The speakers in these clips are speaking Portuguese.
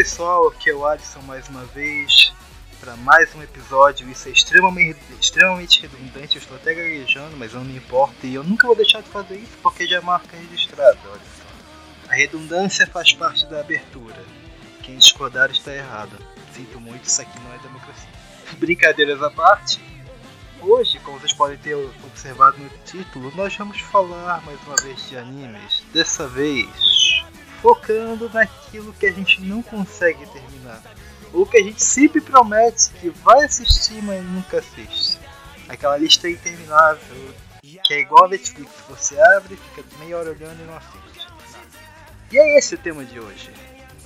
Pessoal, aqui é o Adson mais uma vez para mais um episódio. Isso é extremamente, extremamente redundante, eu estou até gaguejando, mas não me importa e eu nunca vou deixar de fazer isso porque já é marca registrada, olha só. A redundância faz parte da abertura. Quem discordar está errado. Sinto muito, isso aqui não é democracia. Brincadeiras à parte, hoje, como vocês podem ter observado no título, nós vamos falar mais uma vez de animes. Dessa vez, focando naquilo que a gente não consegue terminar. Ou que a gente sempre promete que vai assistir, mas nunca assiste. Aquela lista interminável, que é igual a Netflix, você abre, fica meia hora olhando e não assiste. E é esse o tema de hoje.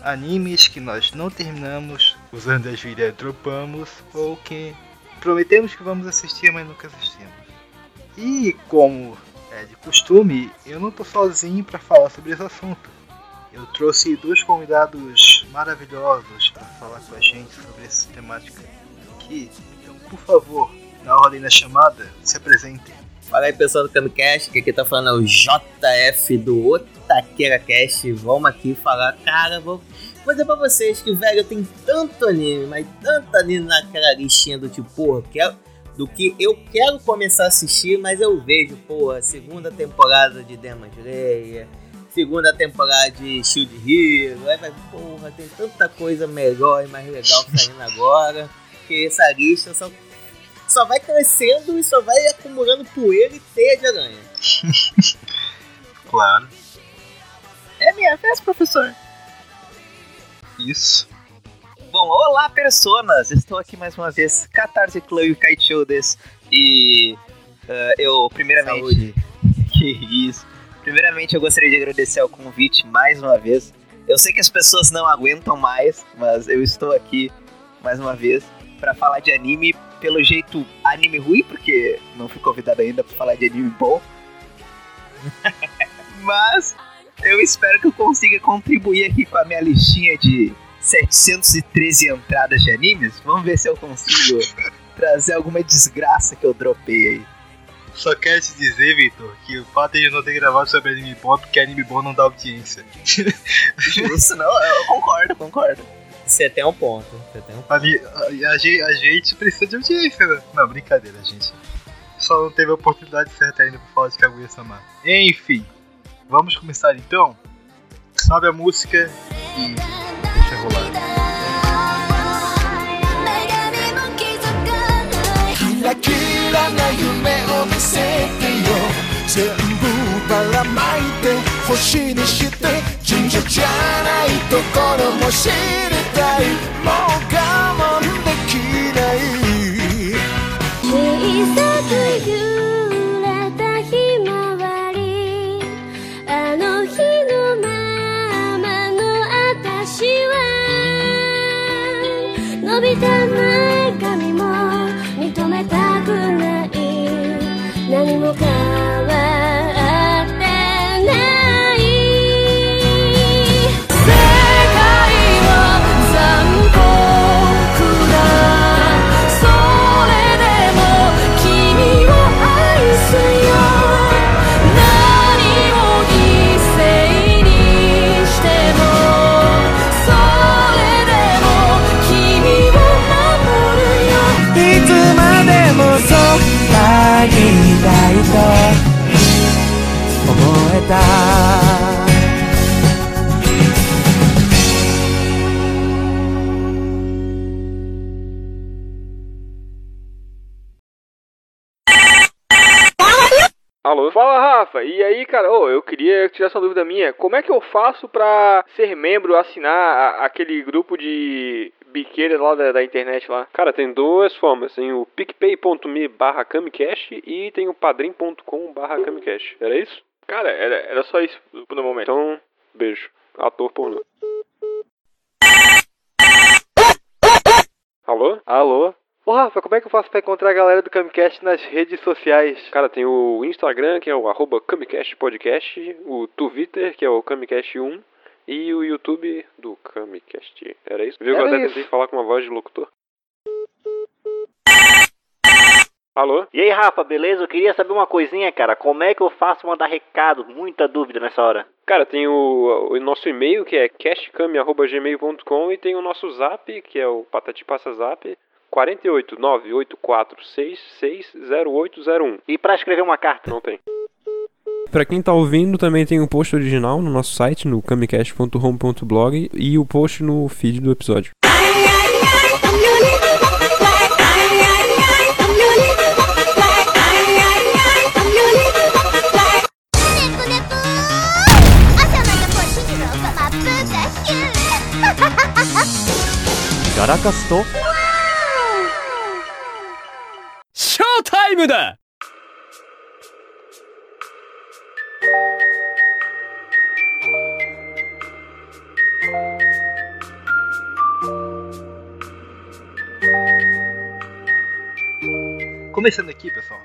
Animes que nós não terminamos, usando as vidas dropamos, ou que prometemos que vamos assistir, mas nunca assistimos. E como é de costume, eu não tô sozinho para falar sobre esse assunto. Eu trouxe dois convidados maravilhosos para falar com a gente sobre essa temática aqui. Então, por favor, na ordem da chamada, se apresentem. Fala aí pessoal do Camicast, que aqui tá falando é o JF do Otaqueira Cast. Vamos aqui falar, cara, vou dizer pra vocês que, velho, tem tanto anime, mas tanto anime naquela listinha do tipo, porra, quero, do que eu quero começar a assistir, mas eu vejo, porra, segunda temporada de Demon Slayer, segunda temporada de Shield Hero. Aí vai, porra, tem tanta coisa melhor e mais legal saindo agora. Que essa lista só, só vai crescendo e só vai acumulando poeira e teia de aranha. claro. É minha vez, professor. Isso. Bom, olá, personas! Estou aqui mais uma vez, Catarse Club Kaichodes. E uh, eu, primeiramente. Saúde. Que isso. Primeiramente, eu gostaria de agradecer ao convite mais uma vez. Eu sei que as pessoas não aguentam mais, mas eu estou aqui mais uma vez para falar de anime, pelo jeito anime ruim, porque não fui convidado ainda para falar de anime bom. mas eu espero que eu consiga contribuir aqui com a minha listinha de 713 entradas de animes. Vamos ver se eu consigo trazer alguma desgraça que eu dropei aí. Só quero te dizer, Victor, que o fato de eu não ter gravado sobre anime bom é porque anime bom não dá audiência. Justo, não, eu concordo, concordo. Você tem um ponto. Você tem um ponto. A, a, a, gente precisa de audiência, né? Não, brincadeira, gente. Só não teve a oportunidade certa ainda pra falar de Kaguya-sama. Enfim, vamos começar então? Sobe a música e deixa rolar. キらな夢を見せてよ。全部ばらまいて星にして神社じゃないところも知りたい。もう我慢。equivocar. と思えた Alô? Fala, Rafa. E aí, cara, ô, eu queria tirar essa dúvida minha. Como é que eu faço pra ser membro, assinar a- aquele grupo de biqueira lá da, da internet lá? Cara, tem duas formas. Tem o picpay.me barra camicast e tem o padrim.com barra camicast. Era isso? Cara, era, era só isso no momento. Então, beijo. Ator pornô. Alô? Alô? Ô, Rafa, como é que eu faço pra encontrar a galera do Camcast nas redes sociais? Cara, tem o Instagram, que é o arroba Camicast Podcast, o Twitter, que é o Camicast1, e o YouTube do Camicast. Era isso? Viu que eu até tentei falar com uma voz de locutor? Alô? E aí, Rafa, beleza? Eu queria saber uma coisinha, cara. Como é que eu faço mandar recado? Muita dúvida nessa hora. Cara, tem o, o nosso e-mail que é cashcam.gmail.com e tem o nosso zap, que é o Patati Passa Zap, 48984660801. E pra escrever uma carta? Não tem. Pra quem tá ouvindo, também tem o post original no nosso site, no camicast.home.blog e o post no feed do episódio. Começando aqui, pessoal,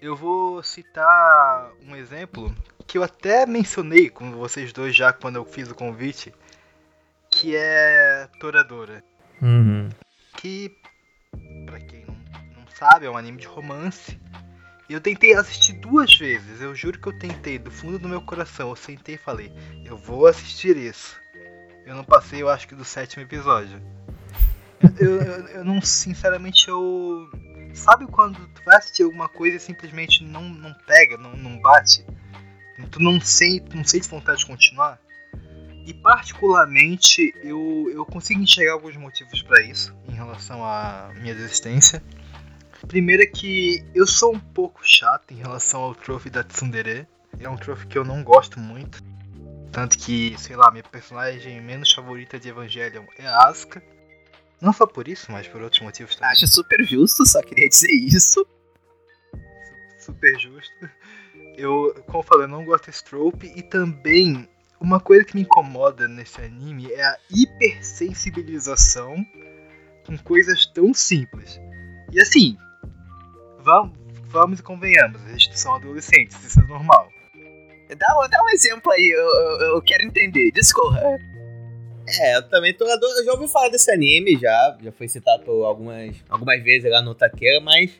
eu vou citar um exemplo que eu até mencionei com vocês dois já quando eu fiz o convite, que é Toradora. Uhum. Que, pra quem sabe, é um anime de romance. E eu tentei assistir duas vezes, eu juro que eu tentei, do fundo do meu coração, eu sentei e falei, eu vou assistir isso. Eu não passei, eu acho que do sétimo episódio. Eu, eu, eu não, sinceramente, eu. Sabe quando tu vai assistir alguma coisa e simplesmente não, não pega, não, não bate? Tu não sente, não sente vontade de continuar? E particularmente eu, eu consigo enxergar alguns motivos para isso em relação à minha desistência. Primeiro é que eu sou um pouco chato em relação ao trophy da Tsundere. É um trophy que eu não gosto muito. Tanto que, sei lá, minha personagem menos favorita de Evangelion é a Asuka. Não só por isso, mas por outros motivos também. Acho super justo, só queria dizer isso. Super justo. Eu, como eu falei, eu não gosto desse trope. E também, uma coisa que me incomoda nesse anime é a hipersensibilização com coisas tão simples. E assim, vamos, vamos e convenhamos, eles são adolescentes, isso é normal. Dá, dá um exemplo aí, eu, eu, eu quero entender. Discorra. É, eu também tô. Eu já ouvi falar desse anime, já. Já foi citado algumas, algumas vezes lá no Taqueira, mas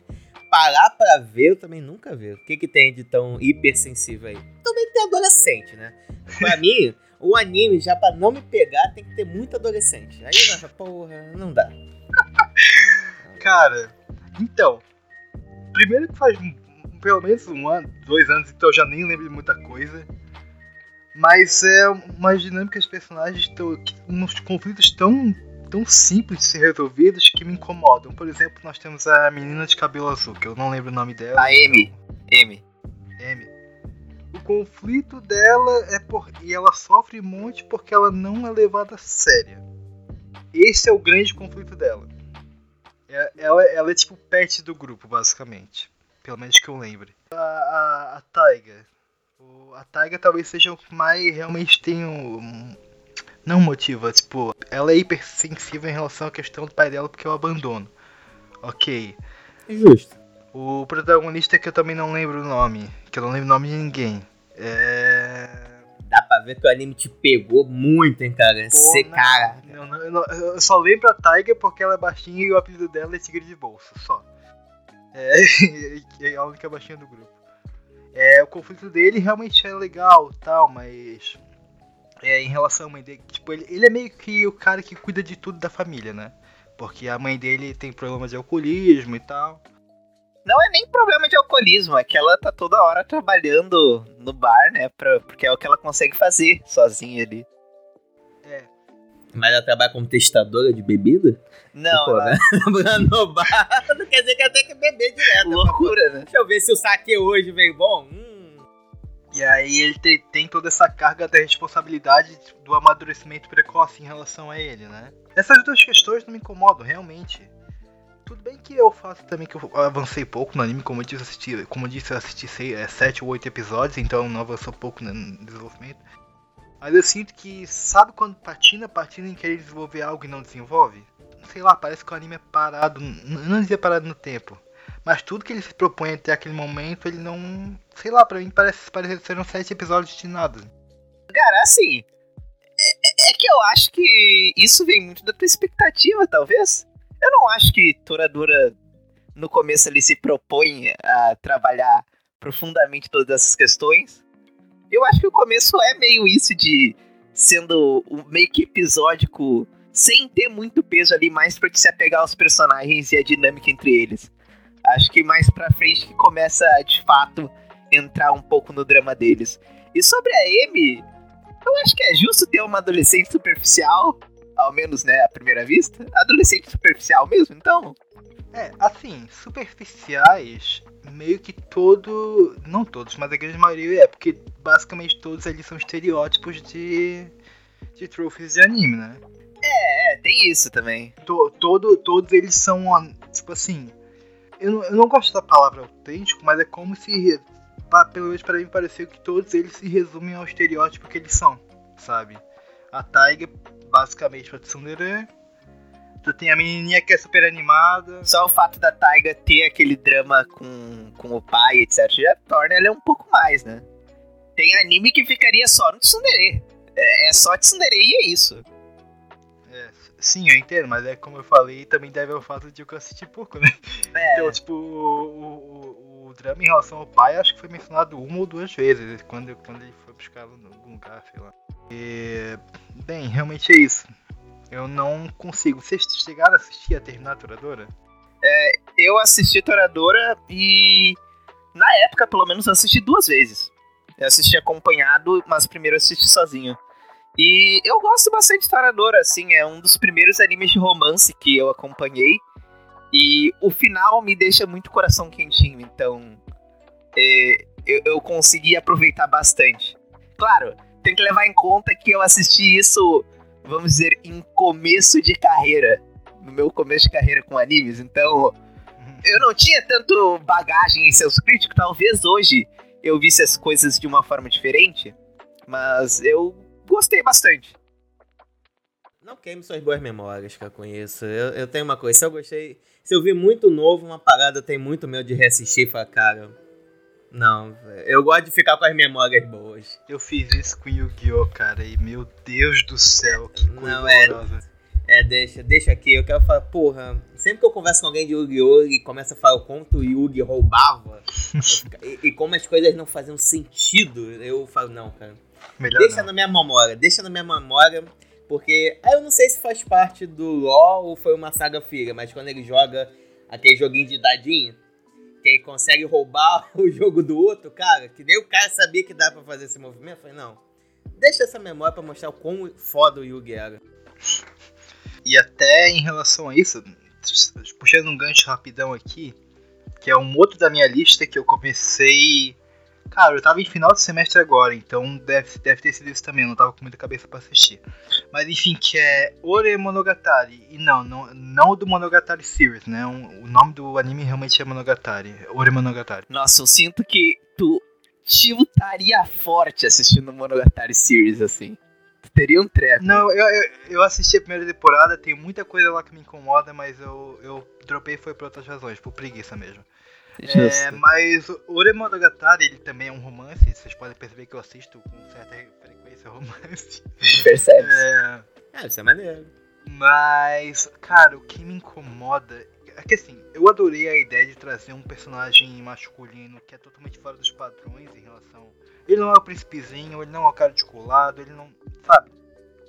parar pra ver eu também nunca vi. O que, que tem de tão hipersensível aí? Também tem adolescente, né? Pra mim, o anime, já pra não me pegar, tem que ter muito adolescente. Aí, nossa, porra, não dá. Cara, então, primeiro que faz pelo menos um ano, dois anos, então eu já nem lembro de muita coisa. Mas é umas dinâmicas de personagens, tão, uns conflitos tão, tão simples de ser resolvidos que me incomodam. Por exemplo, nós temos a menina de cabelo azul, que eu não lembro o nome dela. A Amy. Amy. M. O conflito dela é por. E ela sofre um monte porque ela não é levada a séria. Esse é o grande conflito dela. É- Ela, ela é tipo pet do grupo, basicamente. Pelo menos que eu lembre. A, a, a Taiga. O- A Taiga talvez seja o que mais realmente tem um. Não motiva, tipo, ela é hipersensível em relação à questão do pai dela porque o abandono. Ok. Justo. O protagonista que eu também não lembro o nome, que eu não lembro o nome de ninguém. É. Dá pra ver que o anime te pegou muito, hein, cara. Você, cara. não, não, eu não- eu só lembro a Tiger porque ela é baixinha e o apelido dela é Tigre de Bolso, só. É, é a única baixinha do grupo. É, o conflito dele realmente é legal tal, mas. É, em relação à mãe dele, tipo, ele, ele é meio que o cara que cuida de tudo da família, né? Porque a mãe dele tem problema de alcoolismo e tal. Não é nem problema de alcoolismo, é que ela tá toda hora trabalhando no bar, né? Pra, porque é o que ela consegue fazer sozinha ali. É, Mas ela trabalha como testadora de bebida? Não, Pô, ela- né? No bar, não quer dizer que ela tem que beber direto. loucura, né? Deixa eu ver se o saque hoje veio bom. Hum. E aí ele te- tem toda essa carga da responsabilidade do amadurecimento precoce em relação a ele, né? Essas duas questões não me incomodam, realmente. Tudo bem que eu faço também que eu avancei pouco no anime, como eu disse, eu assisti, como eu disse, eu assisti 7 ou 8 episódios, então não avançou pouco no desenvolvimento. Mas eu sinto que, sabe quando patina, patina em querer desenvolver algo e não desenvolve? Sei lá, parece que o anime é parado, não dizia parado no tempo. Mas tudo que ele se propõe até aquele momento, ele não. Sei lá, pra mim parece parecer ser sete episódios de nada. Cara, assim. É, é que eu acho que isso vem muito da tua expectativa, talvez. Eu não acho que Toradora no começo ele se propõe a trabalhar profundamente todas essas questões. Eu acho que o começo é meio isso de sendo meio que episódico, sem ter muito peso ali, mais porque se apegar aos personagens e a dinâmica entre eles. Acho que mais pra frente que começa de fato entrar um pouco no drama deles. E sobre a Amy, eu acho que é justo ter uma adolescente superficial, ao menos, né, à primeira vista. Adolescente superficial mesmo, então. É, assim, superficiais, meio que todo. Não todos, mas a grande maioria é, porque basicamente todos eles são estereótipos de. de trophies de anime, né? É, é, tem isso também. To, todo, todos eles são, tipo assim. Eu não, eu não gosto da palavra autêntico, mas é como se. Pelo menos pra mim pareceu que todos eles se resumem ao estereótipo que eles são, sabe? A Taiga, basicamente, pra Tsundere. Tu tem a menininha que é super animada. Só o fato da Taiga ter aquele drama com, com o pai, etc., já torna ela um pouco mais, né? Tem anime que ficaria só no Tsundere. É, é só Tsundere e é isso. É, sim, eu entendo, mas é como eu falei, também deve ao fato de eu assistir pouco, né? É, Então, tipo, o, o, o drama em relação ao pai acho que foi mencionado uma ou duas vezes, quando, quando ele foi buscar algum lugar, sei lá. E, bem, realmente é isso. Eu não consigo. Vocês chegaram a assistir a terminar a Toradora? eu assisti Toradora e na época, pelo menos, eu assisti duas vezes. Eu assisti acompanhado, mas primeiro eu assisti sozinho. E eu gosto bastante de Toradora, assim, é um dos primeiros animes de romance que eu acompanhei. E o final me deixa muito coração quentinho, então é, eu, eu consegui aproveitar bastante. Claro, tem que levar em conta que eu assisti isso, vamos dizer, em começo de carreira. No meu começo de carreira com animes, então eu não tinha tanto bagagem em seus críticos, talvez hoje eu visse as coisas de uma forma diferente, mas eu gostei bastante. Não queime suas boas memórias que eu conheço. Eu, eu tenho uma coisa, se eu gostei. Se eu vi muito novo, uma parada, tenho muito medo de reassistir e falar, cara. Não, velho, eu gosto de ficar com as memórias boas. Eu fiz isso com Yu-Gi-Oh, cara, e meu Deus do céu, que coisa Não, é- horrorosa. É, deixa, deixa aqui. Eu quero falar, porra, sempre que eu converso com alguém de Yu-Gi-Oh! e começa a falar o quanto o Yugi roubava e, e como as coisas não faziam sentido, eu falo, não, cara. Melhor Deixa não. na minha memória, deixa na minha memória, porque aí eu não sei se faz parte do LoL ou foi uma saga filha, mas quando ele joga aquele joguinho de dadinho, que ele consegue roubar o jogo do outro, cara, que nem o cara sabia que dá pra fazer esse movimento, eu falei, não, deixa essa memória pra mostrar o quão foda o Yugi era. E até em relação a isso, puxando um gancho rapidão aqui, que é um outro da minha lista que eu comecei. Cara, eu tava em final de semestre agora, então deve, deve ter sido isso também, eu não tava com muita cabeça pra assistir. Mas enfim, que é Ore Monogatari. E não, não, não do Monogatari Series, né? Um- o nome do anime realmente é Monogatari. Ore Monogatari. Nossa, eu sinto que tu tiltaria forte assistindo Monogatari Series, assim. Tu teria um treco. Não, eu, eu, eu assisti a primeira temporada, tem muita coisa lá que me incomoda, mas eu, eu dropei foi por outras razões, por preguiça mesmo. É, mas o Ore Monogatari, ele também é um romance, vocês podem perceber que eu assisto com certa frequência romance. Percebe? É, É, isso é maneiro. mas, cara, o que me incomoda é que assim, eu adorei a ideia de trazer um personagem masculino que é totalmente fora dos padrões em relação. Ele não é o príncipezinho, ele não é o cara descolado, ele não. Sabe?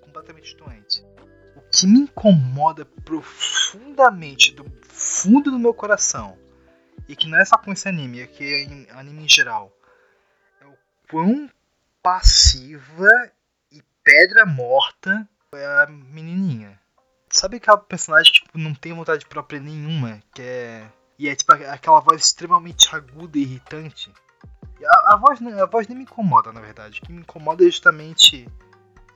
Completamente doente. O que me incomoda profundamente, do fundo do meu coração, e que não é só com esse anime, é que é em anime em geral, é o quão passiva e pedra morta é a menininha. Sabe aquela personagem que tipo, não tem vontade própria nenhuma, que é. E é tipo aquela voz extremamente aguda e irritante. A, a voz, a voz nem me incomoda, na verdade. O que me incomoda é justamente.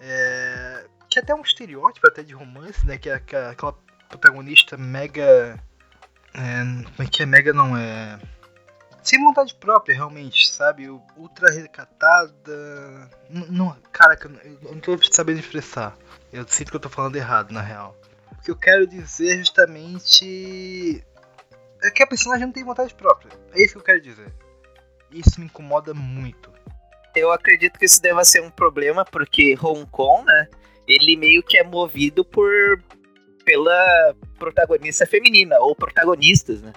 É, que é até um estereótipo até de romance, né? Que é aquela protagonista mega. Como é que é? Mega não é. Sem vontade própria, realmente, sabe? Ultra recatada. Não, caraca, eu eu não tô sabendo expressar. Eu sinto que eu tô falando errado, na real. O que eu quero dizer justamente. É que a personagem não tem vontade própria. É isso que eu quero dizer. Isso me incomoda muito. Eu acredito que isso deva ser um problema, porque Hong Kong, né? Ele meio que é movido por pela protagonista feminina, ou protagonistas, né?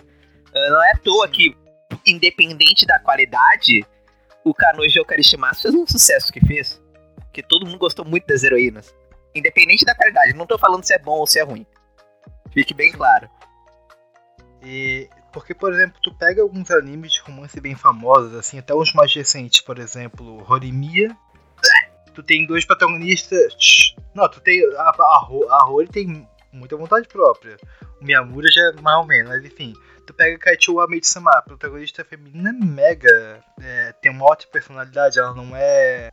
Uh, não é à toa que, independente da qualidade, o Kanojo Okarishimasu fez um sucesso que fez. Porque todo mundo gostou muito das heroínas. Independente da qualidade. Não tô falando se é bom ou se é ruim. Fique bem claro. E porque, por exemplo, tu pega alguns animes de romance bem famosos, assim, até os mais recentes, por exemplo, Horimiya. Tu tem dois protagonistas. Não, tu tem. A, a, a Rory tem muita vontade própria. O Miyamura já é mais ou menos, mas enfim. Tu pega Kaichou Amei-sama, protagonista feminina mega. É, tem uma ótima personalidade, ela não é.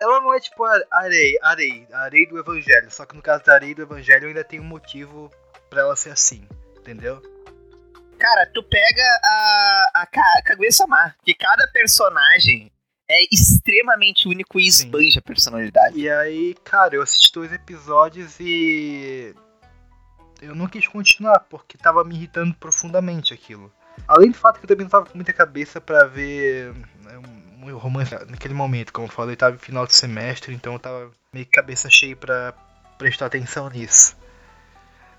Ela não é tipo a Arei, Arei, Arei do Evangelho. Só que no caso da Arei do Evangelho ainda tem um motivo para ela ser assim, entendeu? Cara, tu pega a, a Kaguya-sama, que cada personagem é extremamente único e esbanja a personalidade. E aí, cara, eu assisti dois episódios e. Eu não quis continuar, porque tava me irritando profundamente aquilo. Além do fato que eu também não tava com muita cabeça para ver né, um romance naquele momento, como eu falei, tava no final de semestre, então eu tava meio que cabeça cheia para prestar atenção nisso.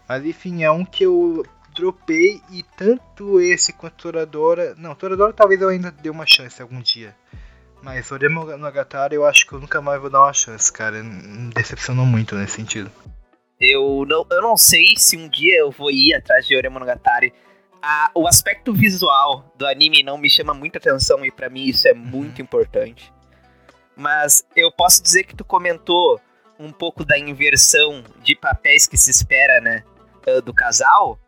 Mas enfim, é um que eu dropei e tanto esse quanto Toradora. Não, Toradora talvez eu ainda dê uma chance algum dia. Mas Oremonogatari eu acho que eu nunca mais vou dar uma chance, cara. Me decepcionou muito nesse sentido. Eu não, eu não sei se um dia eu vou ir atrás de Oremonogatari. A, o aspecto visual do anime não me chama muita atenção e para mim isso é muito importante. Mas eu posso dizer que tu comentou um pouco da inversão de papéis que se espera, né, do casal.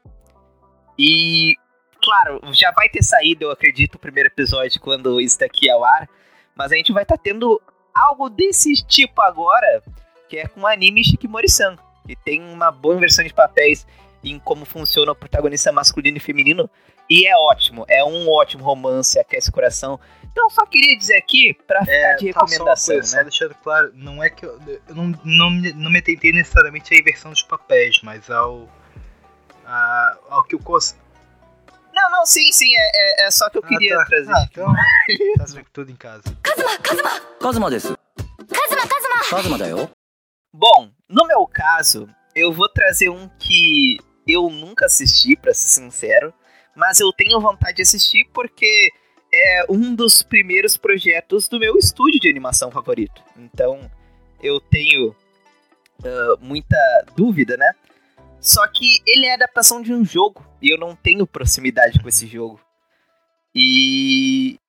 E, claro, já vai ter saído, eu acredito, o primeiro episódio quando isso daqui ao ar. Mas a gente vai estar tá tendo algo desse tipo agora, que é com o anime Shikimori-san, que tem uma boa inversão de papéis em como funciona o protagonista masculino e feminino. E é ótimo, é um ótimo romance, aquece o coração. Então só queria dizer aqui, pra é, ficar é, de recomendação, tá, só né? Só deixando claro, não é que eu, eu não, não, não me atentei necessariamente à inversão dos papéis, mas ao a, ao que o Cos... Não, não, sim, sim, é, é, é só que eu ah, queria tá. trazer. Ah, então, tá tudo em casa. Kazuma, Kazuma! Kazuma desu. Kazuma, Kazuma! Kazuma da eu. Bom, no meu caso, eu vou trazer um que eu nunca assisti, pra ser sincero, mas eu tenho vontade de assistir porque é um dos primeiros projetos do meu estúdio de animação favorito. Então, eu tenho uh, muita dúvida, né? Só que ele é adaptação de um jogo e eu não tenho proximidade com esse jogo. E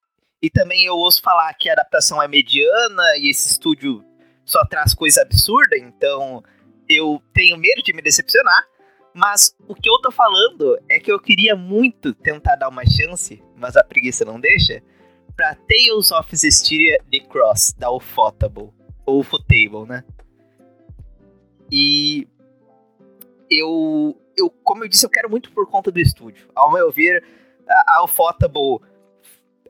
e também eu ouço falar que a adaptação é mediana e esse estúdio só traz coisa absurda, então eu tenho medo de me decepcionar. Mas o que eu tô falando é que eu queria muito tentar dar uma chance, mas a preguiça não deixa, pra Tales of Zestiria The Cross, da Ufotable, ou Ufotable, né? E eu, eu, como eu disse, eu quero muito por conta do estúdio. Ao meu ver, a, a Ufotable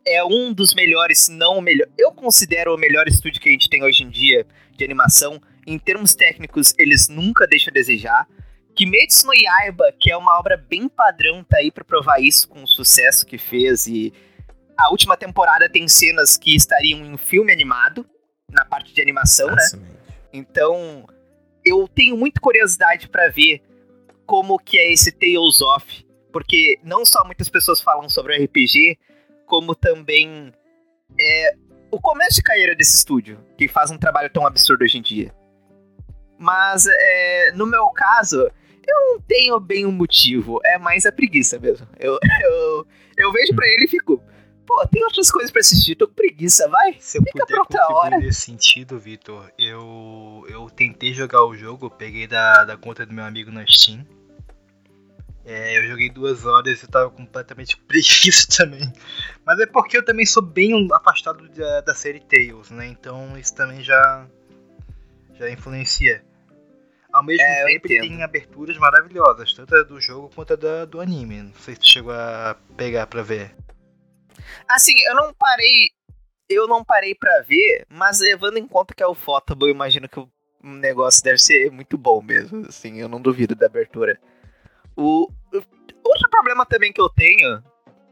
é um dos melhores, se não o melhor. Eu considero o melhor estúdio que a gente tem hoje em dia de animação. Em termos técnicos, eles nunca deixam a desejar. Kimetsu no Yaiba, que é uma obra bem padrão, tá aí para provar isso com o sucesso que fez e a última temporada tem cenas que estariam em um filme animado na parte de animação, né? Então, eu tenho muita curiosidade para ver como que é esse Tales of, porque não só muitas pessoas falam sobre o RPG, como também é o começo de carreira desse estúdio, que faz um trabalho tão absurdo hoje em dia. Mas é, no meu caso, eu não tenho bem um motivo, é mais a preguiça mesmo. Eu, eu, eu vejo para ele e fico, pô, tem outras coisas para assistir, tô com preguiça, vai. Se eu Fica puder pra outra hora. nesse sentido, Vitor, eu, eu tentei jogar o jogo, peguei da, da conta do meu amigo na Steam. É, eu joguei duas horas e tava completamente preguiça também. Mas é porque eu também sou bem afastado da, da série Tales, né? Então isso também já, já influencia. Ao mesmo é, tempo, tem aberturas maravilhosas, tanto a do jogo quanto a da, do anime. Não sei se tu chegou a pegar pra ver. Assim, eu não parei. Eu não parei pra ver, mas levando em conta que é o Photable, eu imagino que o negócio deve ser muito bom mesmo. Assim, eu não duvido da abertura. O, outro problema também que eu tenho,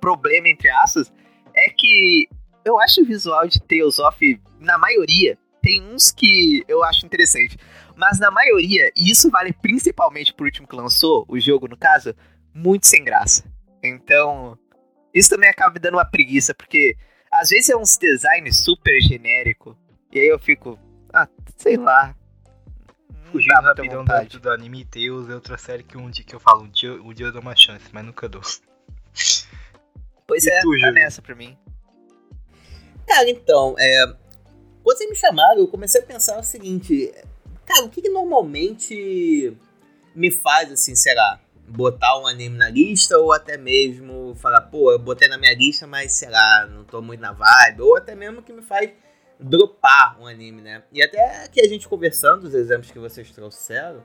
problema entre aspas, é que eu acho o visual de Tales of, na maioria, tem uns que eu acho interessante. Mas na maioria, e isso vale principalmente pro último que lançou, o jogo no caso, muito sem graça. Então, Isso também acaba me dando uma preguiça, porque às vezes é uns designs super genérico. E aí eu fico, ah, sei lá. Fugindo rapidão do, do anime Deus é outra série que um dia que eu falo, um dia, um dia eu dou uma chance, mas nunca dou. Pois E é, tu, tá Júlio? nessa pra mim. Cara, então, é, quando vocês me chamaram, eu comecei a pensar o seguinte, cara, o que, que normalmente me faz, assim, sei lá, botar um anime na lista ou até mesmo falar, pô, eu botei na minha lista, mas sei lá, não tô muito na vibe, ou até mesmo que me faz dropar um anime, né? E até que a gente conversando, os exemplos que vocês trouxeram,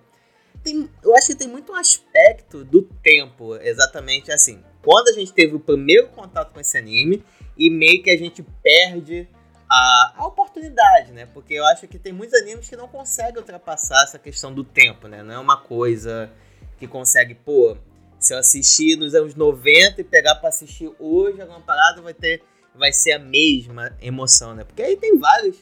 tem, eu acho que tem muito um aspecto do tempo, exatamente assim. Quando a gente teve o primeiro contato com esse anime e meio que a gente perde a, a oportunidade, né? Porque eu acho que tem muitos animes que não conseguem ultrapassar essa questão do tempo, né? Não é uma coisa que consegue, pô, se eu assistir nos anos 90 e pegar pra assistir hoje alguma parada, vai ter vai ser a mesma emoção, né? Porque aí tem vários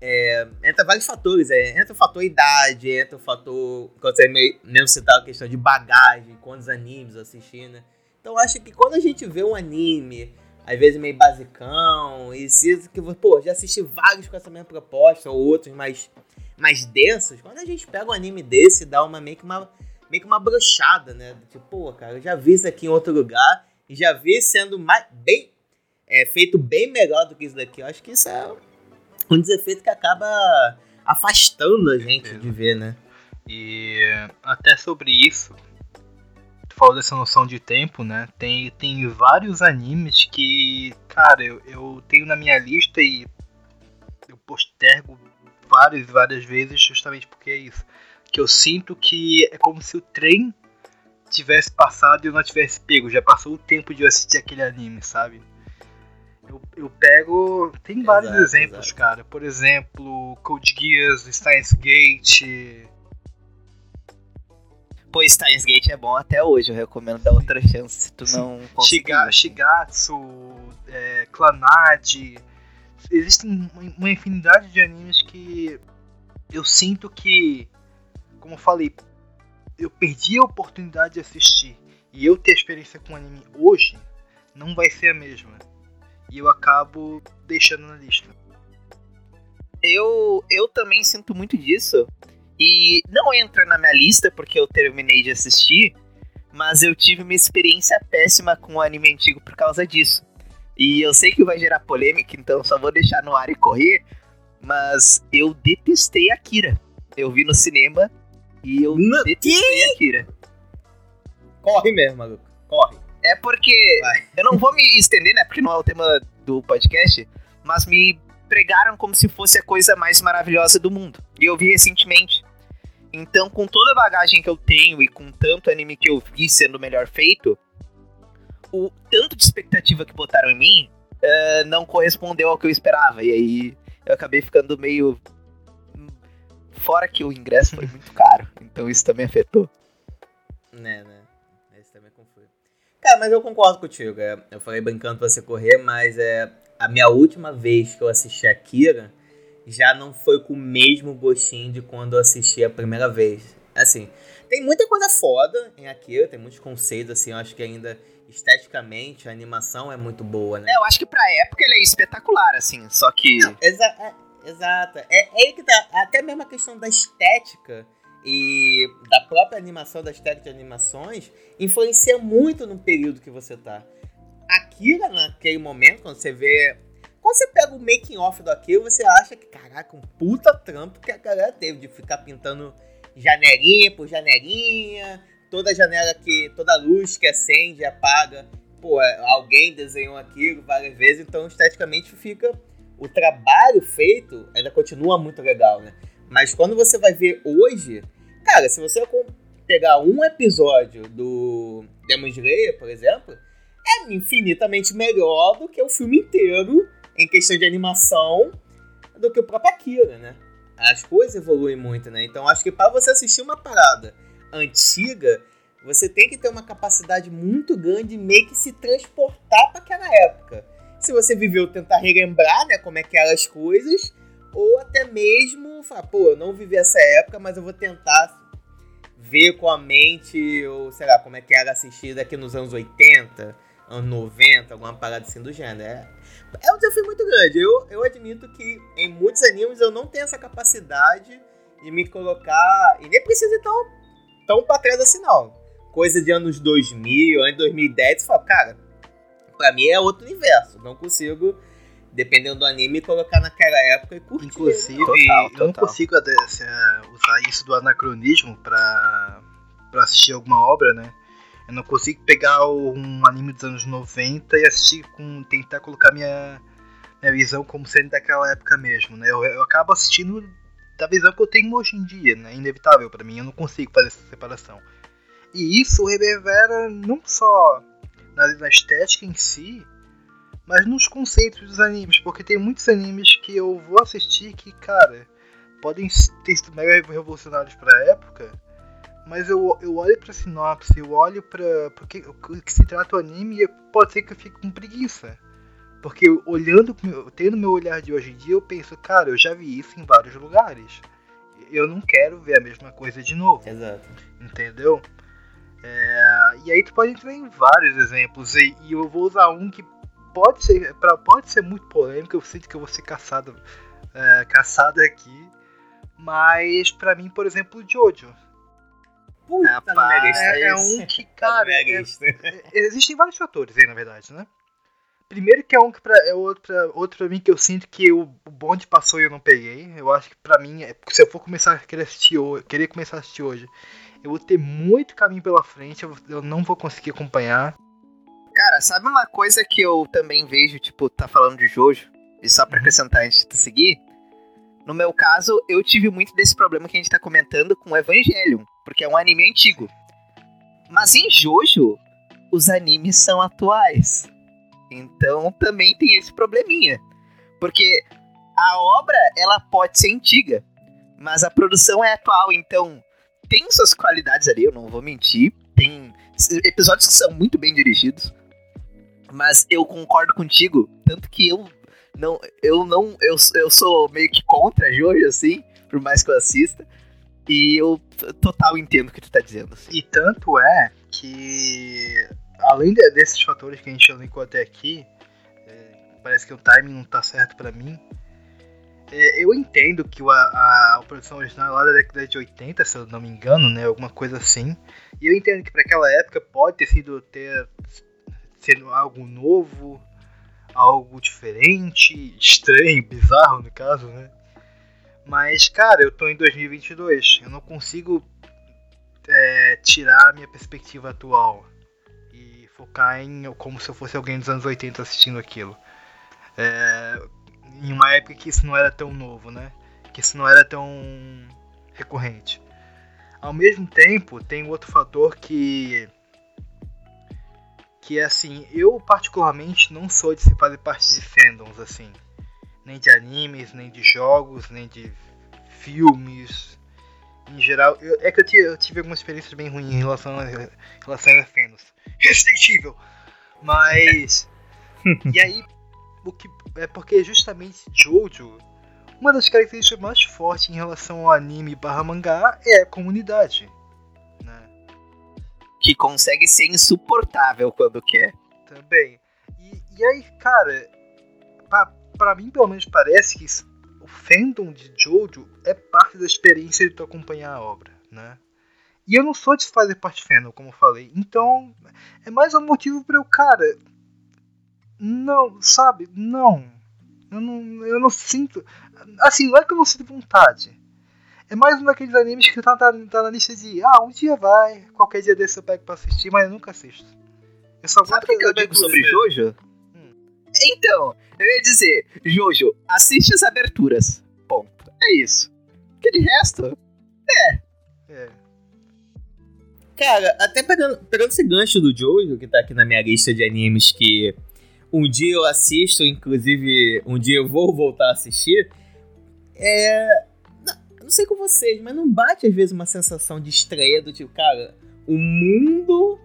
é, entra vários fatores, é, entra o fator idade, entra o fator, quando você me- mesmo citar a questão de bagagem, quantos animes eu assisti, né? Então acho que quando a gente vê um anime, às vezes meio basicão, e se que pô, já assisti vários com essa mesma proposta, ou outros mais, mais densos, quando a gente pega um anime desse, dá uma meio que uma, meio que uma brochada, né? Tipo, pô, cara, eu já vi isso aqui em outro lugar, e já vi sendo mais, bem, é, feito bem melhor do que isso daqui. Eu acho que isso é um desefeito que acaba afastando a gente de ver, né? E até sobre isso, tu falou dessa noção de tempo, né? Tem, tem vários animes que, cara, eu, eu tenho na minha lista e eu postergo várias e várias vezes justamente porque é isso. Que eu sinto que é como se o trem tivesse passado e eu não tivesse pego. Já passou o tempo de eu assistir aquele anime, sabe? Eu, eu pego. Tem vários Exato, exemplos, exato. cara. Por exemplo, Code Geass, Steins Gate. Pô, Steins Gate é bom até hoje, eu recomendo dar outra chance se tu não conseguir. Shiga, Shigatsu, é, Clanad. Existem uma- uma infinidade de animes que eu sinto que, como eu falei, eu perdi a oportunidade de assistir. E eu ter experiência com anime hoje não vai ser a mesma. E eu acabo deixando na lista. Eu, eu também sinto muito disso. E não entra na minha lista porque eu terminei de assistir, mas eu tive uma experiência péssima com o anime antigo por causa disso. E eu sei que vai gerar polêmica, então só vou deixar no ar e correr. Mas eu detestei Akira. Eu vi no cinema e eu No- detestei Akira. Corre mesmo, maluco. Corre. É porque. Vai. Eu não vou me estender, né? Porque não é o tema do podcast. Mas me pregaram como se fosse a coisa mais maravilhosa do mundo. E eu vi recentemente. Então, com toda a bagagem que eu tenho e com tanto anime que eu vi sendo melhor feito, o tanto de expectativa que botaram em mim eh, não correspondeu ao que eu esperava. E aí eu acabei ficando meio. Fora que o ingresso foi muito caro. Então isso também afetou. Né, né. Cara, mas eu concordo contigo. é, eu falei brincando pra você correr, mas é a minha última vez que eu assisti Akira já não foi com o mesmo gostinho de quando eu assisti a primeira vez. Assim, tem muita coisa foda em Akira, tem muitos conceitos, assim, eu acho que ainda esteticamente a animação é muito boa, né? É, eu acho que pra época ele é espetacular, assim. Só que. Exa é, exato. É, é aí que tá. Até mesmo a questão da estética e da própria animação, da estética de animações, influencia muito no período que você tá. Akira, naquele momento, quando você vê. Quando você pega o making off do Akira, você acha que, caraca, um puta trampo que a galera teve de ficar pintando janelinha por janelinha, toda janela que. toda luz que acende apaga. Pô, alguém desenhou aquilo várias vezes, então esteticamente fica o trabalho feito ainda continua muito legal, né? Mas quando você vai ver hoje, cara, se você pegar um episódio do Demon Slayer, por exemplo, é infinitamente melhor do que o filme inteiro em questão de animação do que o próprio Akira, né? As coisas evoluem muito, né? Então acho que para você assistir uma parada antiga, você tem que ter uma capacidade muito grande de meio que se transportar para aquela época se você viveu, tentar relembrar, né, como é que eram as coisas, ou até mesmo falar, pô, eu não vivi essa época, mas eu vou tentar ver com a mente, ou sei lá, como é que era assistir aqui nos anos 80, anos 90, alguma parada assim do gênero. É, é um desafio muito grande. Eu, eu admito que em muitos animes eu não tenho essa capacidade de me colocar. E nem preciso ir tão, tão pra trás assim, não. Coisa de anos 2000, anos 2010, você fala, cara, pra mim é outro universo. Não consigo, dependendo do anime, colocar naquela época e curtir. Inclusive, Total, eu não total. consigo até, se, é, usar isso do anacronismo pra, pra assistir alguma obra, né? Eu não consigo pegar um anime dos anos 90 e assistir com. tentar colocar minha, minha visão como sendo daquela época mesmo, né? Eu, eu acabo assistindo da visão que eu tenho hoje em dia, né? Inevitável pra mim, eu não consigo fazer essa separação. E isso reverbera não só na, na estética em si, mas nos conceitos dos animes, porque tem muitos animes que eu vou assistir que, cara, podem ter sido mega revolucionários pra época, mas eu, eu olho pra sinopse, eu olho pra porque, o que se trata o anime e pode ser que eu fique com preguiça. Porque olhando, tendo meu olhar de hoje em dia, eu penso, cara, eu já vi isso em vários lugares. Eu não quero ver a mesma coisa de novo Exato. entendeu? É, e aí tu pode entrar em vários exemplos e, e eu vou usar um que pode ser pra, pode ser muito polêmico, eu sinto que eu vou ser caçado é, caçado aqui, mas pra mim, por exemplo, o Jojo Puta, lista. é, é um que, cara, é- é- existem vários fatores aí, na verdade, né? Primeiro que é um que pra, é outro, pra, outro pra mim que eu sinto que o, o bonde passou e eu não peguei. Eu acho que pra mim, é, se eu for começar a querer assistir hoje, querer começar a assistir hoje, eu vou ter muito caminho pela frente, eu, eu não vou conseguir acompanhar. Cara, sabe uma coisa que eu também vejo, tipo, tá falando de Jojo? E só pra Uhum. acrescentar antes de tu seguir. No meu caso, eu tive muito desse problema que a gente tá comentando com Evangelion, porque é um anime antigo. Mas em Jojo, os animes são atuais. Então também tem esse probleminha. Porque a obra, ela pode ser antiga, mas a produção é atual, então tem suas qualidades ali, eu não vou mentir. Tem episódios que são muito bem dirigidos. Mas eu concordo contigo, tanto que eu não, eu não, eu, eu sou meio que contra Jojo, assim, por mais que eu assista. E eu total entendo o que tu tá dizendo. assim. E tanto é que, além de- desses fatores que a gente elencou até aqui, é, parece que o timing não tá certo pra mim. é, eu entendo que o- a, a produção original é lá da década de 80, se eu não me engano, né? Alguma coisa assim. E eu entendo que para aquela época pode ter sido ter sendo algo novo, algo diferente, estranho, bizarro no caso, né? Mas, cara, eu tô em 2022. Eu não consigo é, tirar a minha perspectiva atual e focar em como se eu fosse alguém dos anos 80 assistindo aquilo. É, em uma época que isso não era tão novo, né? Que isso não era tão recorrente. Ao mesmo tempo, tem outro fator que que é assim, eu particularmente não sou de se fazer parte de fandoms assim, nem de animes, nem de jogos, nem de filmes, em geral, eu- é que eu tive, eu tive algumas experiências bem ruins em relação a, em relação a fandoms. Resident Evil! Mas. e aí, o que. É porque justamente Jojo, uma das características mais fortes em relação ao anime barra mangá é a comunidade. Que consegue ser insuportável quando quer. Também. E, e aí, cara, pra, pra mim pelo menos parece que o fandom de Jojo é parte da experiência de tu acompanhar a obra, né? E eu não sou de fazer parte fandom, como eu falei. Então, é mais um motivo pra eu, cara. Não, sabe? Não. Eu não, eu não sinto. Assim, não é que eu não sinto vontade. É mais um daqueles animes que tá, tá, tá na lista de. Ah, um dia vai. Qualquer dia desse eu pego pra assistir, mas eu nunca assisto. Eu só Sabe o que, eu digo sobre Jojo? Hum. Então, eu ia dizer, Jojo, assiste as aberturas. Ponto. É isso. Porque de resto, É. Cara, até pegando, pegando esse gancho do Jojo, que tá aqui na minha lista de animes que um dia eu assisto, inclusive um dia eu vou voltar a assistir, é. Não, sei com vocês, mas não bate às vezes uma sensação de estreia do tipo, cara, o mundo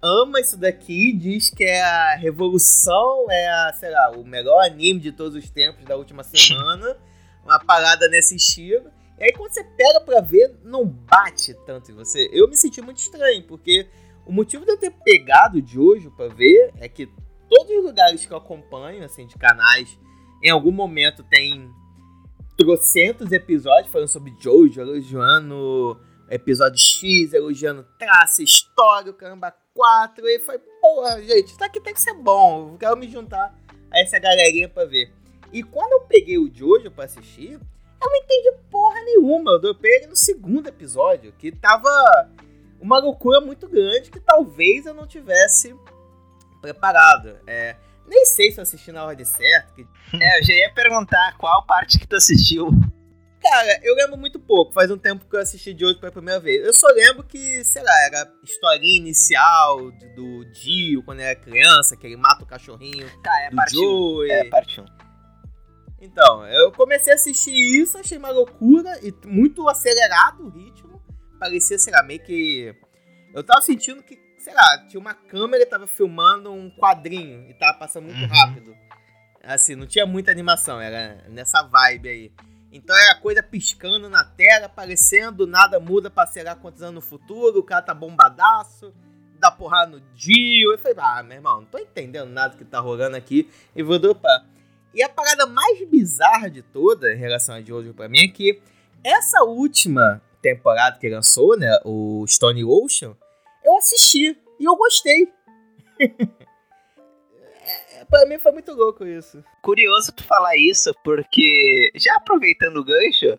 ama isso daqui, diz que é a revolução, é a, sei lá, o melhor anime de todos os tempos da última semana, uma parada nesse estilo. E aí quando você pega pra ver, não bate tanto em você. Eu me senti muito estranho, porque O motivo de eu ter pegado de hoje pra ver é que todos os lugares que eu acompanho, assim, de canais, em algum momento tem trocentos episódios falando sobre Jojo, elogiando episódio X, elogiando traço, história, caramba, 4. E foi, porra, gente, isso aqui tem que ser bom. Eu quero me juntar a essa galerinha pra ver. E quando eu peguei o Jojo pra assistir, eu não entendi porra nenhuma. Eu dropei ele no segundo episódio, que tava uma loucura muito grande que talvez eu não tivesse preparado. É, nem sei se eu assisti na ordem certa. Que... É, eu já ia perguntar qual parte que tu assistiu. Cara, eu lembro muito pouco. Faz um tempo que eu assisti de hoje pela primeira vez. Eu só lembro que, sei lá, era a historinha inicial do Dio quando era criança, que ele mata o cachorrinho. Tá, é do parte 1. Joey. É parte 1. Então, eu comecei a assistir isso, achei uma loucura e muito acelerado o ritmo. Parecia, sei lá, meio que. Eu tava sentindo que, sei lá, tinha uma câmera e tava filmando um quadrinho e tava passando muito Uhum. rápido. Assim, não tinha muita animação, era nessa vibe aí. Então era coisa piscando na tela, aparecendo, nada muda pra sei lá quantos anos no futuro, o cara tá bombadaço, dá porrada no Dio. Eu falei, ah, meu irmão, não tô entendendo nada que tá rolando aqui e vou dropar. E a parada mais bizarra de toda em relação a Jojo pra mim é que essa última temporada que lançou, né, o Stone Ocean, eu assisti e eu gostei. é, pra mim foi muito louco isso. Curioso tu falar isso, porque já aproveitando o gancho,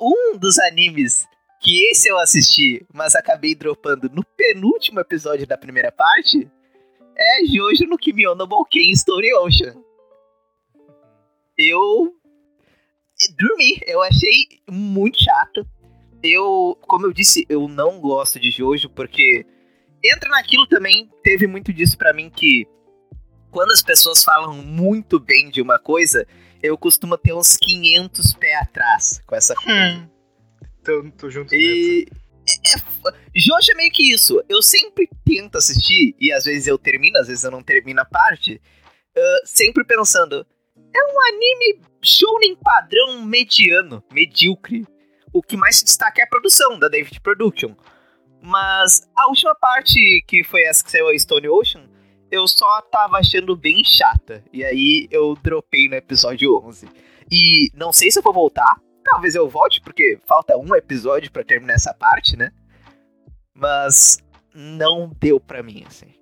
um dos animes que esse eu assisti, mas acabei dropando no penúltimo episódio da primeira parte, é Jojo no Kimi no Story Ocean. Eu dormi, eu achei muito chato. Eu, como eu disse, eu não gosto de Jojo porque entra naquilo também, teve muito disso pra mim que quando as pessoas falam muito bem de uma coisa, eu costumo ter uns 500 pé atrás com essa coisa. Tô, tô junto nessa. E. É, é f- Jojo é meio que isso. Eu sempre tento assistir, e às vezes eu termino, às vezes eu não termino a parte, ah, sempre pensando: é um anime shounen padrão mediano, medíocre. O que mais se destaca é a produção da David Production. Mas a última parte, que foi essa que saiu a Stone Ocean, eu só tava achando bem chata. E aí eu dropei no episódio 11. E não sei se eu vou voltar. Talvez eu volte, porque falta um episódio pra terminar essa parte, né? Mas não deu pra mim, assim.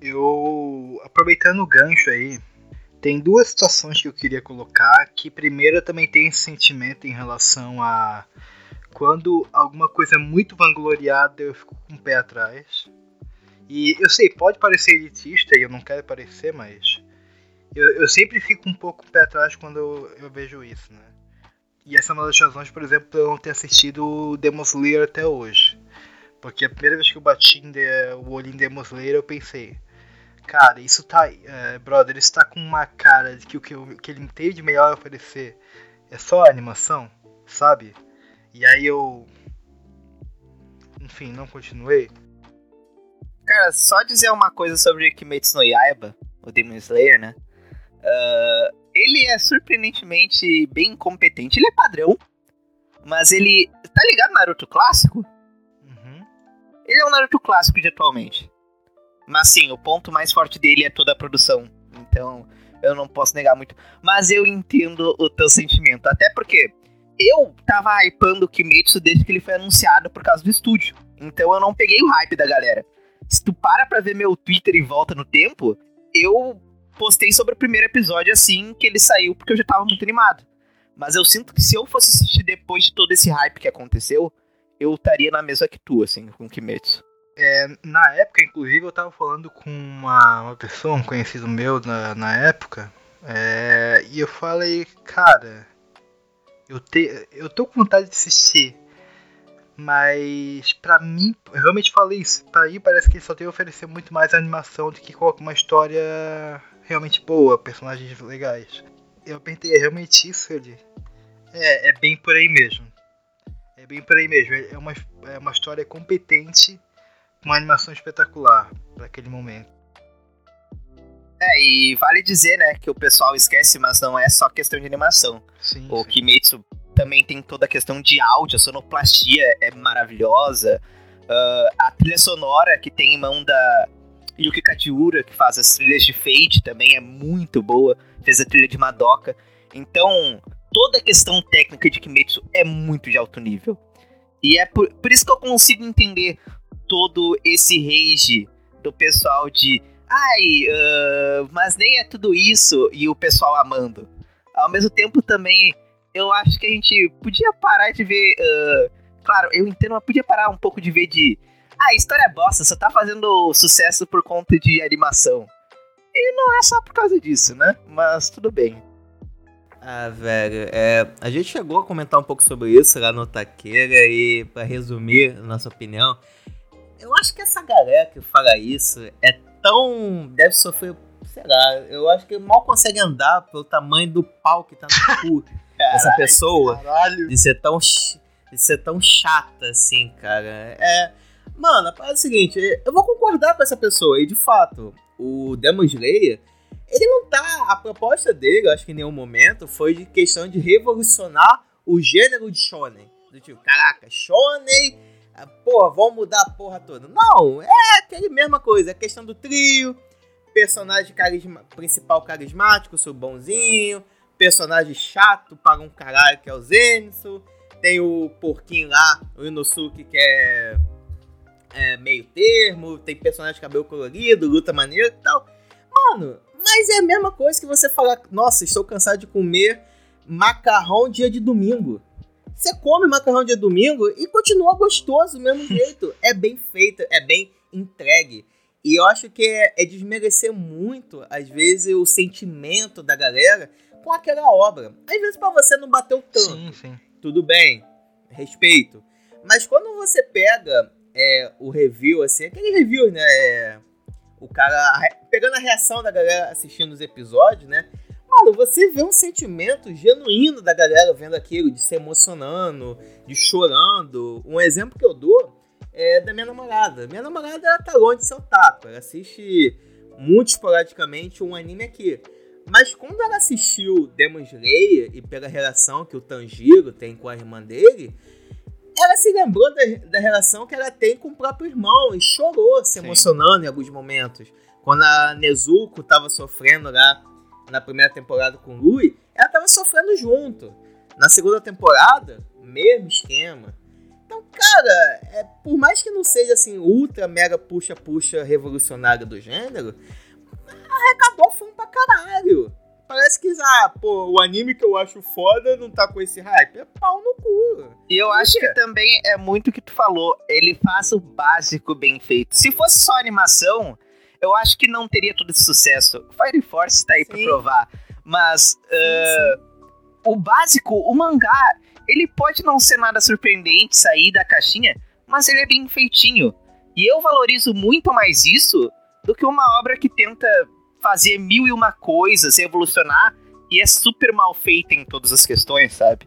Eu, aproveitando o gancho aí, tem duas situações que eu queria colocar. Que primeiro eu também tenho esse sentimento em relação a quando alguma coisa é muito vangloriada, eu fico com o pé atrás. E eu sei, pode parecer elitista e eu não quero parecer, mas eu, eu sempre fico um pouco com o pé atrás quando eu, eu vejo isso, né? E essa é uma das razões, por exemplo, pra eu não ter assistido Demon Slayer até hoje. Porque a primeira vez que eu bati de- o olho em Demon Slayer, eu pensei, cara, isso tá. é, brother, isso tá com uma cara de que o que, eu- que ele tem de melhor oferecer é só a animação, sabe? E aí eu. Enfim, não continuei. Cara, só dizer uma coisa sobre Kimetsu no Yaiba, o Demon Slayer, né? Ah, ele é surpreendentemente bem competente. Ele é padrão, mas ele. Tá ligado Naruto clássico? Uhum. Ele é um Naruto clássico de atualmente. Mas sim, o ponto mais forte dele é toda a produção. Então, eu não posso negar muito. Mas eu entendo o teu sentimento. Até porque eu tava hypando o Kimetsu desde que ele foi anunciado por causa do estúdio. Então eu não peguei o hype da galera. Se tu para pra ver meu Twitter e volta no tempo, eu postei sobre o primeiro episódio assim que ele saiu, porque eu já tava muito animado. Mas eu sinto que se eu fosse assistir depois de todo esse hype que aconteceu, eu estaria na mesma que tu, assim, com Kimetsu. Na época, inclusive, eu tava falando com uma, uma pessoa, um conhecido meu na, na época, é, e eu falei, cara, eu, te, eu tô com vontade de assistir, mas pra mim, eu realmente falei isso, pra mim parece que ele só tem a oferecer muito mais animação do que coloca uma história realmente boa, personagens legais. Eu perguntei, é realmente isso? Ele, é, é bem por aí mesmo. É bem por aí mesmo, é uma, é uma história competente uma animação espetacular para aquele momento. É, e vale dizer, né, que o pessoal esquece, mas não é só questão de animação. Sim, O sim. Kimetsu também tem toda a questão de áudio, a sonoplastia é maravilhosa. Uh, a trilha sonora que tem em mão da Yuki Kajiura, que faz as trilhas de Fate, também é muito boa. Fez a trilha de Madoka. Então, toda a questão técnica de Kimetsu é muito de alto nível. E é por, por isso que eu consigo entender todo esse rage do pessoal de ai, uh, mas nem é tudo isso e o pessoal amando. Ao mesmo tempo também, eu acho que a gente podia parar de ver. Uh, claro, eu entendo, mas podia parar um pouco de ver de. Ah, a história é bosta, só tá fazendo sucesso por conta de animação. E não é só por causa disso, né? Mas tudo bem. Ah, velho, é, a gente chegou a comentar um pouco sobre isso lá no Taqueira e, para resumir nossa opinião, eu acho que essa galera que fala isso é tão. deve sofrer, sei lá, eu acho que mal consegue andar pelo tamanho do pau que tá no cu dessa pessoa. Caralho. De ser tão. de ser tão chata assim, cara. É. Mano, é o seguinte, eu vou concordar com essa pessoa, e de fato, o Demon Slayer ele não tá. A proposta dele, acho que em nenhum momento, foi de questão de revolucionar o gênero de shonen. Do tipo, caraca, shonen, porra, vamos mudar a porra toda. Não, é aquele mesma coisa, é questão do trio, personagem carisma, principal carismático, seu bonzinho, personagem chato para um caralho que é o Zenitsu, tem o porquinho lá, o Inosuke que é, é meio termo, tem personagem de cabelo colorido, luta maneiro e tal. Mano, mas é a mesma coisa que você falar, nossa, estou cansado de comer macarrão dia de domingo. Você come macarrão de domingo e continua gostoso do mesmo jeito. é bem feito, é bem entregue. E eu acho que é, é desmerecer muito, às vezes, o sentimento da galera com aquela obra. Às vezes, para você não bateu tanto. Sim, sim. Tudo bem, respeito. Mas quando você pega é, o review, assim, aquele review, né? É, o cara pegando a reação da galera assistindo os episódios, né? Mano, você vê um sentimento genuíno da galera vendo aquilo, de se emocionando, de chorando. Um exemplo que eu dou é da minha namorada. Minha namorada ela tá longe de seu taco. Ela assiste muito esporadicamente um anime aqui. Mas quando ela assistiu Demon Slayer e pela relação que o Tanjiro tem com a irmã dele, ela se lembrou da, da, relação que ela tem com o próprio irmão e chorou, se Sim. emocionando em alguns momentos. Quando a Nezuko tava sofrendo lá na primeira temporada com o Lui, ela tava sofrendo junto. Na segunda temporada, mesmo esquema. Então, cara, é, por mais que não seja assim, ultra, mega puxa-puxa revolucionário do gênero, arrecadou fundo pra caralho parece que, ah, pô, o anime que eu acho foda não tá com esse hype. É pau no cu. E eu acho que também é muito o que tu falou. Ele faz o básico bem feito. Se fosse só animação, eu acho que não teria todo esse sucesso. Fire Force tá aí sim. pra provar. Mas uh, o básico, o mangá, ele pode não ser nada surpreendente sair da caixinha, mas ele é bem feitinho. E eu valorizo muito mais isso do que uma obra que tenta fazer mil e uma coisas, evolucionar, e é super mal feita em todas as questões, sabe?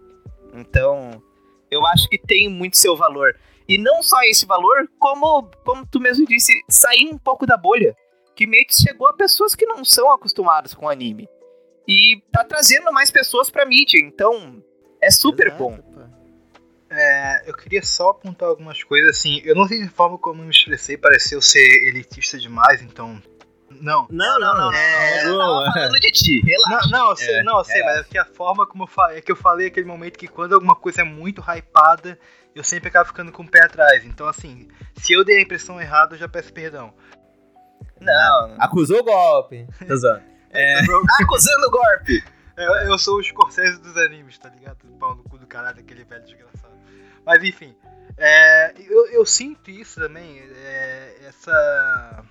Então, eu acho que tem muito seu valor. E não só esse valor, como, como tu mesmo disse, sair um pouco da bolha. Que Kimetsu chegou a pessoas que não são acostumadas com anime. E tá trazendo mais pessoas pra mídia, então é super Exato, bom. É, eu queria só apontar algumas coisas assim. Eu não sei de forma como eu me expressei, pareceu ser elitista demais, então não. Não, não, não. É, eu tava falando de ti, relaxa. Não, não, eu sei, é, não, eu sei, é. mas é que a forma como eu falei, é que eu falei aquele momento que quando alguma coisa é muito hypada, eu sempre acabo ficando com o pé atrás. Então, assim, se eu dei a impressão errada, eu já peço perdão. Não. Acusou o golpe. Tô zoando. É. Acusando o golpe. Eu, eu sou o Scorsese dos animes, tá ligado? O pau no cu do caralho, aquele velho desgraçado. Mas enfim, é, eu, eu sinto isso também, é, essa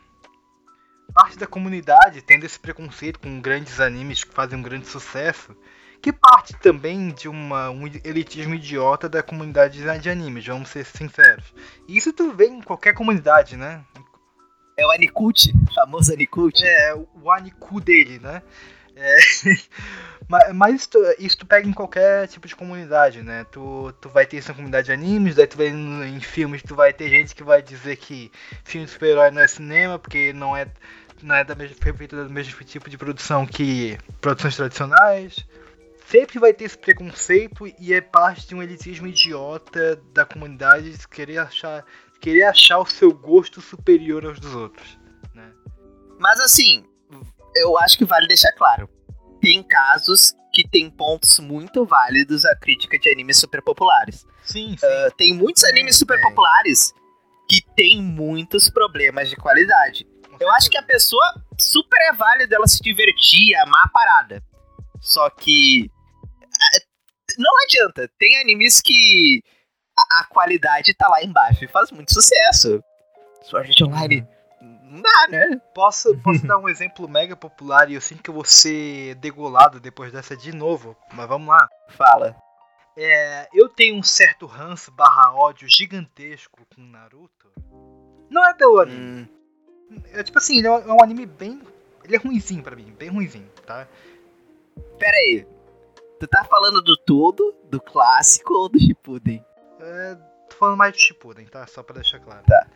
parte da comunidade tendo esse preconceito com grandes animes que fazem um grande sucesso, que parte também de uma, um elitismo idiota da comunidade de animes, vamos ser sinceros. E isso tu vê em qualquer comunidade, né? É o Anicult, famoso Anicult. É, o Anicu dele, né? É, mas, mas isso, isso, tu pega em qualquer tipo de comunidade, né? Tu, tu vai ter isso na comunidade de animes, daí tu vai em filmes, tu vai ter gente que vai dizer que filme de super-herói não é cinema, porque não é não é da mesma, feita do mesmo tipo de produção que produções tradicionais. Sempre vai ter esse preconceito e é parte de um elitismo idiota da comunidade de querer achar, querer achar o seu gosto superior aos dos outros. Né? Mas assim, eu acho que vale deixar claro. Tem casos que tem pontos muito válidos à crítica de animes super populares. Sim, sim. Uh, tem muitos animes super populares que tem muitos problemas de qualidade. Eu acho que a pessoa super é válido ela se divertir, amar a parada. Só que. Não adianta. Tem animes que a, a qualidade tá lá embaixo e faz muito sucesso. Sword Art Online. Não dá, né? Posso, posso dar um exemplo mega popular e eu sinto que eu vou ser degolado depois dessa de novo, mas vamos lá. Fala. É, eu tenho um certo ranço barra ódio gigantesco com Naruto. Não é pelo anime. Hum, É tipo assim, ele é um, é um anime bem. Ele é ruinzinho pra mim, bem ruinzinho, tá? pera aí. Tu tá falando do tudo, do clássico ou do Shippuden? É, tô falando mais de Shippuden, tá? Só pra deixar claro. Tá.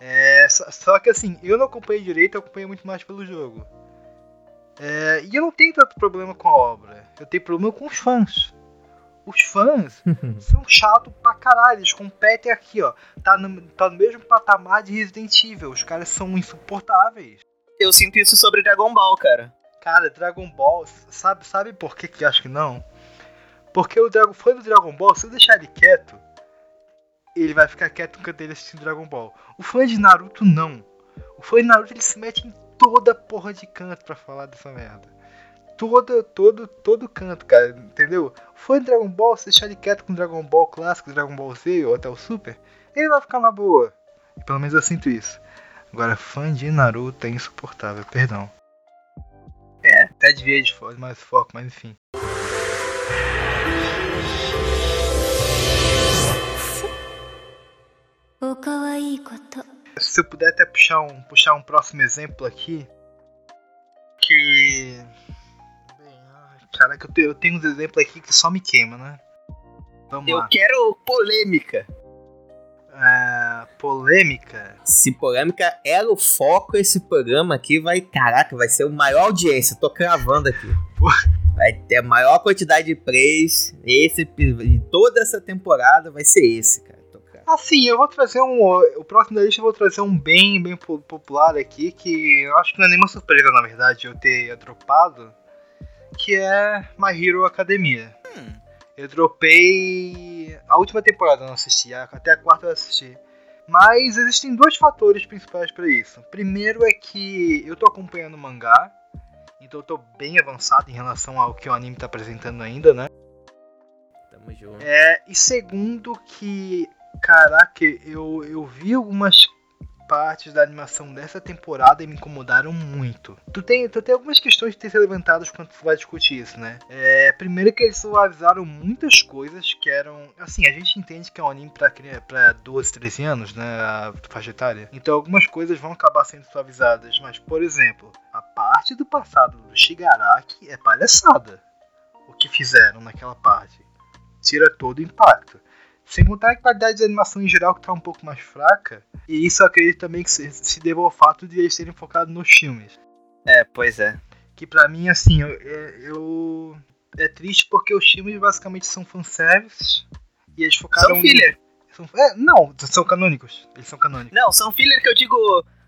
É, só, só que assim, eu não acompanhei direito, eu acompanhei muito mais pelo jogo. É, e eu não tenho tanto problema com a obra. Eu tenho problema com os fãs. Os fãs são chatos pra caralho. Eles competem aqui, ó. Tá no, tá no mesmo patamar de Resident Evil. Os caras são insuportáveis. Eu sinto isso sobre Dragon Ball, cara. Cara, Dragon Ball, sabe, sabe por que, que eu acho que não? Porque o Dragon, fã do Dragon Ball, se eu deixar ele quieto, ele vai ficar quieto no canto dele assistindo Dragon Ball. O fã de Naruto, não. O fã de Naruto, ele se mete em toda porra de canto pra falar dessa merda. Todo, todo, todo canto, cara, entendeu? Fã de Dragon Ball, se deixar ele quieto com Dragon Ball clássico, Dragon Ball Z ou até o Super, ele vai ficar na boa. Pelo menos eu sinto isso. Agora, fã de Naruto é insuportável, perdão. É. Até devia de fo- mais foco, mas enfim. Se eu puder até puxar um, puxar um próximo exemplo aqui. Que. Ai, caraca, eu tenho, eu tenho uns exemplos aqui que só me queima, né? Vamos Eu lá. quero polêmica. É, polêmica. Se polêmica era o foco, esse programa aqui vai. Caraca, vai ser o maior audiência. Tô cravando aqui. Vai ter a maior quantidade de plays. Esse, de toda essa temporada vai ser esse, cara. Assim, eu vou trazer um. O próximo da lista eu vou trazer um bem, bem po- popular aqui, que eu acho que não é nenhuma surpresa, na verdade, eu ter dropado. Que é My Hero Academia. Eu dropei. A última temporada eu não assisti, até a quarta eu assisti. Mas existem dois fatores principais para isso. Primeiro é que eu tô acompanhando o mangá, então eu tô bem avançado em relação ao que o anime tá apresentando ainda, né? Tamo junto. É, e segundo que, caraca, eu, eu vi algumas partes da animação dessa temporada me incomodaram muito. Tu tem, tu tem algumas questões que têm que ser levantadas quando tu vai discutir isso, né? É, primeiro que eles suavizaram muitas coisas que eram... Assim, a gente entende que é um anime pra, pra 12, 13 anos, né? A faixa etária. Então algumas coisas vão acabar sendo suavizadas. Mas, por exemplo, a parte do passado do Shigaraki é palhaçada. O que fizeram naquela parte tira todo o impacto. Sem contar a qualidade de animação em geral que tá um pouco mais fraca. E isso eu acredito também que se, se deva ao fato de eles terem focado nos filmes. É, pois é. Que pra mim, assim, eu, eu- É triste porque os filmes basicamente são fanservice. E eles focaram. São filler. São- é, não, são canônicos. Eles são canônicos. Não, são filler que eu digo.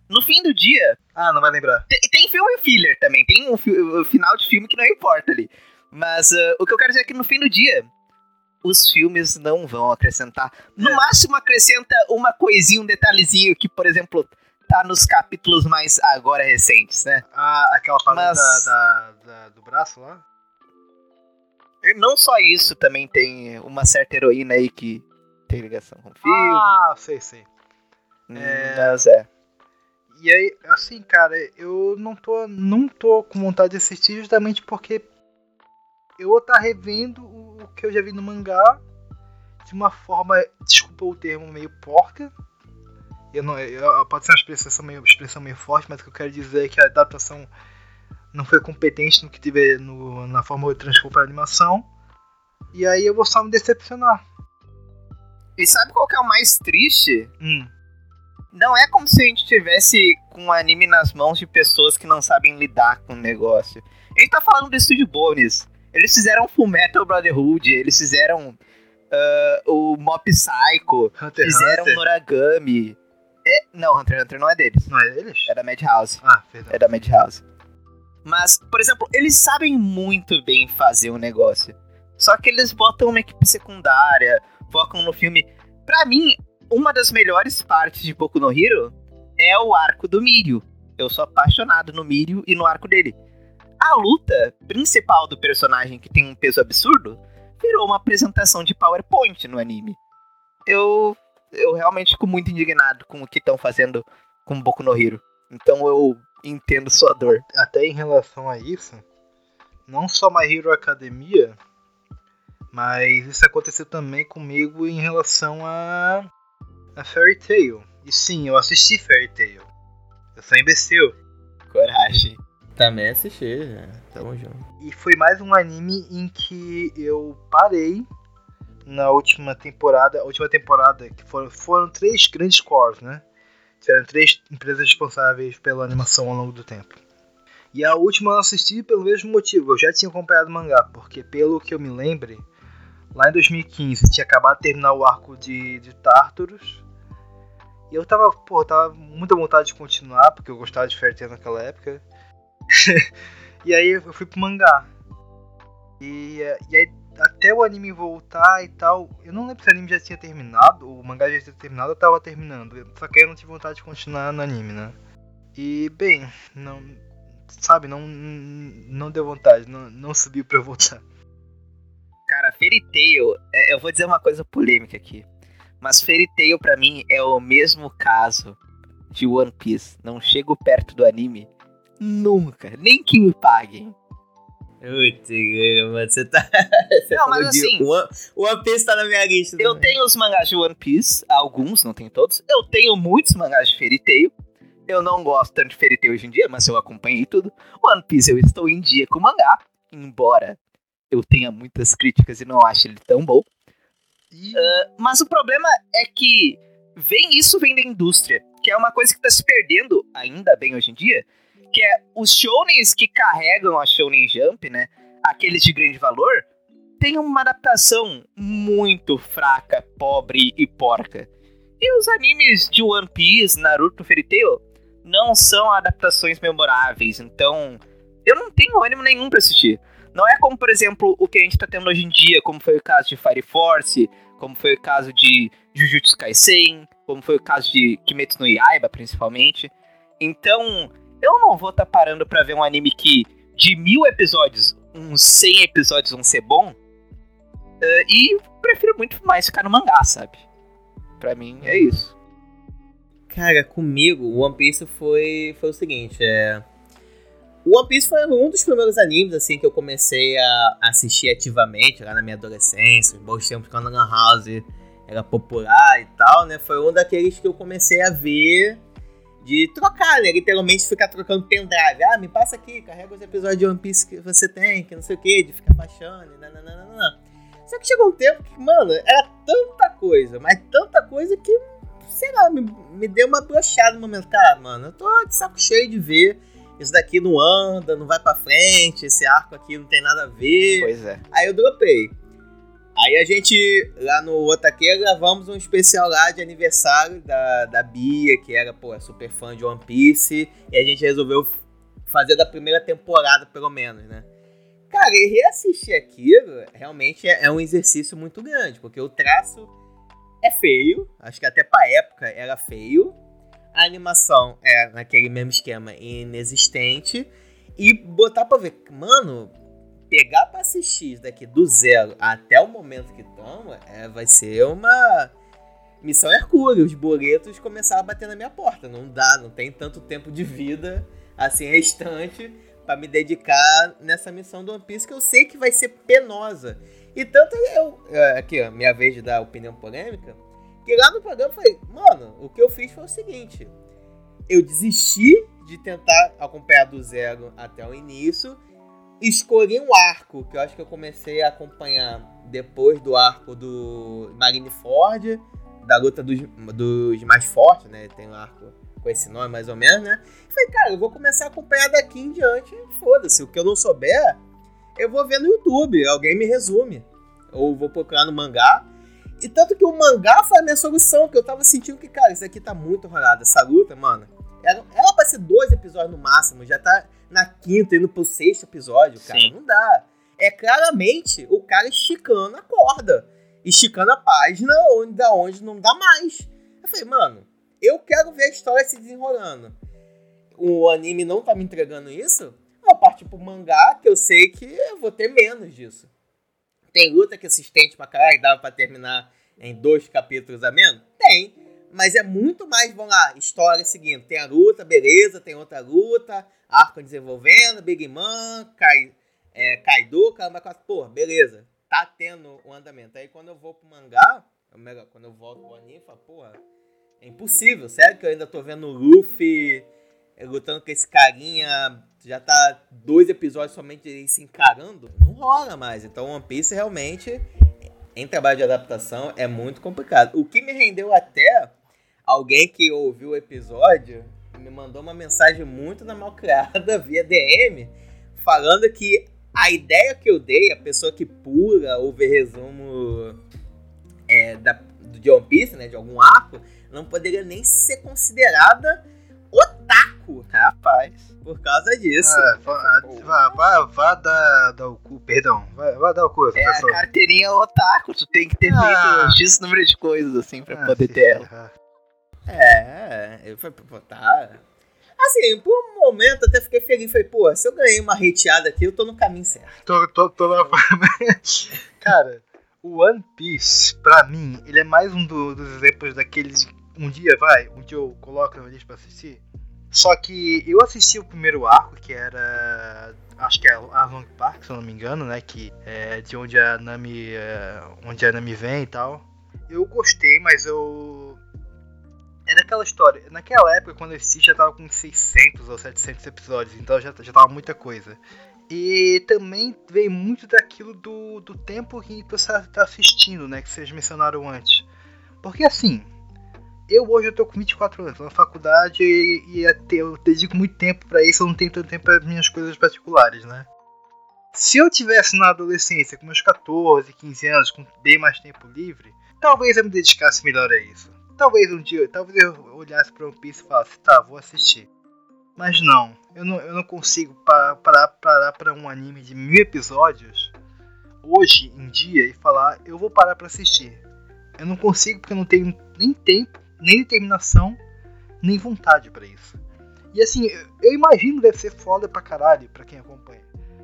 No fim do dia, Ah, não vai lembrar. tem, tem filme filler também. Tem um, o final de filme que não importa ali. Mas ah, o que eu quero dizer é que no fim do dia, os filmes não vão acrescentar. No É. máximo acrescenta uma coisinha, um detalhezinho que, por exemplo, tá nos capítulos mais agora recentes, né? Ah, aquela parada Mas- da, da- do braço lá? E não só isso, também tem uma certa heroína aí que tem ligação com o filme. Ah, sei, sei. Hum, é. Mas é. E aí, assim, cara, eu não tô, não tô com vontade de assistir justamente porque eu vou estar revendo o, o que eu já vi no mangá de uma forma, desculpa o termo, meio porca. Eu não, eu- pode ser uma expressão meio, expressão meio forte, mas o que eu quero dizer é que a adaptação não foi competente no que tiver no, na forma de transpor para animação. E aí eu vou só me decepcionar. E sabe qual que é o mais triste? Hum, Não é como se a gente tivesse com o anime nas mãos de pessoas que não sabem lidar com o negócio. A gente tá falando do Studio Bones. Eles fizeram Full Metal Brotherhood, eles fizeram ah, o Mob Psycho, Hunter fizeram Hunter. Noragami. É, não, Hunter x Hunter não é deles. Não é deles? É da Madhouse. Ah, perdão. É da Madhouse. Mas, por exemplo, eles sabem muito bem fazer um negócio. Só que eles botam uma equipe secundária, focam no filme. Pra mim, uma das melhores partes de Boku no Hero é o arco do Mirio. Eu sou apaixonado no Mirio e no arco dele. A luta principal do personagem, que tem um peso absurdo, virou uma apresentação de PowerPoint no anime. Eu, eu realmente fico muito indignado com o que estão fazendo com Boku no Hero. Então eu entendo sua dor. Até em relação a isso, não só My Hero Academia, mas isso aconteceu também comigo em relação a, a Fairy Tail. E sim, eu assisti Fairy Tail. Eu sou imbecil. Coragem. Também assisti, né? Tamo junto. E foi mais um anime em que eu parei na última temporada. A última temporada, que foram, foram três grandes cores, né? Tiveram três empresas responsáveis pela animação ao longo do tempo. E a última eu assisti pelo mesmo motivo. Eu já tinha acompanhado o mangá, porque pelo que eu me lembre, lá em 2015 tinha acabado de terminar o arco de, de Tartarus. E eu tava, pô, tava muita vontade de continuar, porque eu gostava de Fairy naquela época. e aí eu fui pro mangá. E, e aí até o anime voltar e tal, eu não lembro se o anime já tinha terminado, o mangá já tinha terminado, eu tava terminando. Só que eu não tive vontade de continuar no anime, né? E bem, não. Sabe, não, não deu vontade, não, não subiu pra eu voltar. Cara, Fairy Tail, é, eu vou dizer uma coisa polêmica aqui. Mas Fairy Tail pra mim é o mesmo caso de One Piece. Não chego perto do anime nunca, nem que me paguem. Putz, mano, você tá. Você Não, mas de assim- One, One Piece tá na minha lista. Eu também. tenho os mangás de One Piece, alguns, não tenho todos. Eu tenho muitos mangás de Fairy Tail. Eu não gosto tanto de Fairy Tail hoje em dia, mas eu acompanhei tudo. One Piece eu estou em dia com o mangá, embora eu tenha muitas críticas e não ache ele tão bom. E Mas o problema é que vem isso vem da indústria, que é uma coisa que tá se perdendo ainda bem hoje em dia, que é os shounens que carregam a Shonen Jump, né? Aqueles de grande valor, tem uma adaptação muito fraca, pobre e porca. E os animes de One Piece, Naruto, Fairy Tail não são adaptações memoráveis, então eu não tenho ânimo nenhum pra assistir. Não é como, por exemplo, o que a gente tá tendo hoje em dia, como foi o caso de Fire Force, como foi o caso de Jujutsu Kaisen, como foi o caso de Kimetsu no Yaiba, principalmente. Então, eu não vou estar parando pra ver um anime que, de mil episódios, uns 100 episódios vão ser bom. eh, e prefiro muito mais ficar no mangá, sabe? Pra mim, é isso. Cara, comigo, o One Piece foi, foi o seguinte, é... O One Piece foi um dos primeiros animes, assim, que eu comecei a assistir ativamente, lá na minha adolescência, bons tempos quando a Lan House era popular e tal, né? Foi um daqueles que eu comecei a ver de trocar, né? Literalmente ficar trocando pendrive. Ah, me passa aqui, carrega os episódios de One Piece que você tem, que não sei o que, de ficar baixando, nananana. Só que chegou um tempo que, mano, era tanta coisa, mas tanta coisa que, sei lá, me, me deu uma brochada no momento. Cara, mano, eu tô de saco cheio de ver. Isso daqui não anda, não vai pra frente, esse arco aqui não tem nada a ver. Pois é. Aí eu dropei. Aí a gente, lá no Otaque, gravamos um especial lá de aniversário da, da Bia, que era, pô, super fã de One Piece. E a gente resolveu fazer da primeira temporada, pelo menos, né? Cara, e reassistir aquilo realmente é, é um exercício muito grande, porque o traço é feio, acho que até pra época era feio. A animação é naquele mesmo esquema inexistente. E botar pra ver, mano, pegar pra assistir daqui do zero até o momento que toma, é, vai ser uma missão hercúlea. Os boletos começaram a bater na minha porta. Não dá, não tem tanto tempo de vida assim restante pra me dedicar nessa missão do One Piece que eu sei que vai ser penosa. E tanto eu, é, aqui, ó, minha vez de dar opinião polêmica, que lá no programa eu falei, mano, o que eu fiz foi o seguinte: eu desisti de tentar acompanhar do zero até o início escolhi um arco, que eu acho que eu comecei a acompanhar depois do arco do Marineford, da luta dos, dos mais fortes, né? Tem um arco com esse nome mais ou menos, né? Falei, cara, eu vou começar a acompanhar daqui em diante, foda-se. O que eu não souber, eu vou ver no YouTube, alguém me resume. Ou vou procurar no mangá. E tanto que o mangá foi a minha solução, que eu tava sentindo que, cara, isso aqui tá muito rolado. Essa luta, mano. Era, era pra ser dois episódios no máximo, já tá na quinta, indo pro sexto episódio, cara. Sim. Não dá. É claramente o cara esticando a corda. Esticando a página onde, da onde não dá mais. Eu falei, mano, eu quero ver a história se desenrolando. O anime não tá me entregando isso. Eu parti pro mangá, que eu sei que eu vou ter menos disso. Tem luta que assistente pra caralho, dava pra terminar em dois capítulos a menos? Tem. Mas é muito mais, vamos lá, história seguindo. Tem a luta, beleza, tem outra luta, arco desenvolvendo, Big Man, Kai, é, Kaido, caramba, pô, beleza. Tá tendo um andamento. Aí quando eu vou pro mangá, ou melhor, quando eu volto pro anime, falo, porra, é impossível. Sério que eu ainda tô vendo o Luffy é, lutando com esse carinha, já tá dois episódios somente se encarando? Não rola mais. Então One Piece realmente, em trabalho de adaptação, é muito complicado. O que me rendeu até alguém que ouviu o episódio me mandou uma mensagem muito na malcriada via DM, falando que a ideia que eu dei, a pessoa que pula ou vê resumo é, da, de One Piece, né, de algum arco, não poderia nem ser considerada otaku, Rapaz. por causa disso. Ah, vá, vá, vá, vá dar, dar o cu, perdão. Vá, vá dar o cu, essa É a pessoa. carteirinha otaku. Tu tem que ter Ah. feito X número de coisas assim pra Ah, poder ter ela. É, eu falei, pô, tá. Assim, por um momento até fiquei feliz. Falei, pô, se eu ganhei uma hateada aqui, eu tô no caminho certo. Tô, tô, tô na Cara, o One Piece, pra mim, ele é mais um do- dos exemplos daqueles. Um dia, vai, um dia eu coloco na minha lista pra assistir. Só que eu assisti o primeiro arco, que era. Acho que é a Long Park, se eu não me engano, né? Que é de onde a Nami. é, onde a Nami vem e tal. Eu gostei, mas eu. Era aquela história. Naquela época, quando eu assisti, já tava com 600 ou 700 episódios, então já, já tava muita coisa. E também veio muito daquilo do, do tempo que você está assistindo, né? Que vocês mencionaram antes. Porque assim, eu hoje eu tô com 24 anos, tô na faculdade e, e até eu dedico muito tempo pra isso, eu não tenho tanto tempo para minhas coisas particulares, né? Se eu tivesse na adolescência, com meus 14, 15 anos, com bem mais tempo livre, talvez eu me dedicasse melhor a isso. Talvez um dia, talvez eu olhasse para One Piece e falasse, tá, vou assistir. Mas não, eu não, eu não consigo parar parar parar para um anime de mil episódios hoje em dia e falar eu vou parar para assistir. Eu não consigo porque eu não tenho nem tempo, nem determinação, nem vontade para isso. E assim, eu, imagino deve ser foda pra caralho pra quem acompanha.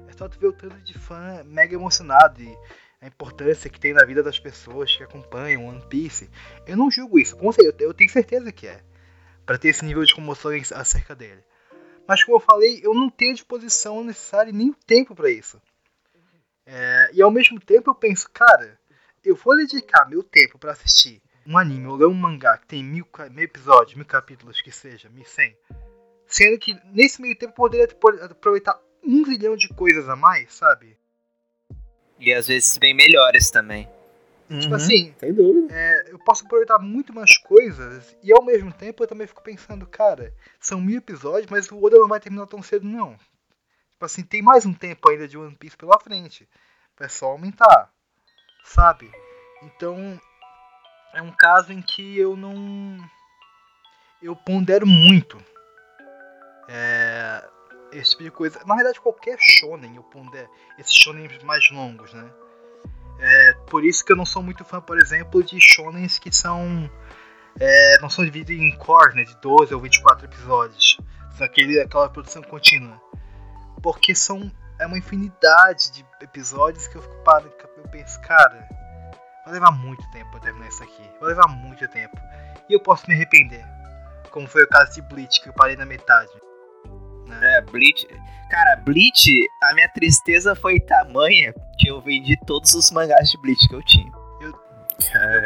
É só tu ver o tanto de fã mega emocionado e a importância que tem na vida das pessoas que acompanham One Piece. Eu não julgo isso, com certeza, eu tenho certeza que é. Pra ter esse nível de comoção acerca dele. Mas como eu falei, eu não tenho a disposição necessária nem o tempo para isso. É, e ao mesmo tempo eu penso, cara, eu vou dedicar meu tempo para assistir um anime ou ler um mangá que tem mil, mil episódios, mil capítulos que seja, mil cem. Sendo que nesse meio tempo eu poderia po- aproveitar um zilhão de coisas a mais, sabe? E às vezes bem melhores também. Tipo assim, Sem dúvida. é, eu posso aproveitar muito mais coisas e ao mesmo tempo eu também fico pensando, cara, são mil episódios, mas o Oda não vai terminar tão cedo, não. Tipo assim, tem mais um tempo ainda de One Piece pela frente. É só aumentar, sabe? Então, é um caso em que eu não. Eu pondero muito é, esse tipo de coisa. Na verdade, qualquer shonen eu pondero. Esses shonen mais longos, né? É, por isso que eu não sou muito fã, por exemplo, de shonens que são. é, não são divididos em cores, né? De 12 ou 24 episódios. São aquele, aquela produção contínua. Porque são. É uma infinidade de episódios que eu fico parado. Eu penso, cara. Vai levar muito tempo pra terminar isso aqui. Vai levar muito tempo. E eu posso me arrepender. Como foi o caso de Bleach, que eu parei na metade. É, Bleach. Cara, Bleach, a minha tristeza foi tamanha que eu vendi todos os mangás de Bleach que eu tinha.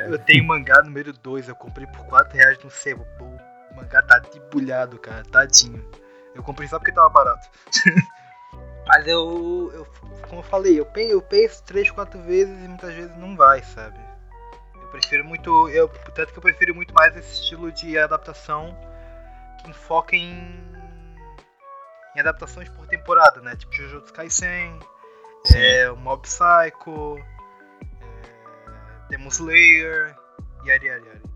Eu tenho mangá número 2, eu comprei por 4 reais no sebo. O mangá tá debulhado, cara, tadinho. Eu comprei só porque tava barato. Mas eu, eu, como eu falei, eu, pe- eu penso 3, 4 vezes e muitas vezes não vai, sabe? Eu prefiro muito, eu, tanto que eu prefiro muito mais esse estilo de adaptação que enfoca em, em adaptações por temporada, né? Tipo Jujutsu Kaisen, é, o Mob Psycho, é, Demon Slayer, yari yari yari.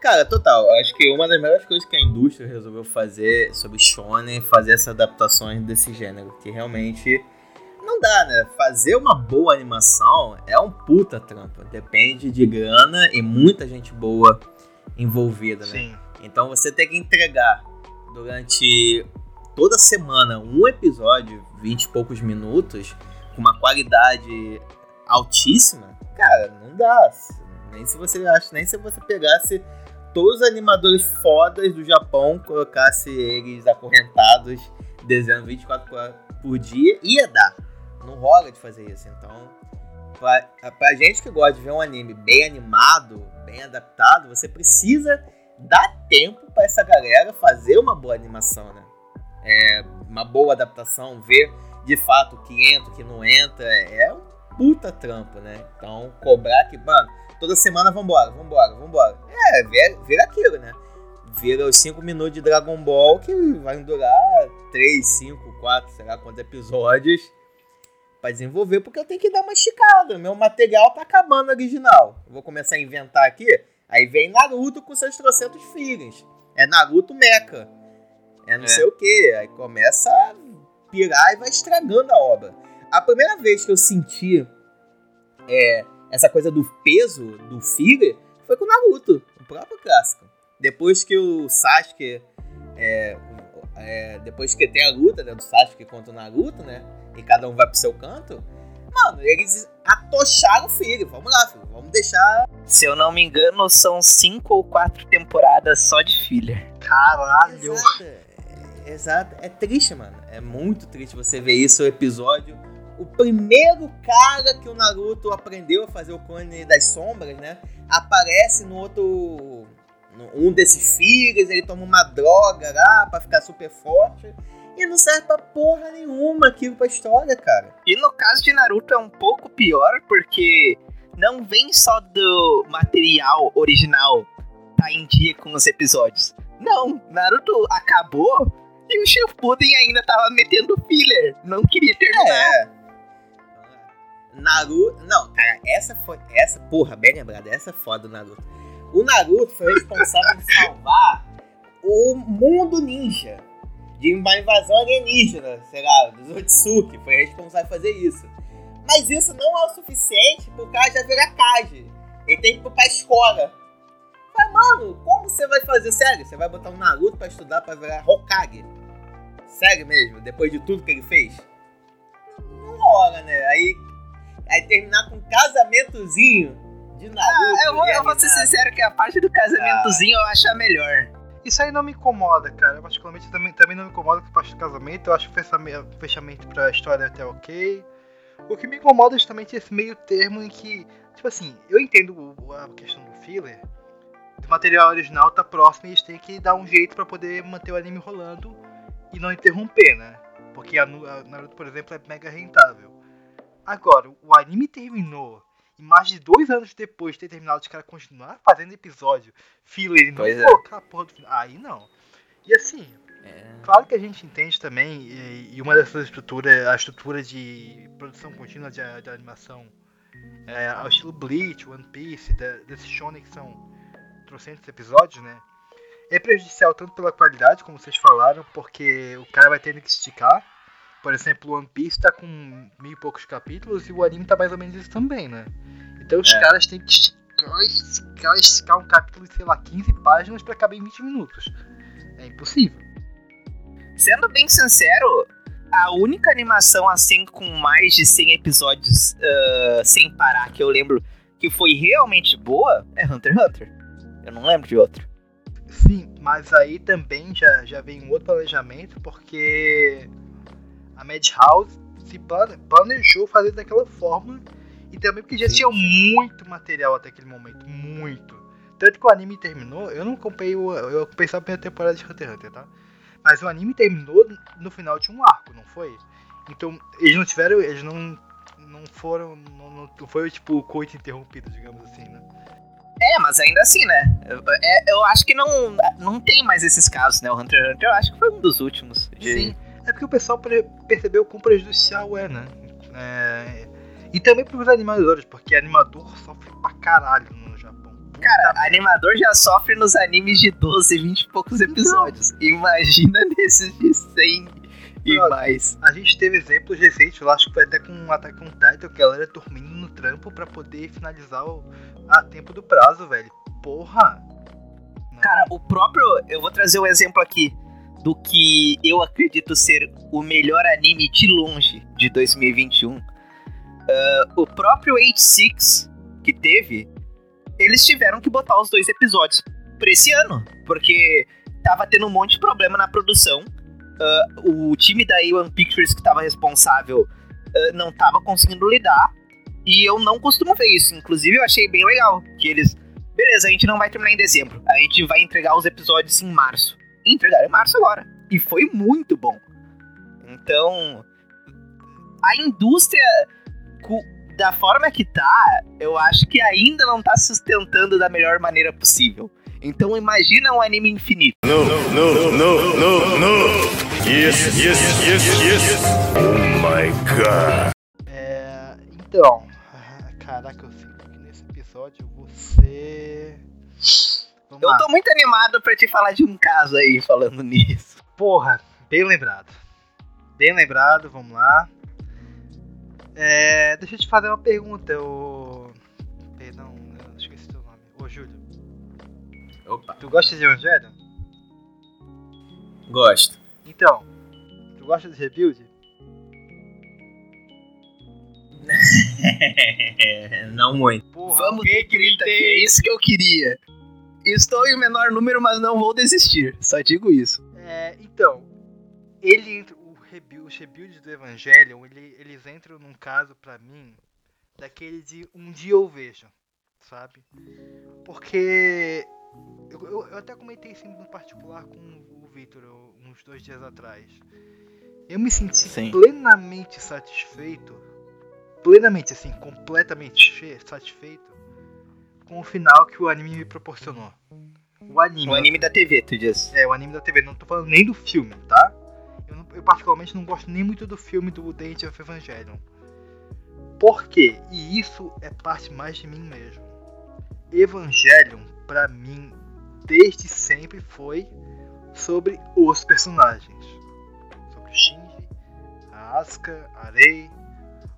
Cara, total. Acho que uma das melhores coisas que a indústria resolveu fazer sobre Shonen é fazer essas adaptações desse gênero. Que realmente não dá, né? Fazer uma boa animação é um puta trampo. Depende de grana e muita gente boa envolvida, né? Sim. Então você tem que entregar durante toda semana um episódio, 20 e poucos minutos, com uma qualidade altíssima. Cara, não dá. Nem se você acha, nem se você pegasse todos os animadores fodas do Japão, colocasse eles acorrentados, desenhando 24 horas por dia, ia dar. Não rola de fazer isso. Então, pra, pra gente que gosta de ver um anime bem animado, bem adaptado, você precisa dar tempo para essa galera fazer uma boa animação, né? É, uma boa adaptação, ver de fato o que entra, o que não entra, é um puta trampo, né? Então, cobrar que, mano, toda semana vambora, vambora, vambora. É, vira, vira aquilo, né? Vira os 5 minutos de Dragon Ball que vai durar 3, 5, 4, sei lá quantos episódios pra desenvolver, porque eu tenho que dar uma esticada. Meu material tá acabando original. Eu vou começar a inventar aqui. Aí vem Naruto com seus trocentos filhos. É Naruto Mecha. É não É. sei o que. Aí começa a pirar e vai estragando a obra. A primeira vez que eu senti é, essa coisa do peso do filler foi com o Naruto, o próprio clássico. Depois que o Sasuke. É, é, depois que tem a luta né, do Sasuke contra o Naruto, né? E cada um vai pro seu canto. Mano, eles atocharam o filho. Vamos lá, filho. Vamos deixar. Se eu não me engano, são cinco ou quatro temporadas só de filler. Caralho! Exato. Exato. É triste, mano. É muito triste você ver isso, o episódio. O primeiro cara que o Naruto aprendeu a fazer o clone das sombras, né? Aparece no outro. no- Um desses filhos, ele toma uma droga lá pra ficar super forte. E não serve pra porra nenhuma aquilo pra história, cara. E no caso de Naruto é um pouco pior, porque não vem só do material original tá em dia com os episódios. Não, Naruto acabou e o Shippuden ainda tava metendo filler. Não queria terminar. É. Naruto. Não, cara, essa foi. Essa, porra, bem lembrada, essa é foda do Naruto. O Naruto foi responsável de salvar o mundo ninja. De uma invasão alienígena, sei lá, dos Otsuki. Foi responsável por fazer isso. Mas isso não é o suficiente pro cara já virar Kage. Ele tem que ir pra escola. Mas, mano, como você vai fazer? Sério, você vai botar um Naruto pra estudar pra virar Hokage? Sério mesmo? Depois de tudo que ele fez? Não rola, né? Aí, aí terminar com um casamentozinho de Naruto. Ah, eu, vou, eu vou ser sincero que a parte do casamentozinho eu acho a melhor. Isso aí não me incomoda, cara. Eu, particularmente também, também não me incomoda com a parte do casamento. Eu acho o fechamento, o fechamento pra história até ok. O que me incomoda é justamente esse meio termo em que, tipo assim, eu entendo a questão do filler. O material original tá próximo e eles têm que dar um jeito pra poder manter o anime rolando e não interromper, né? Porque a, Naruto, por exemplo, é mega rentável. Agora, o anime terminou e mais de dois anos depois de ter terminado, os caras continuar fazendo episódio filler e não Pois é. colocar a porra do final. Aí não. E assim, É. Claro que a gente entende também, e, e uma dessas estruturas, a estrutura de produção contínua de, de animação, é, ao estilo Bleach, One Piece, da, desses shonen que são trocentos episódios, né? É prejudicial tanto pela qualidade, como vocês falaram, porque o cara vai tendo que esticar. Por exemplo, o One Piece tá com mil e poucos capítulos e o anime tá mais ou menos isso também, né? Então os É. caras têm que esticar, esticar, esticar um capítulo de, sei lá, 15 páginas pra caber em 20 minutos. É impossível. Sendo bem sincero, a única animação assim com mais de 100 episódios ah, sem parar que eu lembro que foi realmente boa é Hunter x Hunter. Eu não lembro de outro. Sim, mas aí também já, já vem um outro planejamento, porque a Madhouse se plane- planejou fazer daquela forma e também porque já Sim, tinha sim. muito material até aquele momento, muito. Tanto que o anime terminou, eu não acompanhei, o, eu acompanhei só a primeira temporada de Hunter x Hunter, tá? Mas o anime terminou no final de um arco, não foi? Então, eles não tiveram, eles não, não foram, não, não foi tipo o coito interrompido, digamos assim, né? É, mas ainda assim, né? Eu, é- eu acho que não, não tem mais esses casos, né? O Hunter x Hunter eu acho que foi um dos últimos. de- Sim, é porque o pessoal percebeu quão prejudicial é, né? É, E também pros animadores, porque animador sofre pra caralho no Japão. Cara, animador já sofre nos animes de 12, 20 e poucos episódios. Imagina nesses de 100 e mais. A gente teve exemplos recentes, eu acho que foi até com um Attack on Titan, que a galera dormindo no trampo pra poder finalizar o, a tempo do prazo, velho. Porra! Não. Cara, o próprio. Eu vou trazer um exemplo aqui do que eu acredito ser o melhor anime de longe de 2021. Ah, o próprio H6 que teve, eles tiveram que botar os dois episódios pra esse ano, porque tava tendo um monte de problema na produção. Ah, o time da A1 Pictures que tava responsável ah, não tava conseguindo lidar. E eu não costumo ver isso. Inclusive, eu achei bem legal que eles beleza, a gente não vai terminar em dezembro. A gente vai entregar os episódios em março. E entregaram em março agora. E foi muito bom. Então, a indústria, da forma que tá, eu acho que ainda não tá sustentando da melhor maneira possível. Então, imagina um anime infinito. No, no, no, no, no. Yes, yes, yes, yes. Oh my god. É, então, ah, caraca, eu sinto que nesse episódio você. Vamos Eu lá. tô muito animado pra te falar de um caso aí falando nisso. Porra, bem lembrado. Bem lembrado, vamos lá. É, deixa eu te fazer uma pergunta, ô. Opa. Tu gosta de Evangelho? Gosto. Então, tu gosta de Rebuild? não muito. Porra, Vamos ter grita aqui, é isso que eu queria. Estou em menor número, mas não vou desistir. Só digo isso. É, então, ele, o rebuild, os rebuilds do Evangelion, ele- eles entram num caso pra mim daquele de um dia eu vejo, sabe? Porque eu, eu- eu até comentei isso no particular com o Victor uns dois dias atrás. Eu me senti Sim. plenamente satisfeito, plenamente assim, completamente satisfeito com o final que o anime me proporcionou. O anime. O anime da TV, tu diz. É, o anime da TV, não tô falando nem do filme, tá? Eu, não- eu particularmente não gosto nem muito do filme do The of Evangelion. Por quê? E isso é parte mais de mim mesmo. Evangelion, pra mim, desde sempre foi sobre os personagens. Sobre o Shinji, a Asuka, a Rei,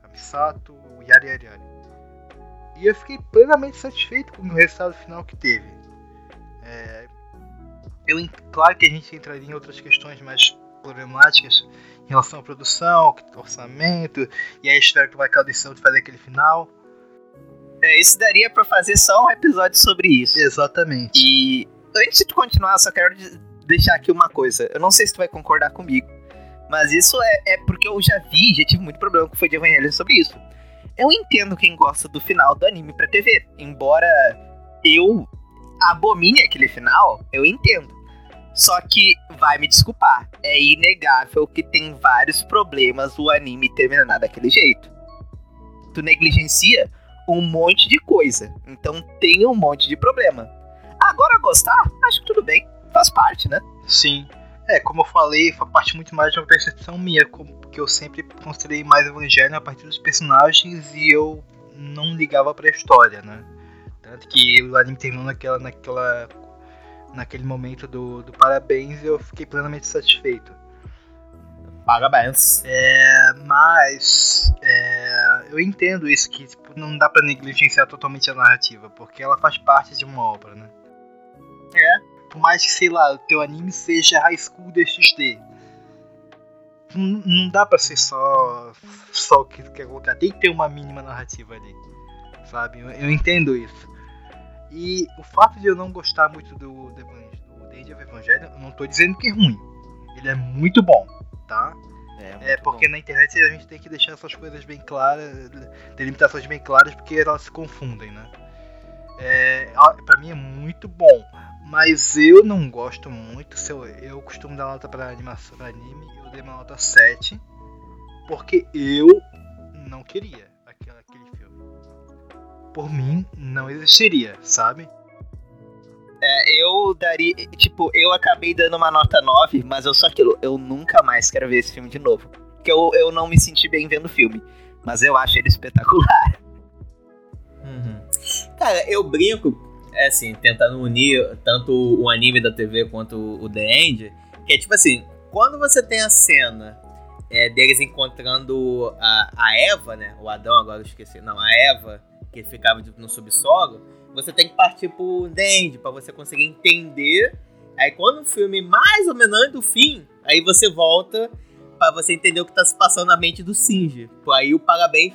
a Misato, o Yari Yari Yari. E eu fiquei plenamente satisfeito com o resultado final que teve. É, eu, claro que a gente entraria em outras questões mais problemáticas em relação à produção, orçamento, e aí espero que vai aquela decisão de fazer aquele final. É, isso daria pra fazer só um episódio sobre isso. Exatamente. E antes de continuar, eu só quero de- deixar aqui uma coisa. Eu não sei se tu vai concordar comigo, mas isso é, é porque eu já vi, já tive muito problema com o Foi de Evangelho sobre isso. Eu entendo quem gosta do final do anime pra TV, embora eu abomine aquele final, eu entendo. Só que, vai me desculpar, é inegável que tem vários problemas o anime terminar daquele jeito. Tu negligencia um monte de coisa, então tem um monte de problema. Agora gostar, acho que tudo bem, faz parte, né? Sim. É, como eu falei, foi parte muito mais de uma percepção minha, porque eu sempre considerei mais Evangelho a partir dos personagens e eu não ligava pra história, né? Tanto que o anime terminou naquela, naquela, naquele momento do, do parabéns e eu fiquei plenamente satisfeito. Parabéns. É, mas é, eu entendo isso que tipo, não dá pra negligenciar totalmente a narrativa, porque ela faz parte de uma obra, né? É. Por mais que, sei lá, o teu anime seja High School DxD, não, não dá pra ser só, só o que tu quer colocar, tem que ter uma mínima narrativa ali, sabe? Eu, eu entendo isso. E o fato de eu não gostar muito do, do, End of Evangelion, eu não tô dizendo que é ruim. Ele é muito bom, tá? É porque na internet a gente tem que deixar essas coisas bem claras, delimitações bem claras, porque elas se confundem, né? É, a- pra mim é muito bom, mas eu não gosto muito. Se eu, eu costumo dar nota pra animação, pra anime, eu dei uma nota 7, porque eu não queria aquele, aquele filme. Por mim, não existiria, sabe? É, eu daria. Tipo, eu acabei dando uma nota 9, mas eu só aquilo. Eu nunca mais quero ver esse filme de novo. Porque eu, eu não me senti bem vendo o filme. Mas eu acho ele espetacular. Uhum. Cara, eu brinco, é assim, tentando unir tanto o anime da TV quanto o The End, que é tipo assim, quando você tem a cena é, deles encontrando a, a Eva, né? O Adão, agora eu esqueci. Não, a Eva, que ficava no subsolo, você tem que partir pro End pra você conseguir entender. Aí quando o filme mais ou menos do fim, aí você volta pra você entender o que tá se passando na mente do Singe. Aí o parabéns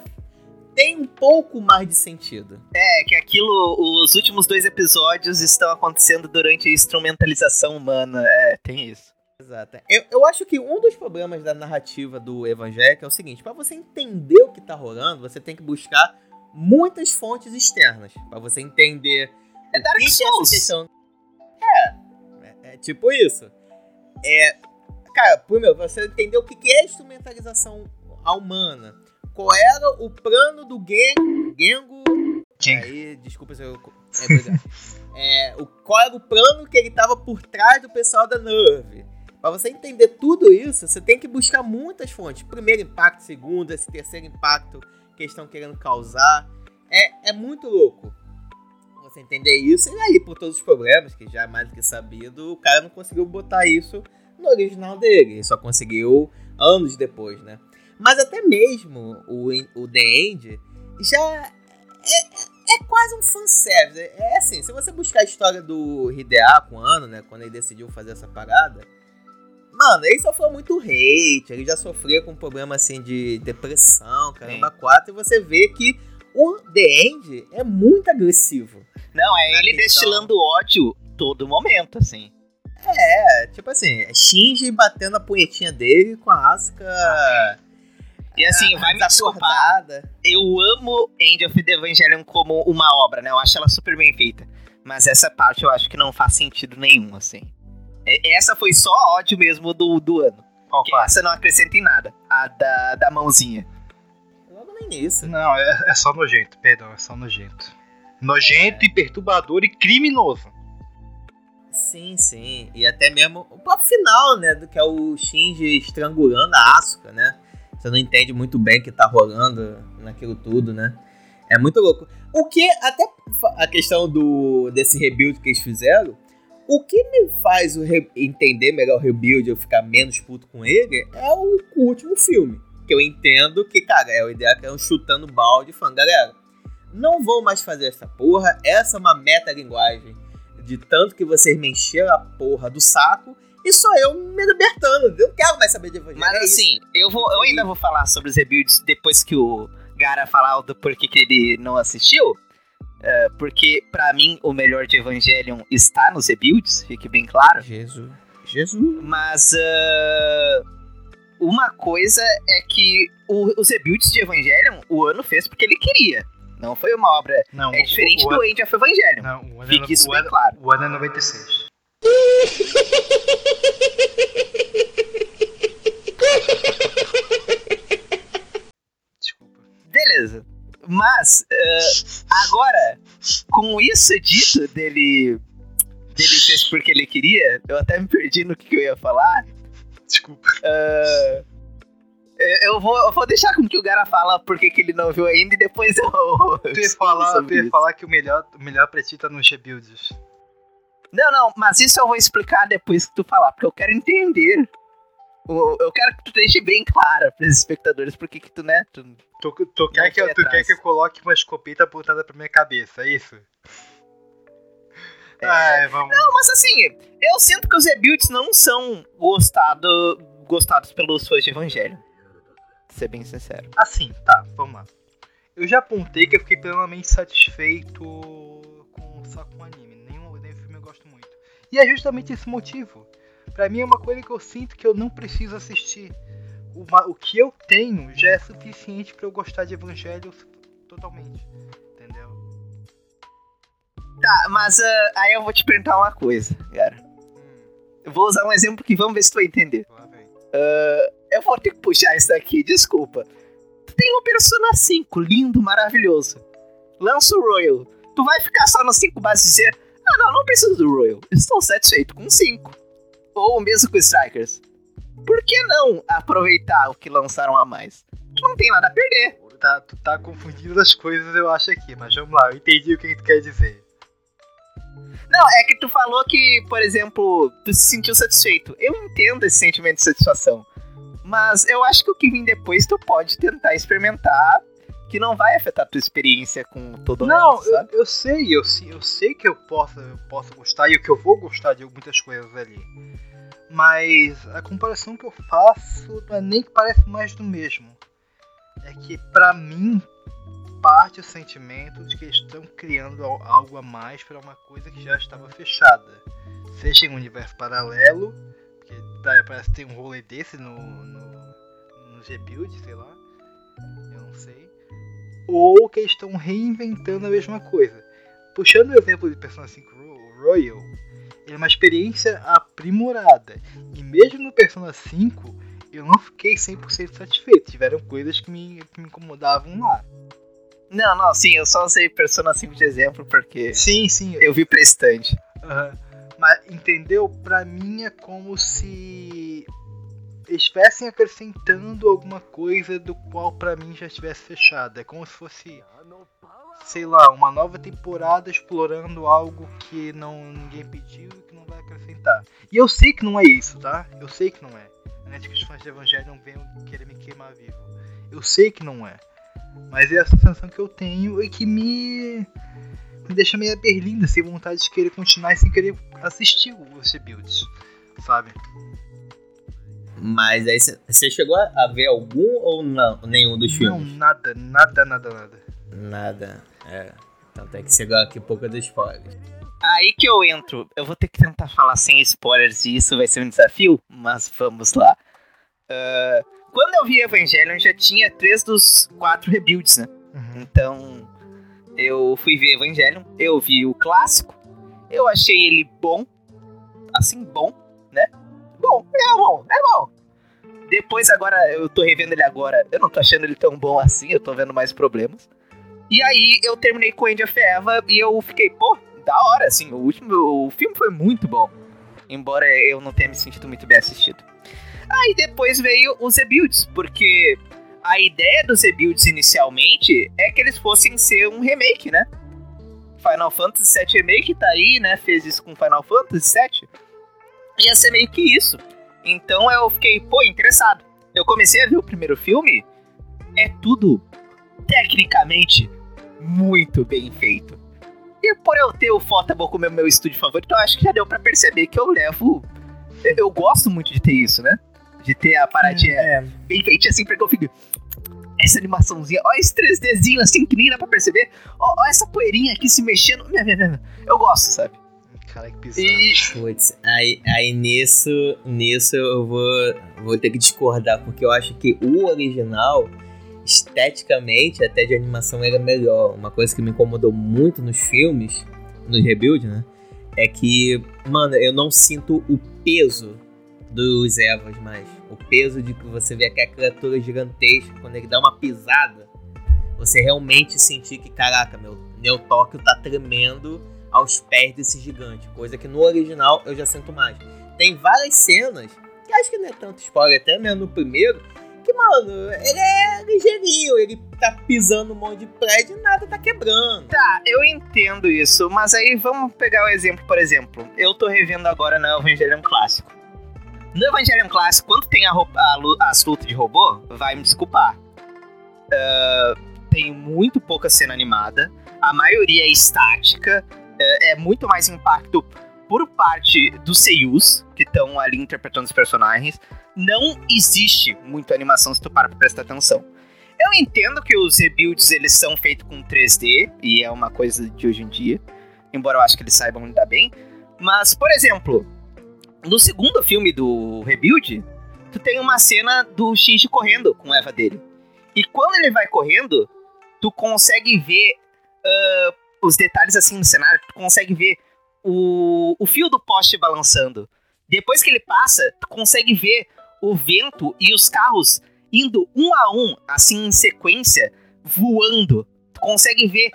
tem um pouco mais de sentido. É, que aquilo, os últimos dois episódios estão acontecendo durante a instrumentalização humana. É, tem isso. Exato. Eu, eu acho que um dos problemas da narrativa do evangélico é o seguinte: para você entender o que tá rolando, você tem que buscar muitas fontes externas. para você entender. É Dark que que essa Souls. questão... É, é, é tipo isso. É. Cara, primeiro, você entender o que que é instrumentalização humana. Qual era o plano do Gen- Gengo. Gengo. Aí, desculpa se eu. É, obrigado. É, o, qual era o plano que ele tava por trás do pessoal da Nerve. Pra você entender tudo isso, você tem que buscar muitas fontes. Primeiro impacto, segundo, esse terceiro impacto que estão querendo causar. É, é muito louco você entender isso. E aí, por todos os problemas, que já é mais do que sabido, o cara não conseguiu botar isso no original dele. Ele só conseguiu anos depois, né? Mas até mesmo o, o The End já é, é quase um fanservice. É assim, se você buscar a história do Hideaki com ano, né? Quando ele decidiu fazer essa parada. Mano, ele sofreu muito hate, ele já sofria com problema assim de depressão, caramba, quatro, e você vê que o The End é muito agressivo. Não, é ele questão- destilando ódio todo momento, assim. É, tipo assim, é Shinji batendo a punhetinha dele com a Asuka. E assim, vai me desculpar. Eu amo End of the Evangelion como uma obra, né? Eu acho ela super bem feita. Mas essa parte eu acho que não faz sentido nenhum, assim. É- Essa foi só ódio mesmo do, do ano. Qual Que essa não acrescenta em nada. A da, da mãozinha. Logo no início. Não, é, é só nojento, perdão, é só nojento. Nojento e perturbador e criminoso. Sim, sim. E até mesmo o próprio final, né? Do que é o Shinji estrangulando a Asuka, né? Você não entende muito bem o que tá rolando naquilo tudo, né? É muito louco. O que, até a questão do desse rebuild que eles fizeram, o que me faz re- entender melhor o rebuild eu ficar menos puto com ele é o, o último filme. Que eu entendo que, cara, é o ideia que é um chutando balde falando, galera, não vou mais fazer essa porra, essa é uma metalinguagem de tanto que vocês me encheram a porra do saco e sou eu me libertando. Eu quero mais saber de evangelho. Mas é isso. assim, eu, vou, eu ainda vou falar sobre os rebuilds depois que o Gara falar do porquê que ele não assistiu. É, porque, pra mim, o melhor de Evangelion está nos rebuilds, fique bem claro. Jesus. Jesus. Mas ah, uma coisa é que o- os rebuilds de Evangelion, o ano fez porque ele queria. Não foi uma obra. Não, É diferente o, do End of Evangelion. Não, o ano, Fique isso o, bem ano, claro. o ano é 96. Desculpa. Beleza. Mas, ah, agora, com isso dito dele. dele fez porque ele queria, eu até me perdi no que, que eu ia falar. Desculpa. Ah, eu, vou, eu vou deixar com que o Gara fala porque que ele não viu ainda e depois eu. Tu ia falar, tu ia falar que o melhor, o melhor pra ti tá nos rebuilds. Não, não, mas isso eu vou explicar depois que tu falar, porque eu quero entender. Eu quero que tu deixe bem claro pros espectadores porque que tu, né? Tu, Tu, tu, quer, que, eu- tu quer que eu coloque uma escopeta apontada pra minha cabeça, é isso? É. Ai, vamos. Não, mas assim, eu sinto que os rebuilds não são gostado, gostados pelos fãs de Evangelho. Pra ser bem sincero. Assim, tá, vamos lá. Eu já apontei que eu fiquei plenamente satisfeito com, só com o anime. Nenhum, nenhum filme eu gosto muito. E é justamente esse motivo. Pra mim é uma coisa que eu sinto que eu não preciso assistir. Uma- o que eu tenho já é suficiente pra eu gostar de Evangelho totalmente. Entendeu? Tá, mas ah, aí eu vou te perguntar uma coisa, cara. Eu vou usar um exemplo que vamos ver se tu vai entender. vem. Eu vou ter que puxar isso daqui, desculpa. Tu tem o Persona 5, lindo, maravilhoso. Lança o Royal. Tu vai ficar só no 5 base e dizer: Ah, não, não preciso do Royal. Estou satisfeito com 5. Ou mesmo com Strikers. Por que não aproveitar o que lançaram a mais? Tu não tem nada a perder. tá, tu tá confundindo as coisas, eu acho aqui, mas vamos lá, eu entendi o que, que tu quer dizer. Não, é que tu falou que, por exemplo, tu se sentiu satisfeito. Eu entendo esse sentimento de satisfação. Mas eu acho que o que vem depois tu pode tentar experimentar que não vai afetar a tua experiência com todo Não, sabe? eu, eu sei, eu, sei- eu sei que eu posso, eu posso gostar e que eu vou gostar de muitas coisas ali. Mas a comparação que eu faço não é nem que parece mais do mesmo. É que pra mim parte o sentimento de que eles estão criando al- algo a mais para uma coisa que já estava fechada. Seja em um universo paralelo, porque parece que tem um rolê desse no, no, no G-Build, sei lá. Eu não sei ou que eles estão reinventando a mesma coisa. Puxando o exemplo de Persona 5 Ro- Royal, ele é uma experiência aprimorada. E mesmo no Persona 5, eu não fiquei 100% satisfeito. Tiveram coisas que me, que me incomodavam lá. Não, não, sim, eu só usei Persona 5 de exemplo porque Sim, sim. eu vi pra estante. Aham. Mas, entendeu? Pra mim é como se estivessem acrescentando alguma coisa do qual pra mim já estivesse fechado. É como se fosse, sei lá, uma nova temporada explorando algo que não ninguém pediu e que não vai acrescentar. E eu sei que não é isso, tá? Eu sei que não é. Antes que os fãs de Evangelion venham querer me queimar vivo. Eu sei que não é. Mas é a sensação que eu tenho e que me me deixa meio berlinda, sem vontade de querer continuar e sem querer assistir os rebuilds, sabe? Mas aí você chegou a ver algum ou não? Nenhum dos Não, filmes? nada, nada, nada, nada. Nada. É. Então tem que chegar aqui pouco dos spoilers. Aí que eu entro. Eu vou ter que tentar falar sem spoilers e isso vai ser um desafio, mas vamos lá. Ah, quando eu vi Evangelion, já tinha três dos quatro rebuilds, né? Uhum. Então, eu fui ver Evangelion, eu vi o clássico, eu achei ele bom, assim, bom, né? Bom, é bom, é bom. Depois, agora, eu tô revendo ele agora, eu não tô achando ele tão bom assim, eu tô vendo mais problemas. E aí, eu terminei com End of Eva e eu fiquei, pô, da hora, assim, o último, o filme foi muito bom. Embora eu não tenha me sentido muito bem assistido. Aí depois veio os rebuilds, porque a ideia dos rebuilds inicialmente é que eles fossem ser um remake, né? Final Fantasy VII Remake tá aí, né? Fez isso com Final Fantasy VII. Ia ser meio que isso. Então eu fiquei, pô, interessado. Eu comecei a ver o primeiro filme, é tudo tecnicamente muito bem feito. E por eu ter o Fotable como meu estúdio favorito, eu acho que já deu pra perceber que eu levo. Eu, eu gosto muito de ter isso, né? De ter a paradinha É. bem feitinha assim, porque eu fico. Essa animaçãozinha, ó, esse 3Dzinho assim que nem dá pra perceber. Ó, ó essa poeirinha aqui se mexendo. Eu gosto, sabe? Cara, que bizarro. E. Putz, aí, aí nisso, nisso eu vou, vou ter que discordar, porque eu acho que o original, esteticamente, até de animação, era melhor. Uma coisa que me incomodou muito nos filmes, nos rebuild, né? É que, mano, eu não sinto o peso dos Evas mais. O peso de que você vê aquela criatura gigantesca, quando ele dá uma pisada, você realmente sentir que, caraca, meu, meu Tóquio tá tremendo aos pés desse gigante, coisa que no original eu já sinto mais. Tem várias cenas, que acho que não é tanto spoiler, até mesmo no primeiro, que, mano, ele é ligeirinho, ele tá pisando um monte de prédio e nada tá quebrando. Tá, eu entendo isso, mas aí vamos pegar o exemplo, por exemplo. Eu tô revendo agora no Evangelion Clássico. No Evangelion Clássico, quando tem a roupa- a as de robô, vai me desculpar. Ah, tem muito pouca cena animada, a maioria é estática, é, é muito mais impacto por parte dos seiyus, que estão ali interpretando os personagens. Não existe muita animação se tu para pra prestar atenção. Eu entendo que os rebuilds eles são feitos com 3D e é uma coisa de hoje em dia, embora eu acho que eles saibam lidar bem. Mas, por exemplo, no segundo filme do rebuild, tu tem uma cena do Shinji correndo com Eva dele. E quando ele vai correndo, tu consegue ver ah, os detalhes assim no cenário, tu consegue ver o, o fio do poste balançando. Depois que ele passa, tu consegue ver o vento e os carros indo um a um, assim em sequência, voando. Tu consegue ver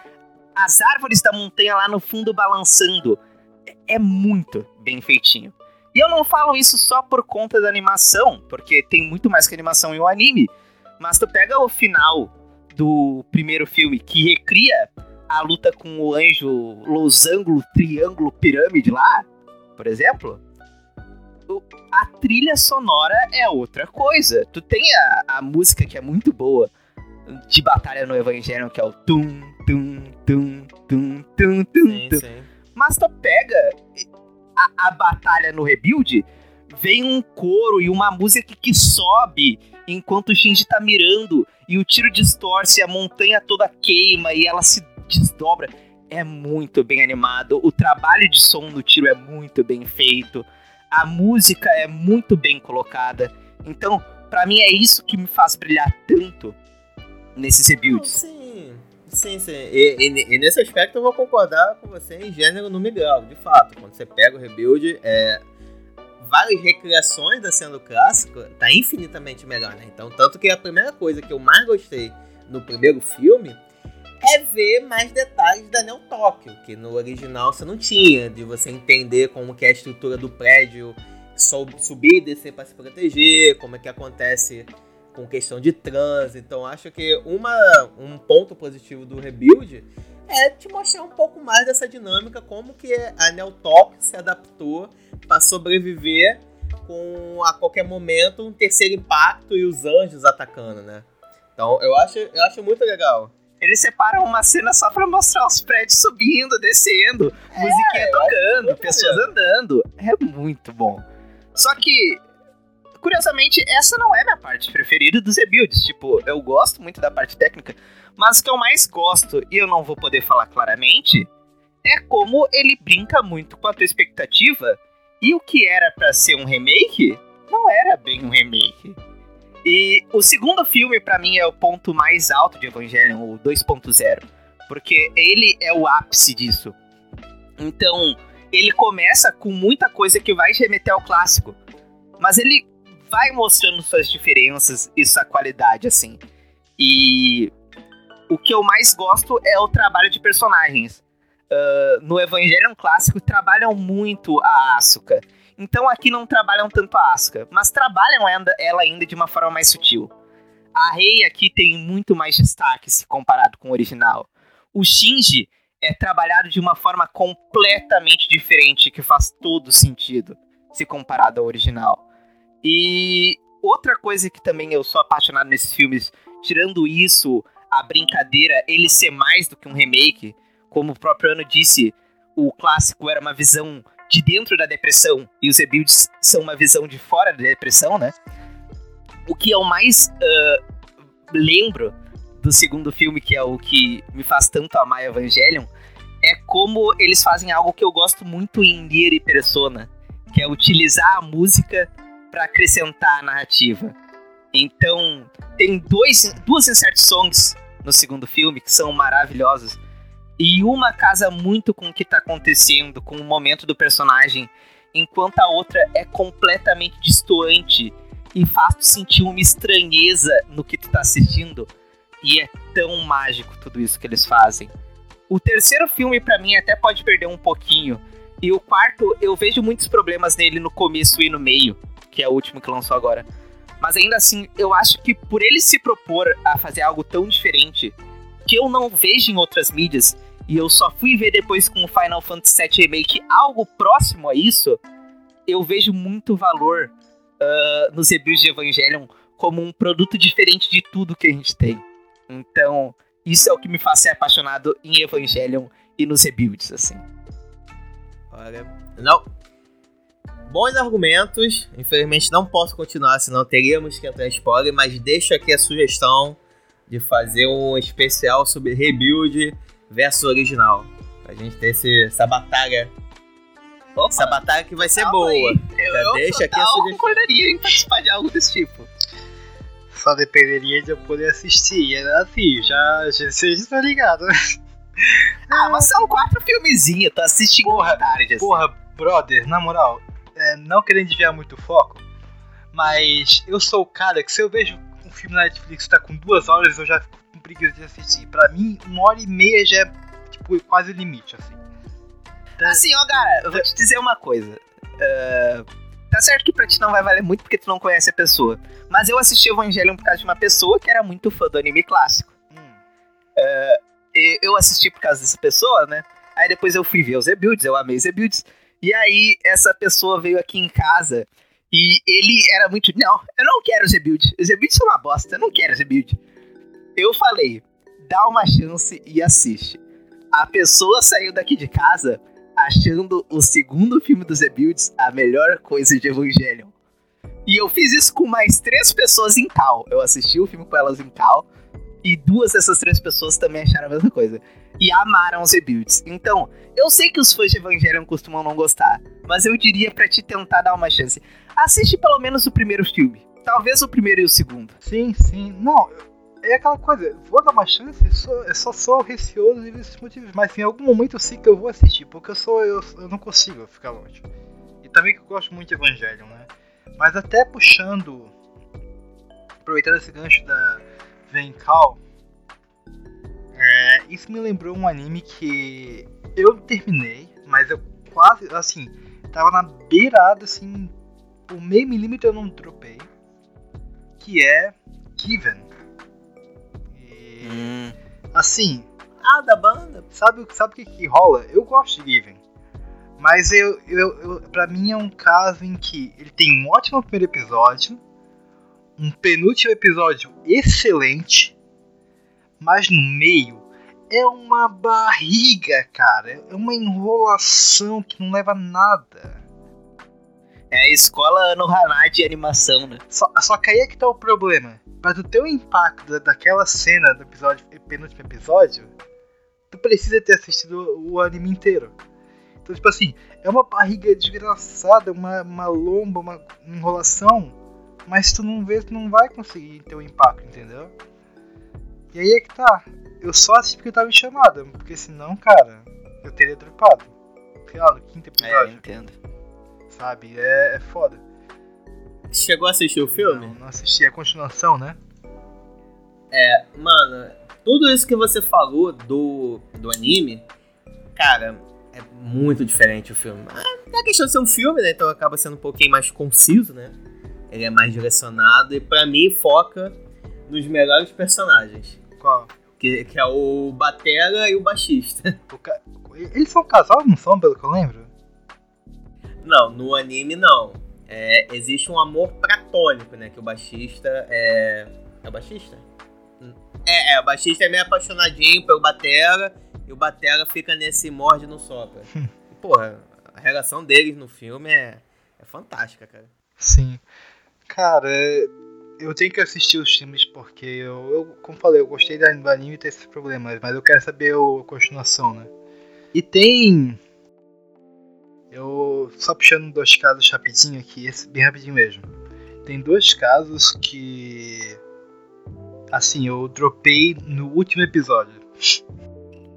as árvores da montanha lá no fundo balançando. É- É muito bem feitinho. E eu não falo isso só por conta da animação, porque tem muito mais que animação em um anime. Mas tu pega o final do primeiro filme, que recria a luta com o anjo losango, triângulo, pirâmide lá, por exemplo, a trilha sonora é outra coisa. Tu tem a, a música que é muito boa de batalha no Evangelho, que é o tum, tum, tum, tum, tum, tum, Sim, tum. sim. Mas tu pega a, a batalha no Rebuild, vem um coro e uma música que sobe enquanto o Shinji tá mirando e o tiro distorce, a montanha toda queima e ela se desdobra. É muito bem animado. O trabalho de som no tiro é muito bem feito. A música é muito bem colocada. Então, pra mim é isso que me faz brilhar tanto nesses rebuilds. Sim, sim, sim. E, e- e nesse aspecto eu vou concordar com você em gênero no grau. De fato, quando você pega o Rebuild, é, várias recriações da cena do clássico, tá infinitamente melhor, né? Então, tanto que a primeira coisa que eu mais gostei no primeiro filme é ver mais detalhes da Neo Tóquio, que no original você não tinha, de você entender como que é a estrutura do prédio, subir e descer para se proteger, como é que acontece com questão de trânsito. Então acho que uma, um ponto positivo do Rebuild é te mostrar um pouco mais dessa dinâmica, como que a Neo Tóquio se adaptou para sobreviver com a qualquer momento um terceiro impacto e os anjos atacando, né? Então eu acho, eu acho muito legal. Eles separam uma cena só pra mostrar os prédios subindo, descendo, musiquinha tocando, muito pessoas andando. É muito bom. Só que, curiosamente, essa não é minha parte preferida dos rebuilds. Tipo, eu gosto muito da parte técnica, mas o que eu mais gosto, e eu não vou poder falar claramente, é como ele brinca muito com a tua expectativa. E o que era pra ser um remake, não era bem um remake. E o segundo filme, pra mim, é o ponto mais alto de Evangelion, o 2.0. Porque ele é o ápice disso. Então, ele começa com muita coisa que vai remeter ao clássico. Mas ele vai mostrando suas diferenças e sua qualidade, assim. E o que eu mais gosto é o trabalho de personagens. Ah, no Evangelion clássico, trabalham muito a Asuka. Então aqui não trabalham tanto a Asuka, mas trabalham ela ainda de uma forma mais sutil. A Rei aqui tem muito mais destaque se comparado com o original. O Shinji é trabalhado de uma forma completamente diferente, que faz todo sentido se comparado ao original. E outra coisa que também eu sou apaixonado nesses filmes, tirando isso, a brincadeira, ele ser mais do que um remake, como o próprio Ano disse, o clássico era uma visão de dentro da depressão e os rebuilds são uma visão de fora da depressão, né? O que eu mais ah, lembro do segundo filme, que é o que me faz tanto amar Evangelion, é como eles fazem algo que eu gosto muito em Nier e Persona, que é utilizar a música para acrescentar a narrativa. Então, tem dois, duas insert songs no segundo filme que são maravilhosos. E uma casa muito com o que tá acontecendo, com o momento do personagem, enquanto a outra é completamente distoante e faz tu sentir uma estranheza no que tu tá assistindo. E é tão mágico tudo isso que eles fazem. O terceiro filme, pra mim, até pode perder um pouquinho. E o quarto, eu vejo muitos problemas nele no começo e no meio, que é o último que lançou agora. Mas ainda assim, eu acho que por ele se propor a fazer algo tão diferente, que eu não vejo em outras mídias, e eu só fui ver depois com o Final Fantasy VII Remake algo próximo a isso, eu vejo muito valor ah, nos reviews de Evangelion como um produto diferente de tudo que a gente tem. Então, isso é o que me faz ser apaixonado em Evangelion e nos rebuilds, assim. Olha, não. Bons argumentos. Infelizmente não posso continuar, senão teríamos que entrar em spoiler, mas deixo aqui a sugestão de fazer um especial sobre rebuild versus original. Pra gente ter esse, essa batalha. Essa batalha que vai ser boa. aí. Eu, Já eu deixa aqui a concordaria em participar de algo desse tipo. Só dependeria de eu poder assistir. Era assim, já, já vocês estão ligados, né? Ah, mas são quatro filmezinhos, tu assiste em Porra, tarde, assim. Porra, brother, na moral, é, não querendo desviar muito o foco, mas eu sou o cara que se eu vejo um filme na Netflix que tá com duas horas, eu já fico preguiça de assistir. Pra mim, uma hora e meia já é tipo, quase o limite, assim. Assim, ó, cara, eu vou te dizer uma coisa. Ah, tá certo que pra ti não vai valer muito porque tu não conhece a pessoa. Mas eu assisti Evangelion por causa de uma pessoa que era muito fã do anime clássico. Hum, e eu assisti por causa dessa pessoa, né? Aí depois eu fui ver os Rebuilds, eu amei os Rebuilds. E aí essa pessoa veio aqui em casa e ele era muito. Não, eu não quero os Rebuilds. Os Rebuilds são uma bosta, eu não quero os Rebuilds. Eu falei, dá uma chance e assiste. A pessoa saiu daqui de casa achando o segundo filme dos Rebuilds a melhor coisa de Evangelion. E eu fiz isso com mais três pessoas em cal. Eu assisti o filme com elas em cal. E duas dessas três pessoas também acharam a mesma coisa. E amaram os rebuilds. Então, eu sei que os fãs de Evangelion costumam não gostar. Mas eu diria para te tentar dar uma chance. Assiste pelo menos o primeiro filme. Talvez o primeiro e o segundo. Sim, sim. Não, é aquela coisa, vou dar uma chance, eu só, eu só sou receoso desses motivos. Mas em algum momento eu sei que eu vou assistir, porque eu sou. Eu, eu não consigo ficar longe. E também que eu gosto muito de Evangelion, né? Mas até puxando. Aproveitando esse gancho da Vencal. É, isso me lembrou um anime que eu terminei, mas eu quase, assim, tava na beirada, assim, por meio milímetro eu não dropei. Que é Given. Hum. assim, Ah, da banda? sabe, sabe o que, que rola? Eu gosto de Given. Mas eu, eu, eu, pra mim é um caso em que ele tem um ótimo primeiro episódio, um penúltimo episódio excelente, mas no meio é uma barriga, cara. É uma enrolação que não leva a nada. É a escola no Hanai de animação, né? Só, só que aí é que tá o problema. Pra tu ter o impacto da- daquela cena do episódio, penúltimo episódio, tu precisa ter assistido o anime inteiro. Então, tipo assim, é uma barriga desgraçada, uma, uma lomba, uma enrolação, mas tu não vê, tu não vai conseguir ter o impacto, entendeu? E aí é que tá. Eu só assisti porque eu tava em chamada, porque senão, cara, eu teria dropado. Sei lá, no quinto É, eu episódio, entendo. Sabe? É, é foda. Chegou a assistir o filme? Não, não assisti a continuação, né? Mano, tudo isso que você falou do, do anime, cara, é muito diferente o filme. Ah, É a questão de ser um filme, né? Então acaba sendo um pouquinho mais conciso, né? Ele é mais direcionado e pra mim foca nos melhores personagens. Qual? Que, que é o Batera e o baixista. O ca- Eles são casal, não são, pelo que eu lembro? Não, no anime não. É, existe um amor platônico, né? Que o baixista é. É o baixista? É, é, o baixista é meio apaixonadinho pelo Batera e o Batera fica nesse morde no sopra. E, porra, a relação deles no filme é, é fantástica, cara. Sim. Cara, eu tenho que assistir os filmes porque eu, eu como falei, eu gostei da- do anime e tem esses problemas, mas eu quero saber o- a continuação, né? E tem. Eu. Só puxando dois casos rapidinho aqui, esse bem rapidinho mesmo. Tem dois casos que. Assim, eu dropei no último episódio.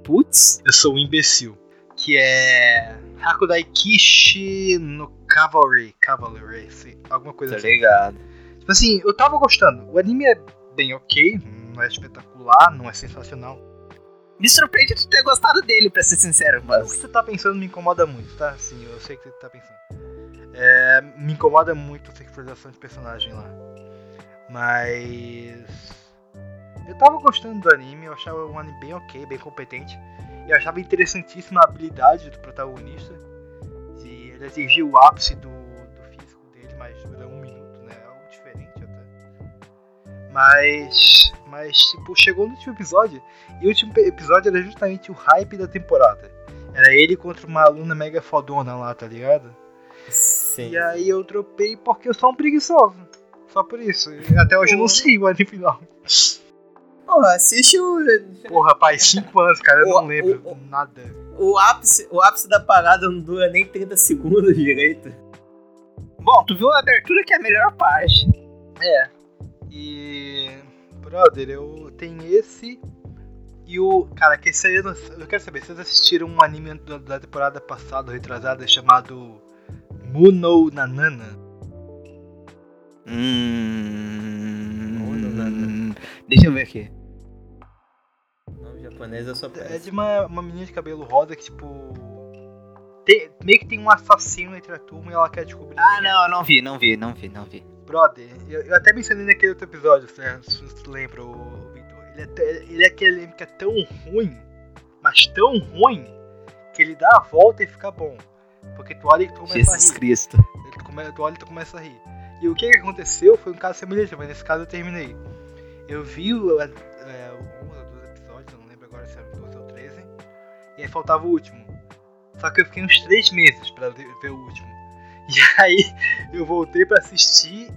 Putz. Eu sou um imbecil. Que é. Hakudai Kishi no Cavalry. Cavalry, sei, alguma coisa Tá assim. ligado. Tipo assim, eu tava gostando. O anime é bem ok, não é espetacular, não é sensacional. Me surpreende tu ter gostado dele, pra ser sincero, O que mas. você tá pensando me incomoda muito, tá? Sim, eu sei o que você tá pensando. É, me incomoda muito a sexualização de personagem lá. Mas. Eu tava gostando do anime, eu achava um anime bem ok, bem competente. E eu achava interessantíssima a habilidade do protagonista. De ele atingir o ápice do, Mas. Mas, tipo, chegou no último episódio. E o último episódio era justamente o hype da temporada. Era ele contra uma aluna mega fodona lá, tá ligado? Sim. E aí eu dropei porque eu sou um preguiçoso. Só por isso. Até hoje eu não sei o anime final. Porra, assiste o. Porra, pai, 5 anos, cara, eu O- não lembro o- nada. O ápice, o ápice da parada não dura nem 30 segundos direito. Bom, tu viu a abertura que é a melhor parte. É. E. Brother, eu tenho esse. E o. Cara, que esse aí eu, não, eu quero saber, vocês assistiram um anime da, da temporada passada, retrasada, chamado Muno Nanana? Hum. Deixa eu ver aqui. Nome japonês eu só É de uma, uma menina de cabelo rosa que, tipo. tem- meio que tem um assassino entre a turma e ela quer descobrir. Ah, é. não, eu não vi, não vi, não vi, não vi. Brother, eu, eu até mencionei naquele outro episódio, se você lembra, o Vitor. Ele é, ele é aquele anime que é tão ruim, mas tão ruim, que ele dá a volta e fica bom. Porque tu olha e tu começa Jesus a rir. Cristo. Tu, come, tu olha e tu começa a rir. E o que, aconteceu foi um caso semelhante, mas nesse caso eu terminei. Eu vi o, é, um ou dois episódios, eu não lembro agora se eram 12 ou 13. E aí faltava o último. Só que eu fiquei uns 3 meses pra ver o último. E aí eu voltei pra assistir.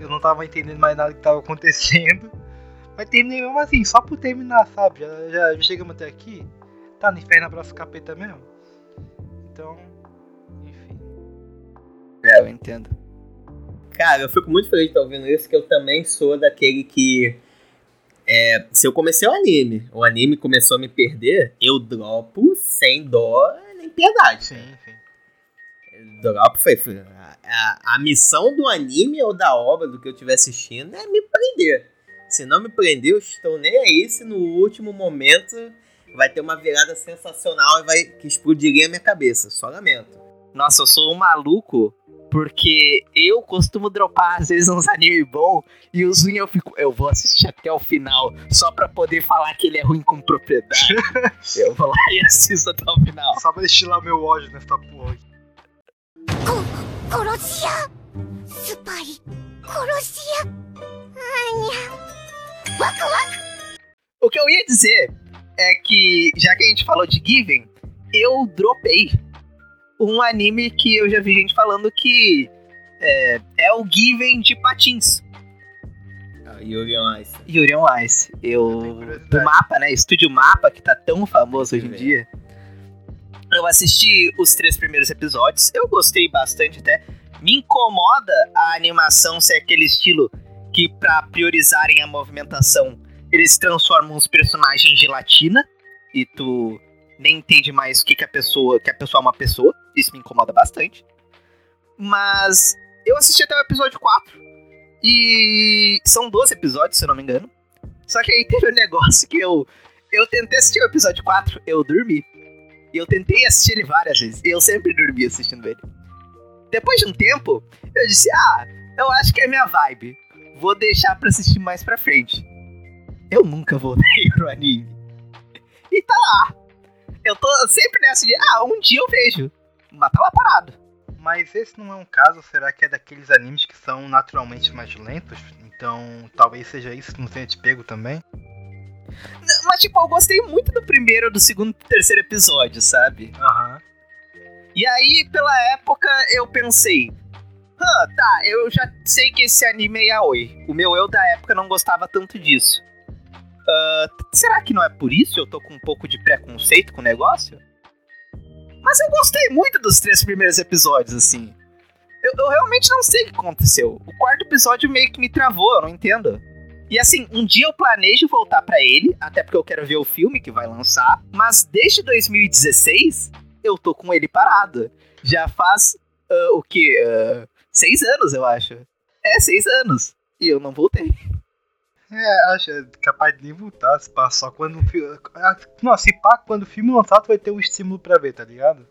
Eu não, tava entendendo mais nada que tava acontecendo. Mas terminei mesmo assim, só por terminar, sabe? Já, já, já chegamos até aqui. Tá no inferno abraço capeta mesmo. Então, enfim. É, eu entendo. Cara, eu fico muito feliz de estar ouvindo isso, que eu também sou daquele que. É, se eu comecei o anime, o anime começou a me perder, eu dropo sem dó nem piedade. Sim. Drop foi. foi- a, a- a missão do anime ou da obra do que eu estiver assistindo é me prender. Se não me prender, eu estou nem aí se no último momento vai ter uma virada sensacional e vai que explodiria a minha cabeça. Só lamento. Nossa, eu sou um maluco porque eu costumo dropar às vezes uns anime bom e os ruins eu fico, eu vou assistir até o final só pra poder falar que ele é ruim com propriedade. eu vou lá e assisto até o final. Só pra destilar o meu ódio nessa porra. 殺し屋スパイ殺し屋あにゃワクワク O que eu ia dizer é que, já que a gente falou de Given, eu dropei um anime que eu já vi gente falando que é, é o Given de patins. Ah, Yuri on Ice. Yuri on Ice. tenho Eu, curiosidade. do mapa, né? Estúdio Mapa, que tá tão famoso hoje em dia. Eu assisti os três primeiros episódios, eu gostei bastante até. Me incomoda a animação ser aquele estilo que, pra priorizarem a movimentação, eles transformam os personagens em gelatina e tu nem entende mais o que, que a pessoa. que a pessoa é uma pessoa. Isso me incomoda bastante. Mas eu assisti até o episódio 4. E são 12 episódios, se eu não me engano. Só que aí teve um negócio que eu. Eu tentei assistir o episódio 4, eu dormi. E eu tentei assistir ele várias vezes. E eu sempre dormi assistindo ele. Depois de um tempo, eu disse: Ah, eu acho que é minha vibe. Vou deixar pra assistir mais pra frente. Eu nunca voltei pro anime. E tá lá. Eu tô sempre nessa de: Ah, um dia eu vejo. Mas tá lá parado. Mas esse não é um caso, será que é daqueles animes que são naturalmente mais lentos? Então talvez seja isso que não tenha te pego também? Mas, tipo, eu gostei muito do primeiro, do segundo e terceiro episódio, sabe? Aham. E aí, pela época, eu pensei. Ah, tá, eu já sei que esse anime é yaoi. O meu eu da época não gostava tanto disso. T- será que não é por isso eu tô com um pouco de preconceito com o negócio? Mas eu gostei muito dos três primeiros episódios, assim. Eu, eu realmente não sei o que aconteceu. O quarto episódio meio que me travou, eu não entendo. E assim, um dia eu planejo voltar pra ele, até porque eu quero ver o filme que vai lançar. Mas desde 2016, eu tô com ele parado. Já faz ah, o quê? Ah, seis anos, eu acho. É, seis anos. E eu não voltei. É, acho é capaz de nem voltar, se pá, só quando o filme. Não, se pá, quando o filme lançar, tu vai ter um estímulo pra ver, tá ligado?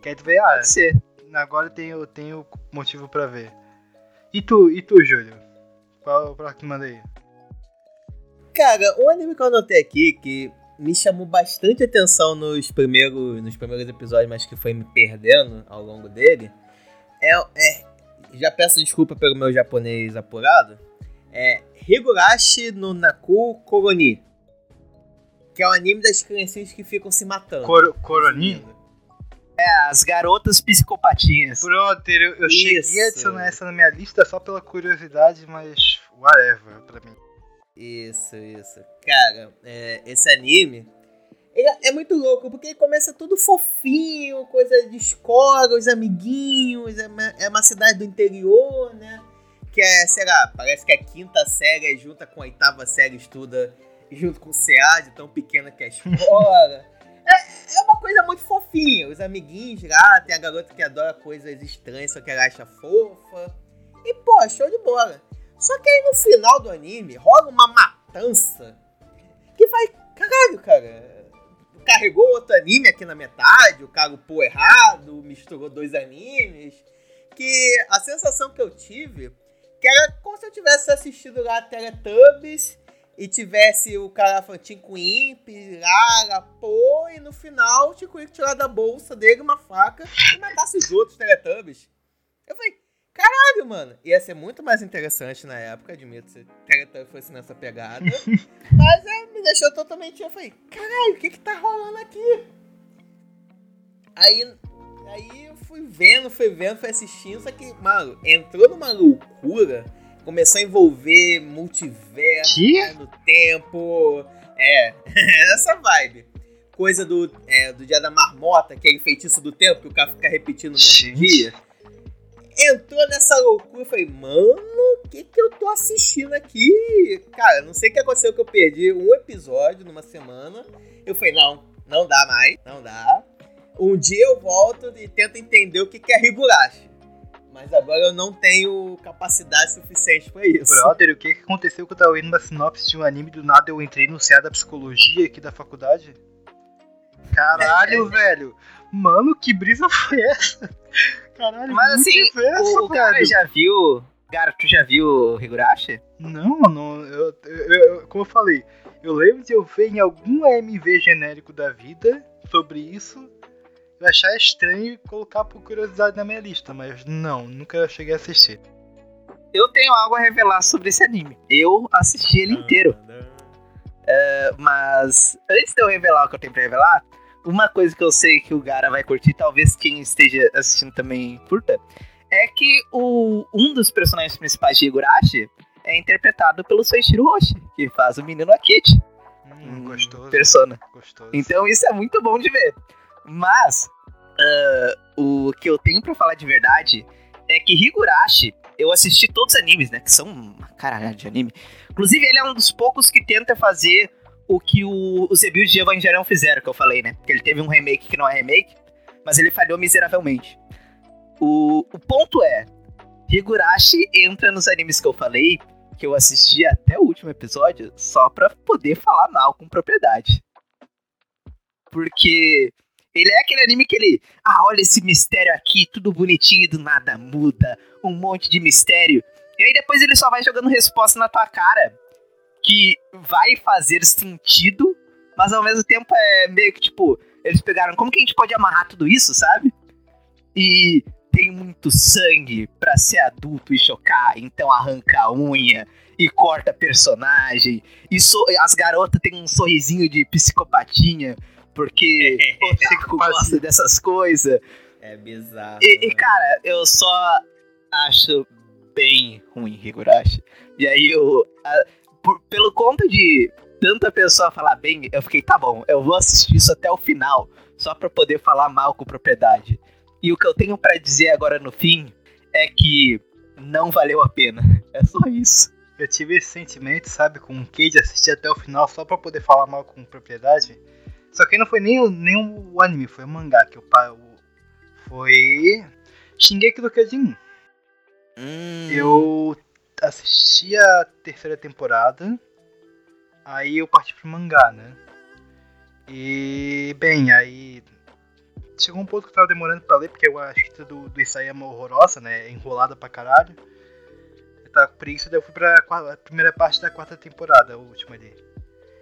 Que aí tu vê, ah, Pode ser. agora eu tenho, tenho motivo pra ver. E tu, e tu, Júlio? Qual pra que manda aí? Cara, um anime que eu anotei aqui que me chamou bastante atenção nos primeiros, nos primeiros episódios, mas que foi me perdendo ao longo dele, é, é- já peço desculpa pelo meu japonês apurado, é Higurashi no Naku Koroni, que é o anime das criancinhas que ficam se matando. Cor, Coroni? As garotas psicopatinhas. Pronto, eu, eu cheguei a adicionar essa na minha lista só pela curiosidade, mas whatever pra mim. Isso, isso. Cara, é, esse anime é- é muito louco, porque ele começa tudo fofinho, coisa de escola, os amiguinhos, é uma, é uma cidade do interior, né? Que é, sei lá, parece que a quinta série é junta com a oitava série, estuda junto com o CA, de tão pequena que é a escola. É, é uma coisa muito fofinha, os amiguinhos lá, tem a garota que adora coisas estranhas, só que ela acha fofa. E, pô, show de bola. Só que aí no final do anime rola uma matança que vai. Caralho, cara. Carregou outro anime aqui na metade, o cara upou errado, misturou dois animes. Que a sensação que eu tive que era como se eu tivesse assistido lá Teletubbies e tivesse o cara falando com Imp, Lara, pô, e no final o Tico tirar da bolsa dele uma faca e matasse os outros Teletubbies. Eu falei, caralho, mano. Ia ser muito mais interessante na época, admito, se fosse nessa pegada. Mas é, me deixou totalmente. Eu falei, caralho, o que que tá rolando aqui? Aí, aí eu fui vendo, fui vendo, fui assistindo, só que, mano, entrou numa loucura, começou a envolver multiverso Que? né, no tempo. É, essa vibe. Coisa do, é, do dia da marmota, aquele feitiço do tempo que o cara fica repetindo no mesmo dia. Entrou nessa loucura, eu falei, mano, o que que eu tô assistindo aqui? Cara, não sei o que aconteceu que eu perdi um episódio numa semana. Eu falei, não, não dá mais, não dá. Um dia eu volto e tento entender o que que é Higurashi. Mas agora eu não tenho capacidade suficiente pra isso. Brother, o que que aconteceu que eu tava vendo uma sinopse de um anime do nada eu entrei no CA da psicologia aqui da faculdade? Caralho, velho. Mano, que brisa foi essa? Caralho, Mas assim, o, o cara já viu. Cara, tu já viu o Higurashi? Não, não, eu, eu- eu- como eu falei, eu lembro de eu ver em algum AMV genérico da vida sobre isso, eu achar estranho e colocar por curiosidade na minha lista, mas não, nunca cheguei a assistir. Eu tenho algo a revelar sobre esse anime. Eu assisti ele inteiro. É, mas antes de eu revelar o que eu tenho pra revelar, uma coisa que eu sei que o Gara vai curtir, talvez quem esteja assistindo também curta, é que o, um dos personagens principais de Higurashi é interpretado pelo Soichiro Roshi, que faz o menino Akechi, Hum, Hum, gostoso. persona. Gostoso. Então isso é muito bom de ver. Mas ah, o que eu tenho pra falar de verdade é que Higurashi, eu assisti todos os animes, né? Que são uma caralhada de anime. Inclusive, ele é um dos poucos que tenta fazer o que o, os rebuilds de Evangelion fizeram, que eu falei, né? Porque ele teve um remake que não é remake, mas ele falhou miseravelmente. O, o ponto é, Higurashi entra nos animes que eu falei, que eu assisti até o último episódio, só pra poder falar mal com propriedade. Porque ele é aquele anime que ele. Ah, olha esse mistério aqui, tudo bonitinho e do nada muda. Um monte de mistério. E aí depois ele só vai jogando resposta na tua cara. Que vai fazer sentido, mas ao mesmo tempo é meio que tipo. Eles pegaram. Como que a gente pode amarrar tudo isso, sabe? E tem muito sangue pra ser adulto e chocar, então arranca a unha e corta personagem. E so- as garotas têm um sorrisinho de psicopatinha, porque Otaku gosta dessas coisas. É bizarro. E, e, né? cara, eu só acho bem ruim Higurashi. E aí eu. a- por- pelo conta de tanta pessoa falar bem, eu fiquei, tá bom, eu vou assistir isso até o final, só pra poder falar mal com propriedade. E o que eu tenho pra dizer agora no fim é que não valeu a pena. É só isso. Eu tive esse sentimento, sabe, com o Cade assistir até o final só pra poder falar mal com propriedade. Só que não foi nem, o- nem o anime, foi o mangá que eu o- Foi. Shingeki do Kyojin. Hum, Eu assisti a terceira temporada, aí eu parti pro mangá, né? E, bem, aí chegou um ponto que eu tava demorando pra ler, porque a escrita do, do Isayama é horrorosa, né? É enrolada pra caralho. Eu tava com preguiça, daí eu fui pra qua- a primeira parte da quarta temporada, a última ali.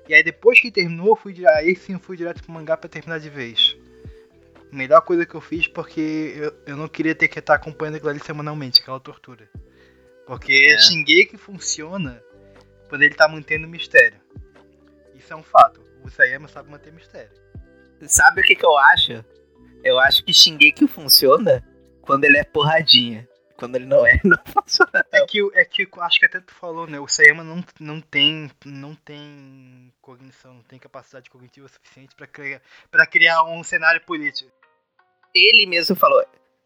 E aí depois que terminou, fui, aí sim eu fui direto pro mangá pra terminar de vez. Melhor coisa que eu fiz porque eu, eu não queria ter que estar acompanhando aquilo ali semanalmente, aquela tortura. Porque É. Shingeki funciona quando ele tá mantendo mistério. Isso é um fato. O Sayama sabe manter mistério. Sabe o que, que eu acho? Eu acho que Shingeki funciona quando ele é porradinha. Quando ele não é, não funciona. É que, é que eu acho que até tu falou, né? O Sayama não, não tem não tem cognição, não tem capacidade cognitiva suficiente pra criar, pra criar um cenário político. Ele mesmo falou.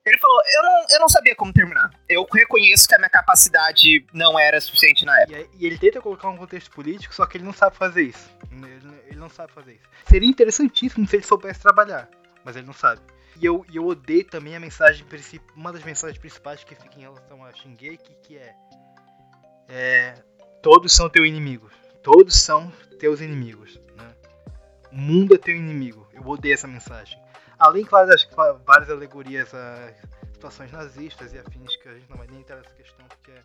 Ele falou, eu não, eu não sabia como terminar. Eu reconheço que a minha capacidade não era suficiente na época. E, e ele tenta colocar um contexto político, só que ele não sabe fazer isso. Ele, ele não sabe fazer isso. Seria interessantíssimo se ele soubesse trabalhar, mas ele não sabe. E eu, e eu odeio também a mensagem principal, uma das mensagens principais que fica em relação a Shingeki, que é, é todos são teus inimigos. Todos são teus inimigos. Né? O mundo é teu inimigo. Eu odeio essa mensagem. Além, claro, das várias alegorias a situações nazistas e afins, que a gente não vai nem entrar nessa questão, porque é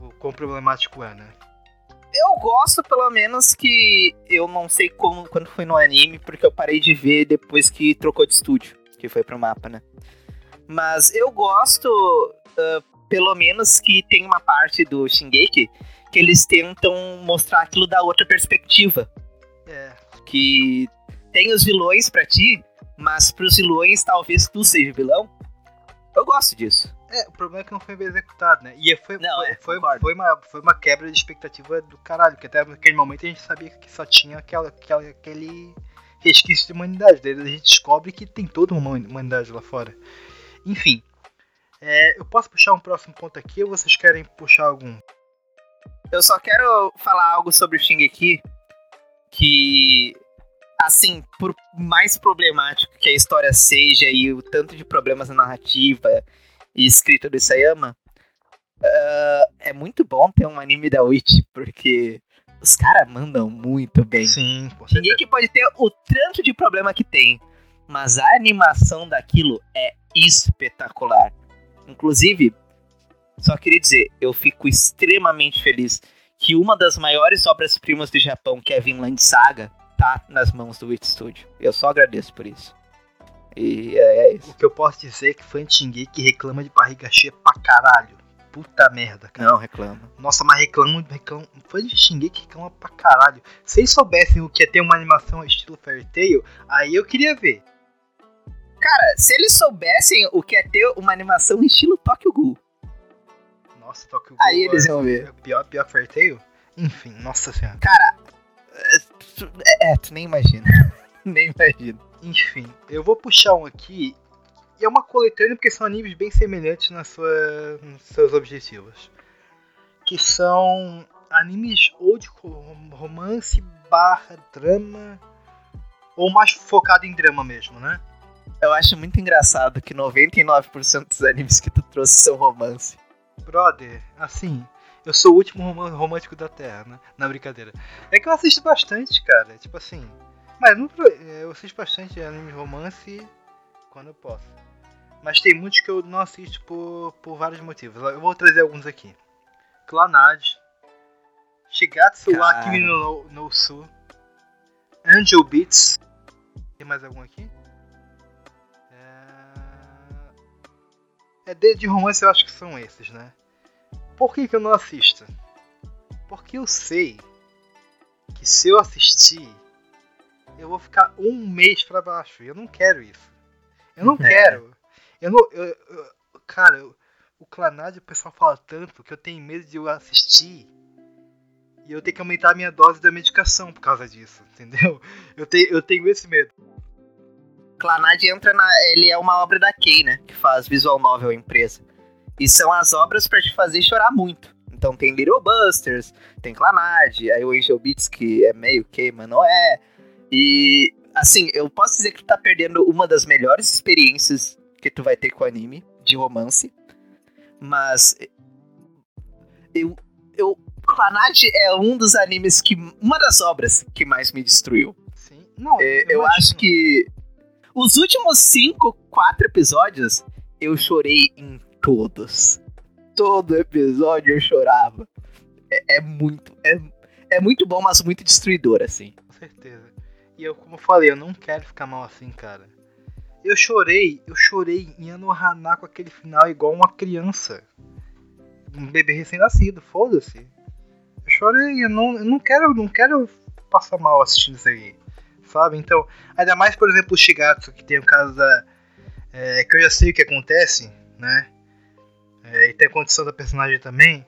o quão problemático é, né? eu gosto, pelo menos, que eu não sei como quando foi no anime, porque eu parei de ver depois que trocou de estúdio, que foi pro mapa, né? Mas eu gosto, uh, pelo menos, que tem uma parte do Shingeki que eles tentam mostrar aquilo da outra perspectiva. É. Que tem os vilões pra ti, mas pros vilões talvez tu seja vilão. Eu gosto disso. É, o problema é que não foi bem executado, né? E foi, Não, foi, é, foi uma, foi uma quebra de expectativa do caralho, porque até naquele momento a gente sabia que só tinha aquela, aquela, aquele resquício de humanidade. Daí a gente descobre que tem toda uma humanidade lá fora. Enfim, é, eu posso puxar um próximo ponto aqui ou vocês querem puxar algum? Eu só quero falar algo sobre o Shingeki que, assim, por mais problemático que a história seja e o tanto de problemas na narrativa e escrita do Isayama, ah, é muito bom ter um anime da Witch, porque os caras mandam muito bem. Sim, com certeza. Shingeki pode ter o tanto de problema que tem, mas a animação daquilo é espetacular. Inclusive, só queria dizer, eu fico extremamente feliz que uma das maiores obras-primas do Japão, que é Vinland Saga, tá nas mãos do Witch Studio. Eu só agradeço por isso. E é, é isso. O que eu posso dizer é que de Shingeki reclama de barriga cheia pra caralho. Puta merda, cara. Não reclama. Nossa, mas reclamam, reclamam. Fã de Shingeki reclama pra caralho. Se eles soubessem o que é ter uma animação estilo Fairy Tail, aí eu queria ver. Cara, se eles soubessem o que é ter uma animação estilo Tokyo Ghoul, Nossa, Tokyo aí Ghoul eles é- iam ver. Pior, pior que Fairy Tail? Enfim, nossa senhora. Cara, é, tu- é, tu nem imagina. nem imagina. Enfim, eu vou puxar um aqui. E é uma coletânea porque são animes bem semelhantes na sua, nos seus objetivos. Que são animes ou de rom- romance barra drama. Ou mais focado em drama mesmo, né? Eu acho muito engraçado que 99% dos animes que tu trouxe são romance. Brother, assim, eu sou o último romântico da Terra, né? Na brincadeira. É que eu assisto bastante, cara. Tipo assim. Mas não, pro- é, eu assisto bastante anime romance quando eu posso. Mas tem muitos que eu não assisto por, por vários motivos. Eu vou trazer alguns aqui. Clanad. Shigatsu wa. Kimi no, no Su. Angel Beats. Tem mais algum aqui? É... É de, de romance eu acho que são esses, né? Por que, que eu não assisto? Porque eu sei que se eu assistir, eu vou ficar um mês pra baixo. E eu não quero isso. Eu não É. quero. Eu não. eu- eu- cara, eu- o Clanad o pessoal fala tanto que eu tenho medo de eu assistir e eu ter que aumentar a minha dose da medicação por causa disso, entendeu? Eu, te, eu tenho esse medo. Clanad entra na. Ele é uma obra da Kei, né? Que faz visual novel empresa. E são as obras pra te fazer chorar muito. Então tem Little Busters, tem Clanad, aí o Angel Beats, que é meio Kei, mas não é. E assim, eu posso dizer que tu tá perdendo uma das melhores experiências que tu vai ter com o anime de romance. Mas eu. eu Clanad é um dos animes que. Uma das obras que mais me destruiu. Sim. Não, É, eu acho que os últimos cinco, quatro episódios, eu chorei em todos. Todo episódio eu chorava. É, é muito. É, é muito bom, mas muito destruidor, assim. Com certeza. E eu, como eu falei, eu não quero ficar mal assim, cara. Eu chorei, eu chorei em Anohana com aquele final igual uma criança. Um bebê recém-nascido, foda-se. Eu chorei, eu não, eu não quero, não quero passar mal assistindo isso aí. Sabe? Então, ainda mais, por exemplo, o Shigatsu, que tem o caso da. é, que eu já sei o que acontece, né? É, e tem a condição da personagem também.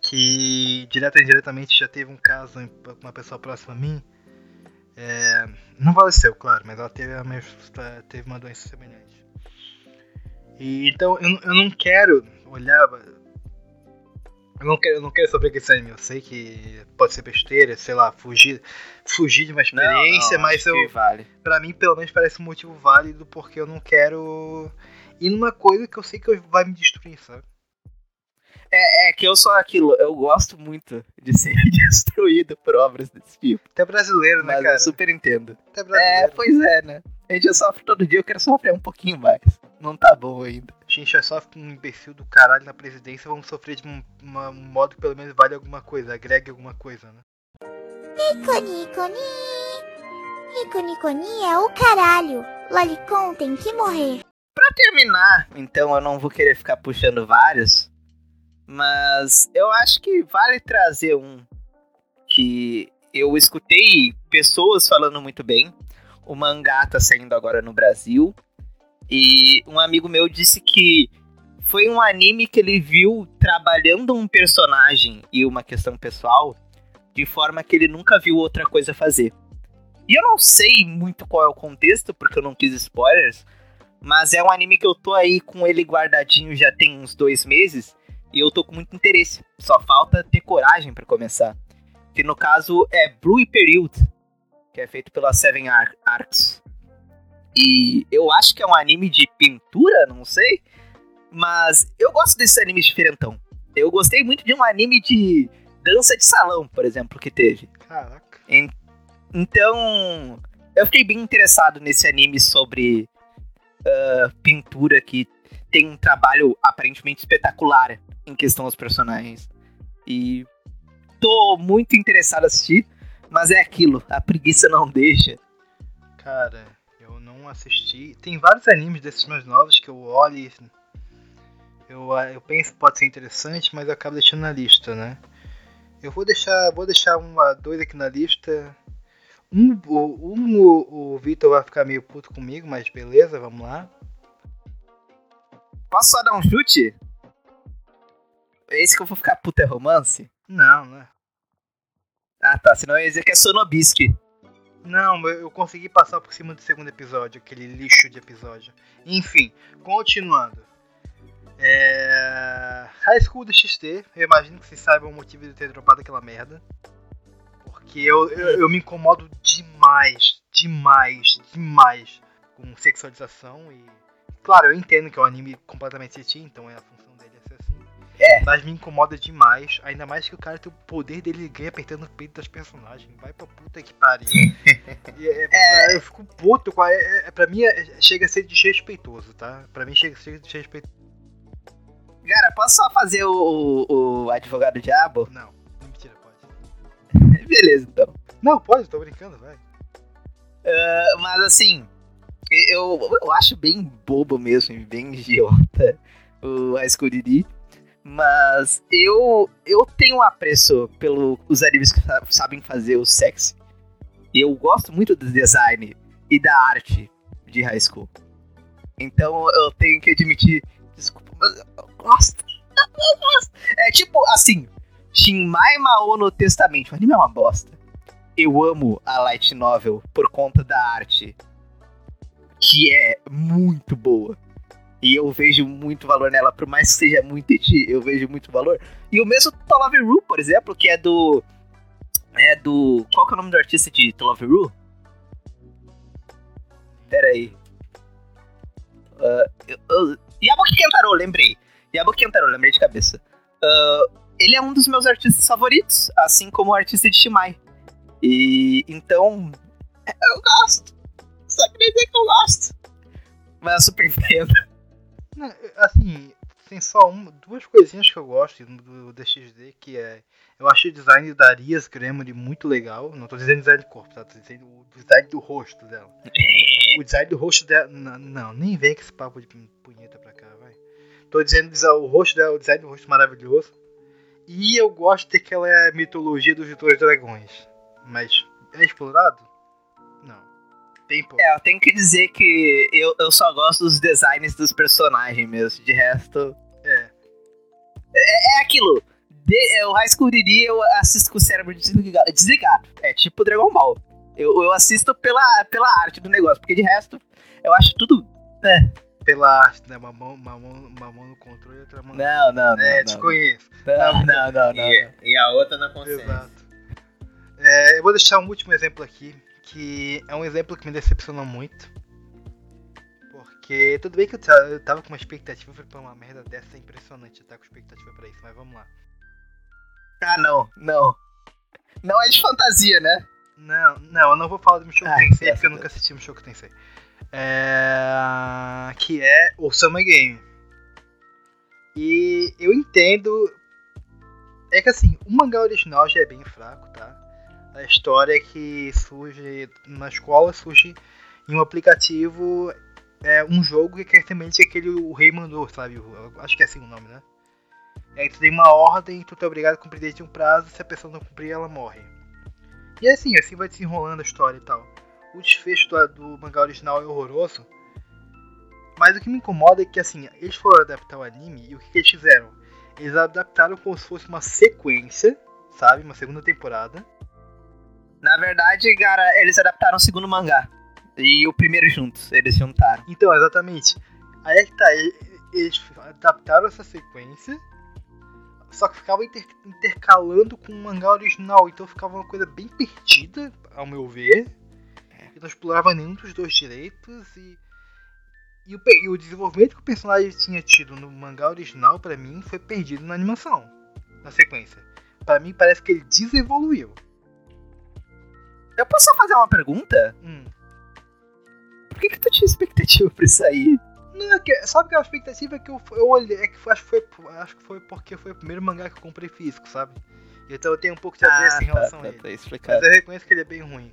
Que direta ou indiretamente já teve um caso com uma pessoa próxima a mim. É, não faleceu, claro, mas ela teve, a mesma- teve uma doença semelhante. E, então eu, não- eu não quero olhar. Eu não quero, eu não quero saber que esse anime. Eu sei que pode ser besteira, sei lá, fugir, fugir de uma experiência, mas eu, vale. pra mim pelo menos parece um motivo válido porque eu não quero ir numa coisa que eu sei que vai me destruir, sabe? É, é que eu sou aquilo, eu gosto muito de ser destruído por obras desse tipo. Até brasileiro, né, Mas cara? eu super entendo. Até brasileiro. É, pois é, né? A gente já sofre todo dia, eu quero sofrer um pouquinho mais. Não tá bom ainda. gente é só um imbecil do caralho na presidência, vamos sofrer de um, uma- um modo que pelo menos vale alguma coisa, agregue alguma coisa, né? Nico Nico Ni. Nico Nico Ni é o caralho. Lolicon tem que morrer. Pra terminar, então eu não vou querer ficar puxando vários, mas eu acho que vale trazer um que eu escutei pessoas falando muito bem. O mangá tá saindo agora no Brasil. E um amigo meu disse que foi um anime que ele viu trabalhando um personagem e uma questão pessoal de forma que ele nunca viu outra coisa fazer. E eu não sei muito qual é o contexto, porque eu não quis spoilers, mas é um anime que eu tô aí com ele guardadinho já tem uns dois meses e eu tô com muito interesse. Só falta ter coragem pra começar. Que no caso é Blue Period, que é feito pela Seven Ar- Arcs. E eu acho que é um anime de pintura, não sei. Mas eu gosto desses animes diferentão. Eu gostei muito de um anime de dança de salão, por exemplo, que teve. Caraca. Então, eu fiquei bem interessado nesse anime sobre ah, pintura que tem um trabalho aparentemente espetacular em questão aos personagens. E tô muito interessado a assistir, mas é aquilo, a preguiça não deixa. Cara, eu não assisti. Tem vários animes desses mais novos que eu olho e. Eu, eu penso que pode ser interessante, mas eu acabo deixando na lista, né? Eu vou deixar. Vou deixar um a dois aqui na lista. Um, o- um o, o Vitor vai ficar meio puto comigo, mas beleza, vamos lá. Posso só dar um chute? Esse que eu vou ficar puta é romance? Não, né? Ah tá, senão eu ia dizer que é Sonobisque. Não, eu consegui passar por cima do segundo episódio, aquele lixo de episódio. Enfim, continuando. É... High School DxT, eu imagino que vocês saibam o motivo de ter dropado aquela merda. Porque eu, eu, eu me incomodo demais, demais, demais com sexualização e. Claro, eu entendo que é um anime completamente eti, então é a função é. É. Mas me incomoda demais, ainda mais que o cara tem o poder dele ganha apertando o peito das personagens. Vai pra puta que pariu. E é- é, eu fico puto com a, é, é, Pra mim é- chega a ser desrespeitoso, tá? Pra mim chega a ser desrespeitoso. Cara, posso só fazer o, o, o advogado diabo? Não, mentira, pode. Beleza, então. Não, pode, tô brincando, vai. Ah, mas assim, eu, eu acho bem bobo mesmo, bem idiota o High School. Mas eu, eu tenho um apreço pelos animes que sa- sabem fazer o sexy. Eu gosto muito do design e da arte de High School. Então eu tenho que admitir, desculpa, mas eu gosto. Eu gosto. É tipo assim, Shinmai Mao no Testamento. O anime é uma bosta. Eu amo a Light Novel por conta da arte, que é muito boa. E eu vejo muito valor nela, por mais que seja muito eti, eu vejo muito valor. E o mesmo To Love Ru, por exemplo, que é do. É do. Qual que é o nome do artista de To Love Ru? Pera aí. Uh, eu- Kentaro, lembrei. Yabuki Kentaro, lembrei de cabeça. Ah, ele é um dos meus artistas favoritos, assim como o artista de Shimai. E então, eu gosto. Só queria dizer que eu gosto. Mas eu super entendo. Assim, tem só uma, duas coisinhas que eu gosto do DXD, que é. Eu acho o design da Arias Gremory muito legal. Não tô dizendo design de corpo, tá? Tô dizendo o design do rosto dela. O design do rosto dela. Não, nem vem com esse papo de punheta pra cá, vai. Tô dizendo o rosto dela, o design do rosto maravilhoso. E eu gosto de que ela é mitologia dos dois dragões. Mas é explorado? Não. Tem pouco. É, eu tenho que dizer que eu, eu só gosto dos designs dos personagens mesmo. De resto. É. É, é aquilo. De, é, o High School DD eu assisto com o cérebro desligado. desligado. É tipo Dragon Ball. Eu, eu assisto pela, pela arte do negócio, porque de resto eu acho tudo. É. Pela arte, né? Uma mão, uma mão, uma mão no controle e outra mão. Não, não, não. é, não. te conheço. Não, não, não, não. E, e a outra na consciência. Exato. É, eu vou deixar um último exemplo aqui, que é um exemplo que me decepcionou muito. Porque tudo bem que eu, ta- eu tava com uma expectativa pra uma merda dessa é impressionante, eu tava com expectativa pra isso, mas vamos lá. Ah, não, não. Não é de fantasia, né? Não, não, eu não vou falar do Mushoku Ah, Tensei porque eu nunca assisti Mushoku Tensei. É, que é o Summer Game. E eu entendo. É que assim, o mangá original já é bem fraco, tá? A história que surge na escola, surge em um aplicativo, é um jogo que é àquele o rei mandou, sabe? Acho que é assim o nome, né? E aí tu tem uma ordem, tu é obrigado a cumprir desde um prazo, se a pessoa não cumprir, ela morre. E assim, assim vai desenrolando a história e tal. O desfecho do, do mangá original é horroroso. Mas o que me incomoda é que assim, eles foram adaptar o anime e o que, que eles fizeram? Eles adaptaram como se fosse uma sequência, sabe? Uma segunda temporada. Na verdade, cara, eles adaptaram o segundo mangá. E o primeiro juntos, eles juntaram. Então, exatamente. Aí é que tá, eles adaptaram essa sequência, só que ficava inter- intercalando com o mangá original, então ficava uma coisa bem perdida, ao meu ver. E não explorava nenhum dos dois direitos e. E o, e o desenvolvimento que o personagem tinha tido no mangá original, pra mim, foi perdido na animação, na sequência. Pra mim, parece que ele desevoluiu. Eu posso só fazer uma pergunta? Hum. Por que, que tu tinha expectativa pra isso aí? Não, é que, sabe que a expectativa é que eu, eu olhei, é que foi- acho, que foi, acho que foi porque foi o primeiro mangá que eu comprei físico, sabe? Então eu tenho um pouco de apreço em relação a ele. tá explicado. Mas eu reconheço que ele é bem ruim.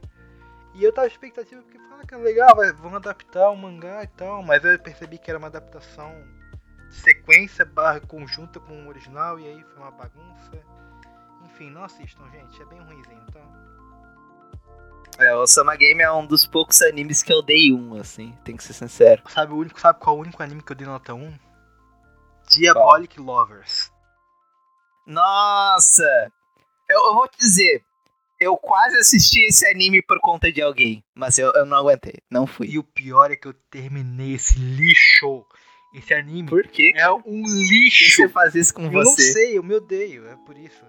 E eu tava expectativa porque fala que é legal, vão adaptar o mangá e tal, mas eu percebi que era uma adaptação de sequência barra conjunta com o original e aí foi uma bagunça. Enfim, não assistam, gente, é bem ruimzinho, então. É, o Sama Game é um dos poucos animes que eu dei um, assim, tem que ser sincero. Sabe o único, sabe qual é o único anime que eu dei nota 1? Diabolic Lovers. Nossa! Eu, eu vou te dizer, eu quase assisti esse anime por conta de alguém, mas eu, eu não aguentei, não fui. E o pior é que eu terminei esse lixo. Esse anime Por quê? é um Por que lixo. você faz isso com Eu não você? sei, eu me odeio, é por isso.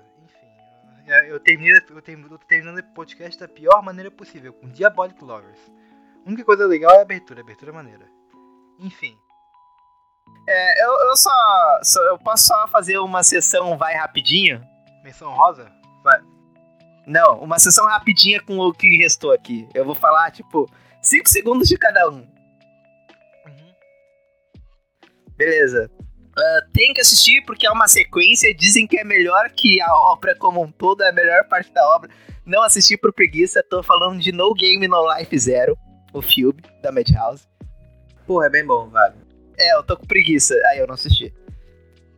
Enfim, eu, terminei, eu terminei, eu terminando o podcast da pior maneira possível, com Diabolic Lovers. A única coisa legal é a abertura, a abertura é maneira. Enfim, É, eu, eu só, só- Eu posso só fazer uma sessão vai rapidinho? menção rosa? Vai. Não, uma sessão rapidinha com o que restou aqui. Eu vou falar, tipo, 5 segundos de cada um. Uhum. Beleza. Ah, tem que assistir porque é uma sequência. Dizem que é melhor que a obra como um todo, é a melhor parte da obra. Não assisti por preguiça. Tô falando de No Game No Life Zero, o filme da Madhouse. Porra, é bem bom, vale. É, eu tô com preguiça. Aí eu não assisti.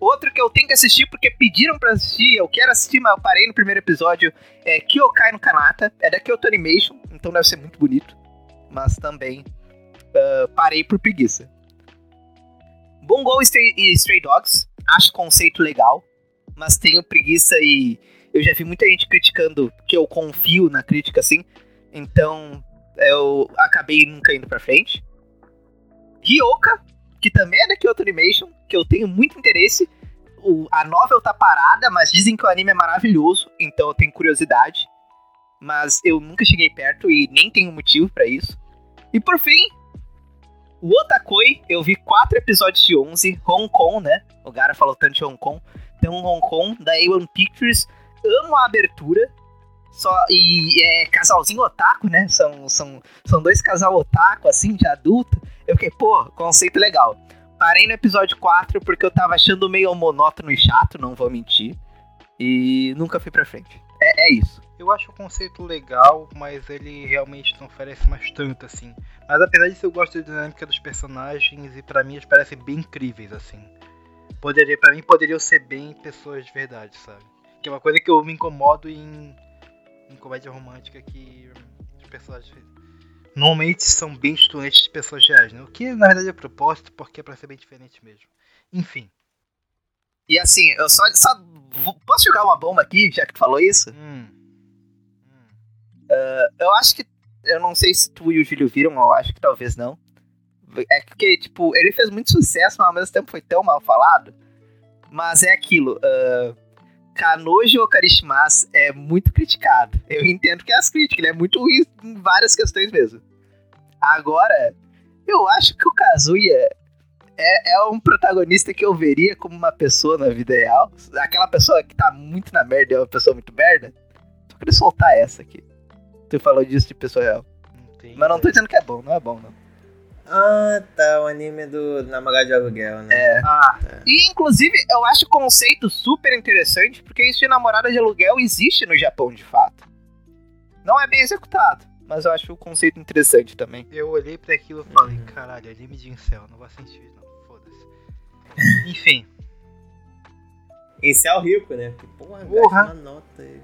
Outro que eu tenho que assistir porque pediram pra assistir, eu quero assistir, mas eu parei no primeiro episódio, é Kyokai no Kanata. É da Kyoto Animation, então deve ser muito bonito. Mas também ah, parei por preguiça. Bungo e Stray, e Stray Dogs, acho conceito legal, mas tenho preguiça e eu já vi muita gente criticando que eu confio na crítica assim, então eu acabei nunca indo pra frente. Ryoka, que também é da Kyoto Animation, que eu tenho muito interesse. O, a novel tá parada, mas dizem que o anime é maravilhoso, então eu tenho curiosidade. Mas eu nunca cheguei perto e nem tenho motivo pra isso. E por fim, o Otakoi, eu vi quatro episódios de 11, Hong Kong, né? O cara falou tanto de Hong Kong. Tem um Hong Kong, da A1 Pictures. Amo a abertura. Só, e é casalzinho otaku, né? São, são, são dois casal otaku, assim, de adulto. Eu fiquei, pô, conceito legal. Parei no episódio 4 porque eu tava achando meio monótono e chato, não vou mentir. E nunca fui pra frente. É, é isso. Eu acho o conceito legal, mas ele realmente não oferece mais tanto assim. Mas apesar disso, eu gosto da dinâmica dos personagens e pra mim eles parecem bem incríveis assim. Poderia, para mim poderiam ser bem pessoas de verdade, sabe? Que é uma coisa que eu me incomodo em, em comédia romântica que os personagens normalmente são bem estudantes de pessoas reais, né? O que na verdade é propósito, porque é pra ser bem diferente mesmo. Enfim. E assim, eu só, só posso jogar uma bomba aqui, já que tu falou isso? Hum. Eu acho que. Eu não sei se tu e o Júlio viram, eu acho que talvez não. É porque, tipo, ele fez muito sucesso, mas ao mesmo tempo foi tão mal falado. Mas é aquilo. Uh, Kanojo Okarishimasu é muito criticado. Eu entendo que é as críticas, ele é muito ruim em várias questões mesmo. Agora, eu acho que o Kazuya é, é um protagonista que eu veria como uma pessoa na vida real. Aquela pessoa que tá muito na merda é uma pessoa muito merda. Só queria soltar essa aqui. Tu falou disso de pessoa real. Tem Mas não tô dizendo que é bom, não é bom, não. Ah, tá, o anime do namorado de aluguel, né? É. Ah, E, inclusive, eu acho o conceito super interessante, porque isso de namorada de aluguel existe no Japão, de fato. Não é bem executado, mas eu acho o conceito interessante também. eu olhei pra aquilo e falei, Uhum. caralho, anime de incel, não vai sentir, não, foda-se. Enfim, Esse é o rico, né? Que porra, Porra. uma nota aí.「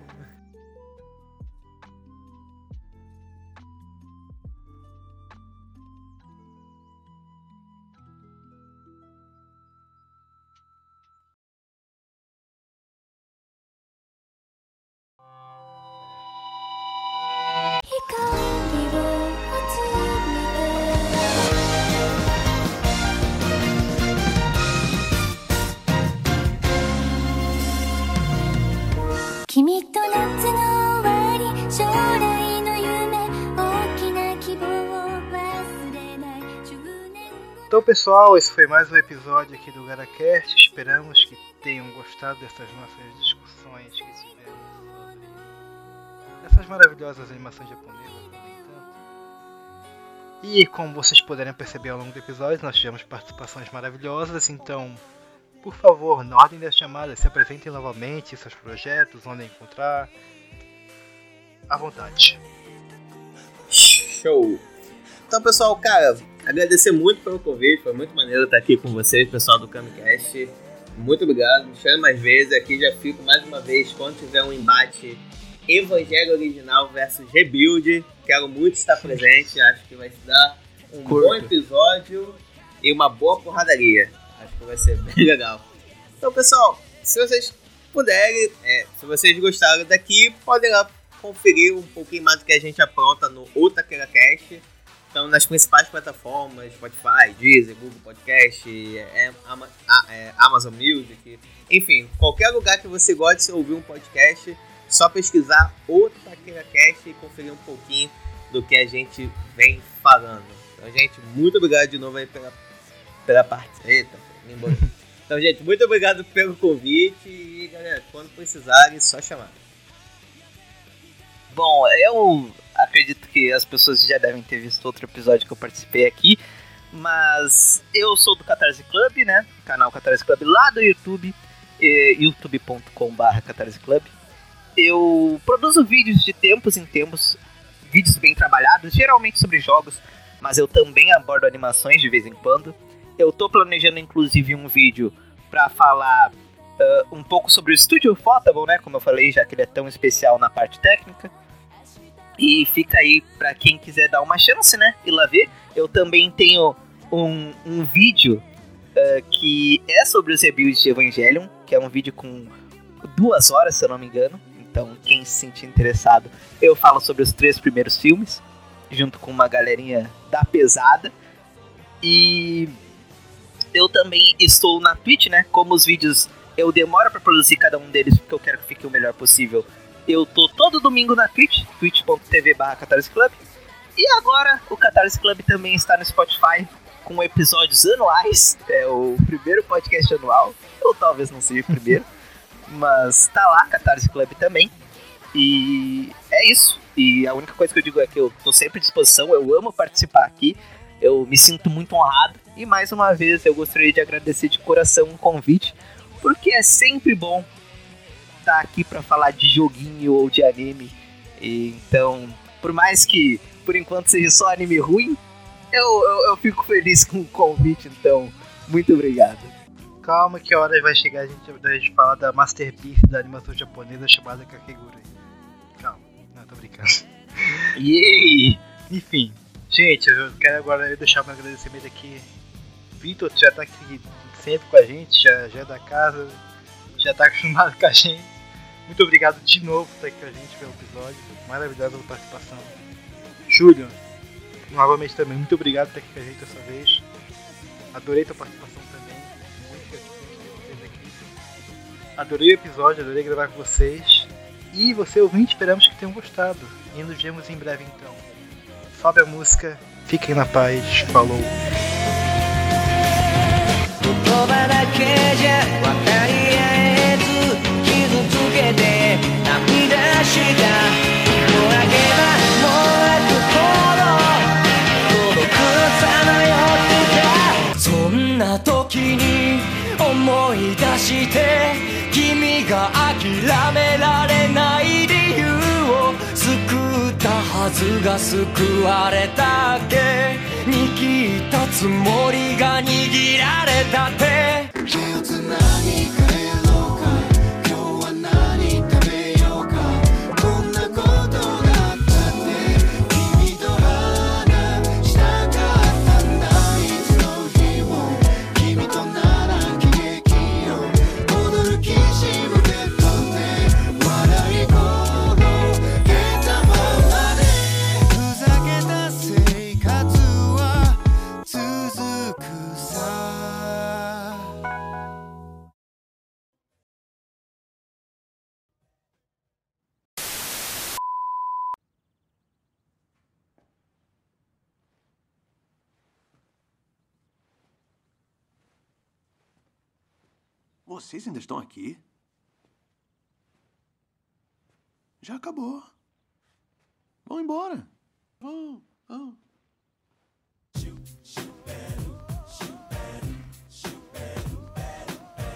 Então, pessoal, esse foi mais um episódio aqui do GaraCast. Esperamos que tenham gostado dessas nossas discussões que tivemos sobre essas maravilhosas animações japonesas. E como vocês puderem perceber ao longo do episódio, nós tivemos participações maravilhosas, então, por favor, na ordem das chamadas, se apresentem novamente, seus projetos, onde encontrar. À vontade. Show! Então, pessoal, cara, agradecer muito pelo convite, foi muito maneiro estar aqui com vocês, pessoal do Camicast. Muito obrigado, me chame mais vezes, aqui já fico mais uma vez quando tiver um embate Evangelho Original versus Rebuild. Quero muito estar presente, acho que vai se dar um Curto. bom episódio e uma boa porradaria. Acho que vai ser bem legal. Então, pessoal, se vocês puderem, é, se vocês gostaram daqui, podem lá conferir um pouquinho mais do que a gente apronta no Otaqueira Cast. Então, nas principais plataformas, Spotify, Deezer, Google Podcast, é, a- é, Amazon Music, enfim, qualquer lugar que você goste de ouvir um podcast, só pesquisar Otaqueira Cast e conferir um pouquinho do que a gente vem falando. Então, gente, muito obrigado de novo aí pela, pela parte. Eita, embolei. Então, gente, muito obrigado pelo convite e, galera, quando precisarem, é só chamar. Bom, eu acredito que as pessoas já devem ter visto outro episódio que eu participei aqui, mas eu sou do Catarse Club, né? Canal Catarse Club lá do YouTube, eh, youtube.com.br Catarse Club. Eu produzo vídeos de tempos em tempos, vídeos bem trabalhados, geralmente sobre jogos, mas eu também abordo animações de vez em quando. Eu tô planejando inclusive um vídeo para falar ah, um pouco sobre o Studio Photable, né? Como eu falei, já que ele é tão especial na parte técnica. E fica aí pra quem quiser dar uma chance, né? Ir lá ver. Eu também tenho um, um vídeo ah, que é sobre os rebuilds de Evangelion, que é um vídeo com duas horas, se eu não me engano. Então, quem se sentir interessado, eu falo sobre os três primeiros filmes, junto com uma galerinha da pesada. E eu também estou na Twitch, né? Como os vídeos eu demoro pra produzir cada um deles porque eu quero que fique o melhor possível. Eu tô todo domingo na Twitch, twitch.tv barra Catarse Club. E agora o Catarse Club também está no Spotify com episódios anuais. É o primeiro podcast anual, ou talvez não seja o primeiro. mas tá lá, Catarse Club também. E é isso. E a única coisa que eu digo é que eu tô sempre à disposição, eu amo participar aqui. Eu me sinto muito honrado. E mais uma vez eu gostaria de agradecer de coração o convite, porque é sempre bom estar aqui para falar de joguinho ou de anime. Então, por mais que por enquanto seja só anime ruim, eu, eu, eu fico feliz com o convite. Então, muito obrigado. Calma que a hora vai chegar a gente, da gente falar da masterpiece da animação japonesa chamada Kakegurui. Calma, não, tô brincando. Yay! Enfim, gente, eu quero agora deixar um agradecimento aqui. Vitor já tá aqui sempre com a gente, já, já é da casa, já tá acostumado com a gente Muito obrigado de novo por estar aqui com a gente pelo episódio, maravilhosa a participação. Júlio, novamente também, muito obrigado por estar aqui com a gente dessa vez. Adorei tua participação também, muito gratificante ter vocês aqui. Adorei o episódio, adorei gravar com vocês. E você ouvinte, esperamos que tenham gostado. E nos vemos em breve então. Sobe a música, fiquem na paz, falou. 言葉だけじゃ分かり合えず傷つ けて涙したばもうほど孤独さまよってそんな時に思い出して君が諦められない理由を救ったはずが救われたっけ？握ったつもりが握られた手 Vocês ainda estão aqui? Já acabou. Vão embora. Vão, vão.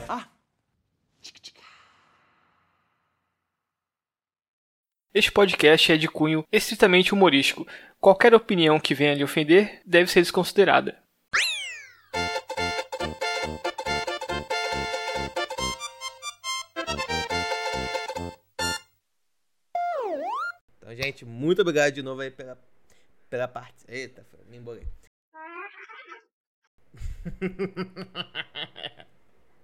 Ah! Este podcast é de cunho estritamente humorístico. Qualquer opinião que venha lhe ofender deve ser desconsiderada. gente. Muito obrigado de novo aí pela, pela parte. Eita, me embolei.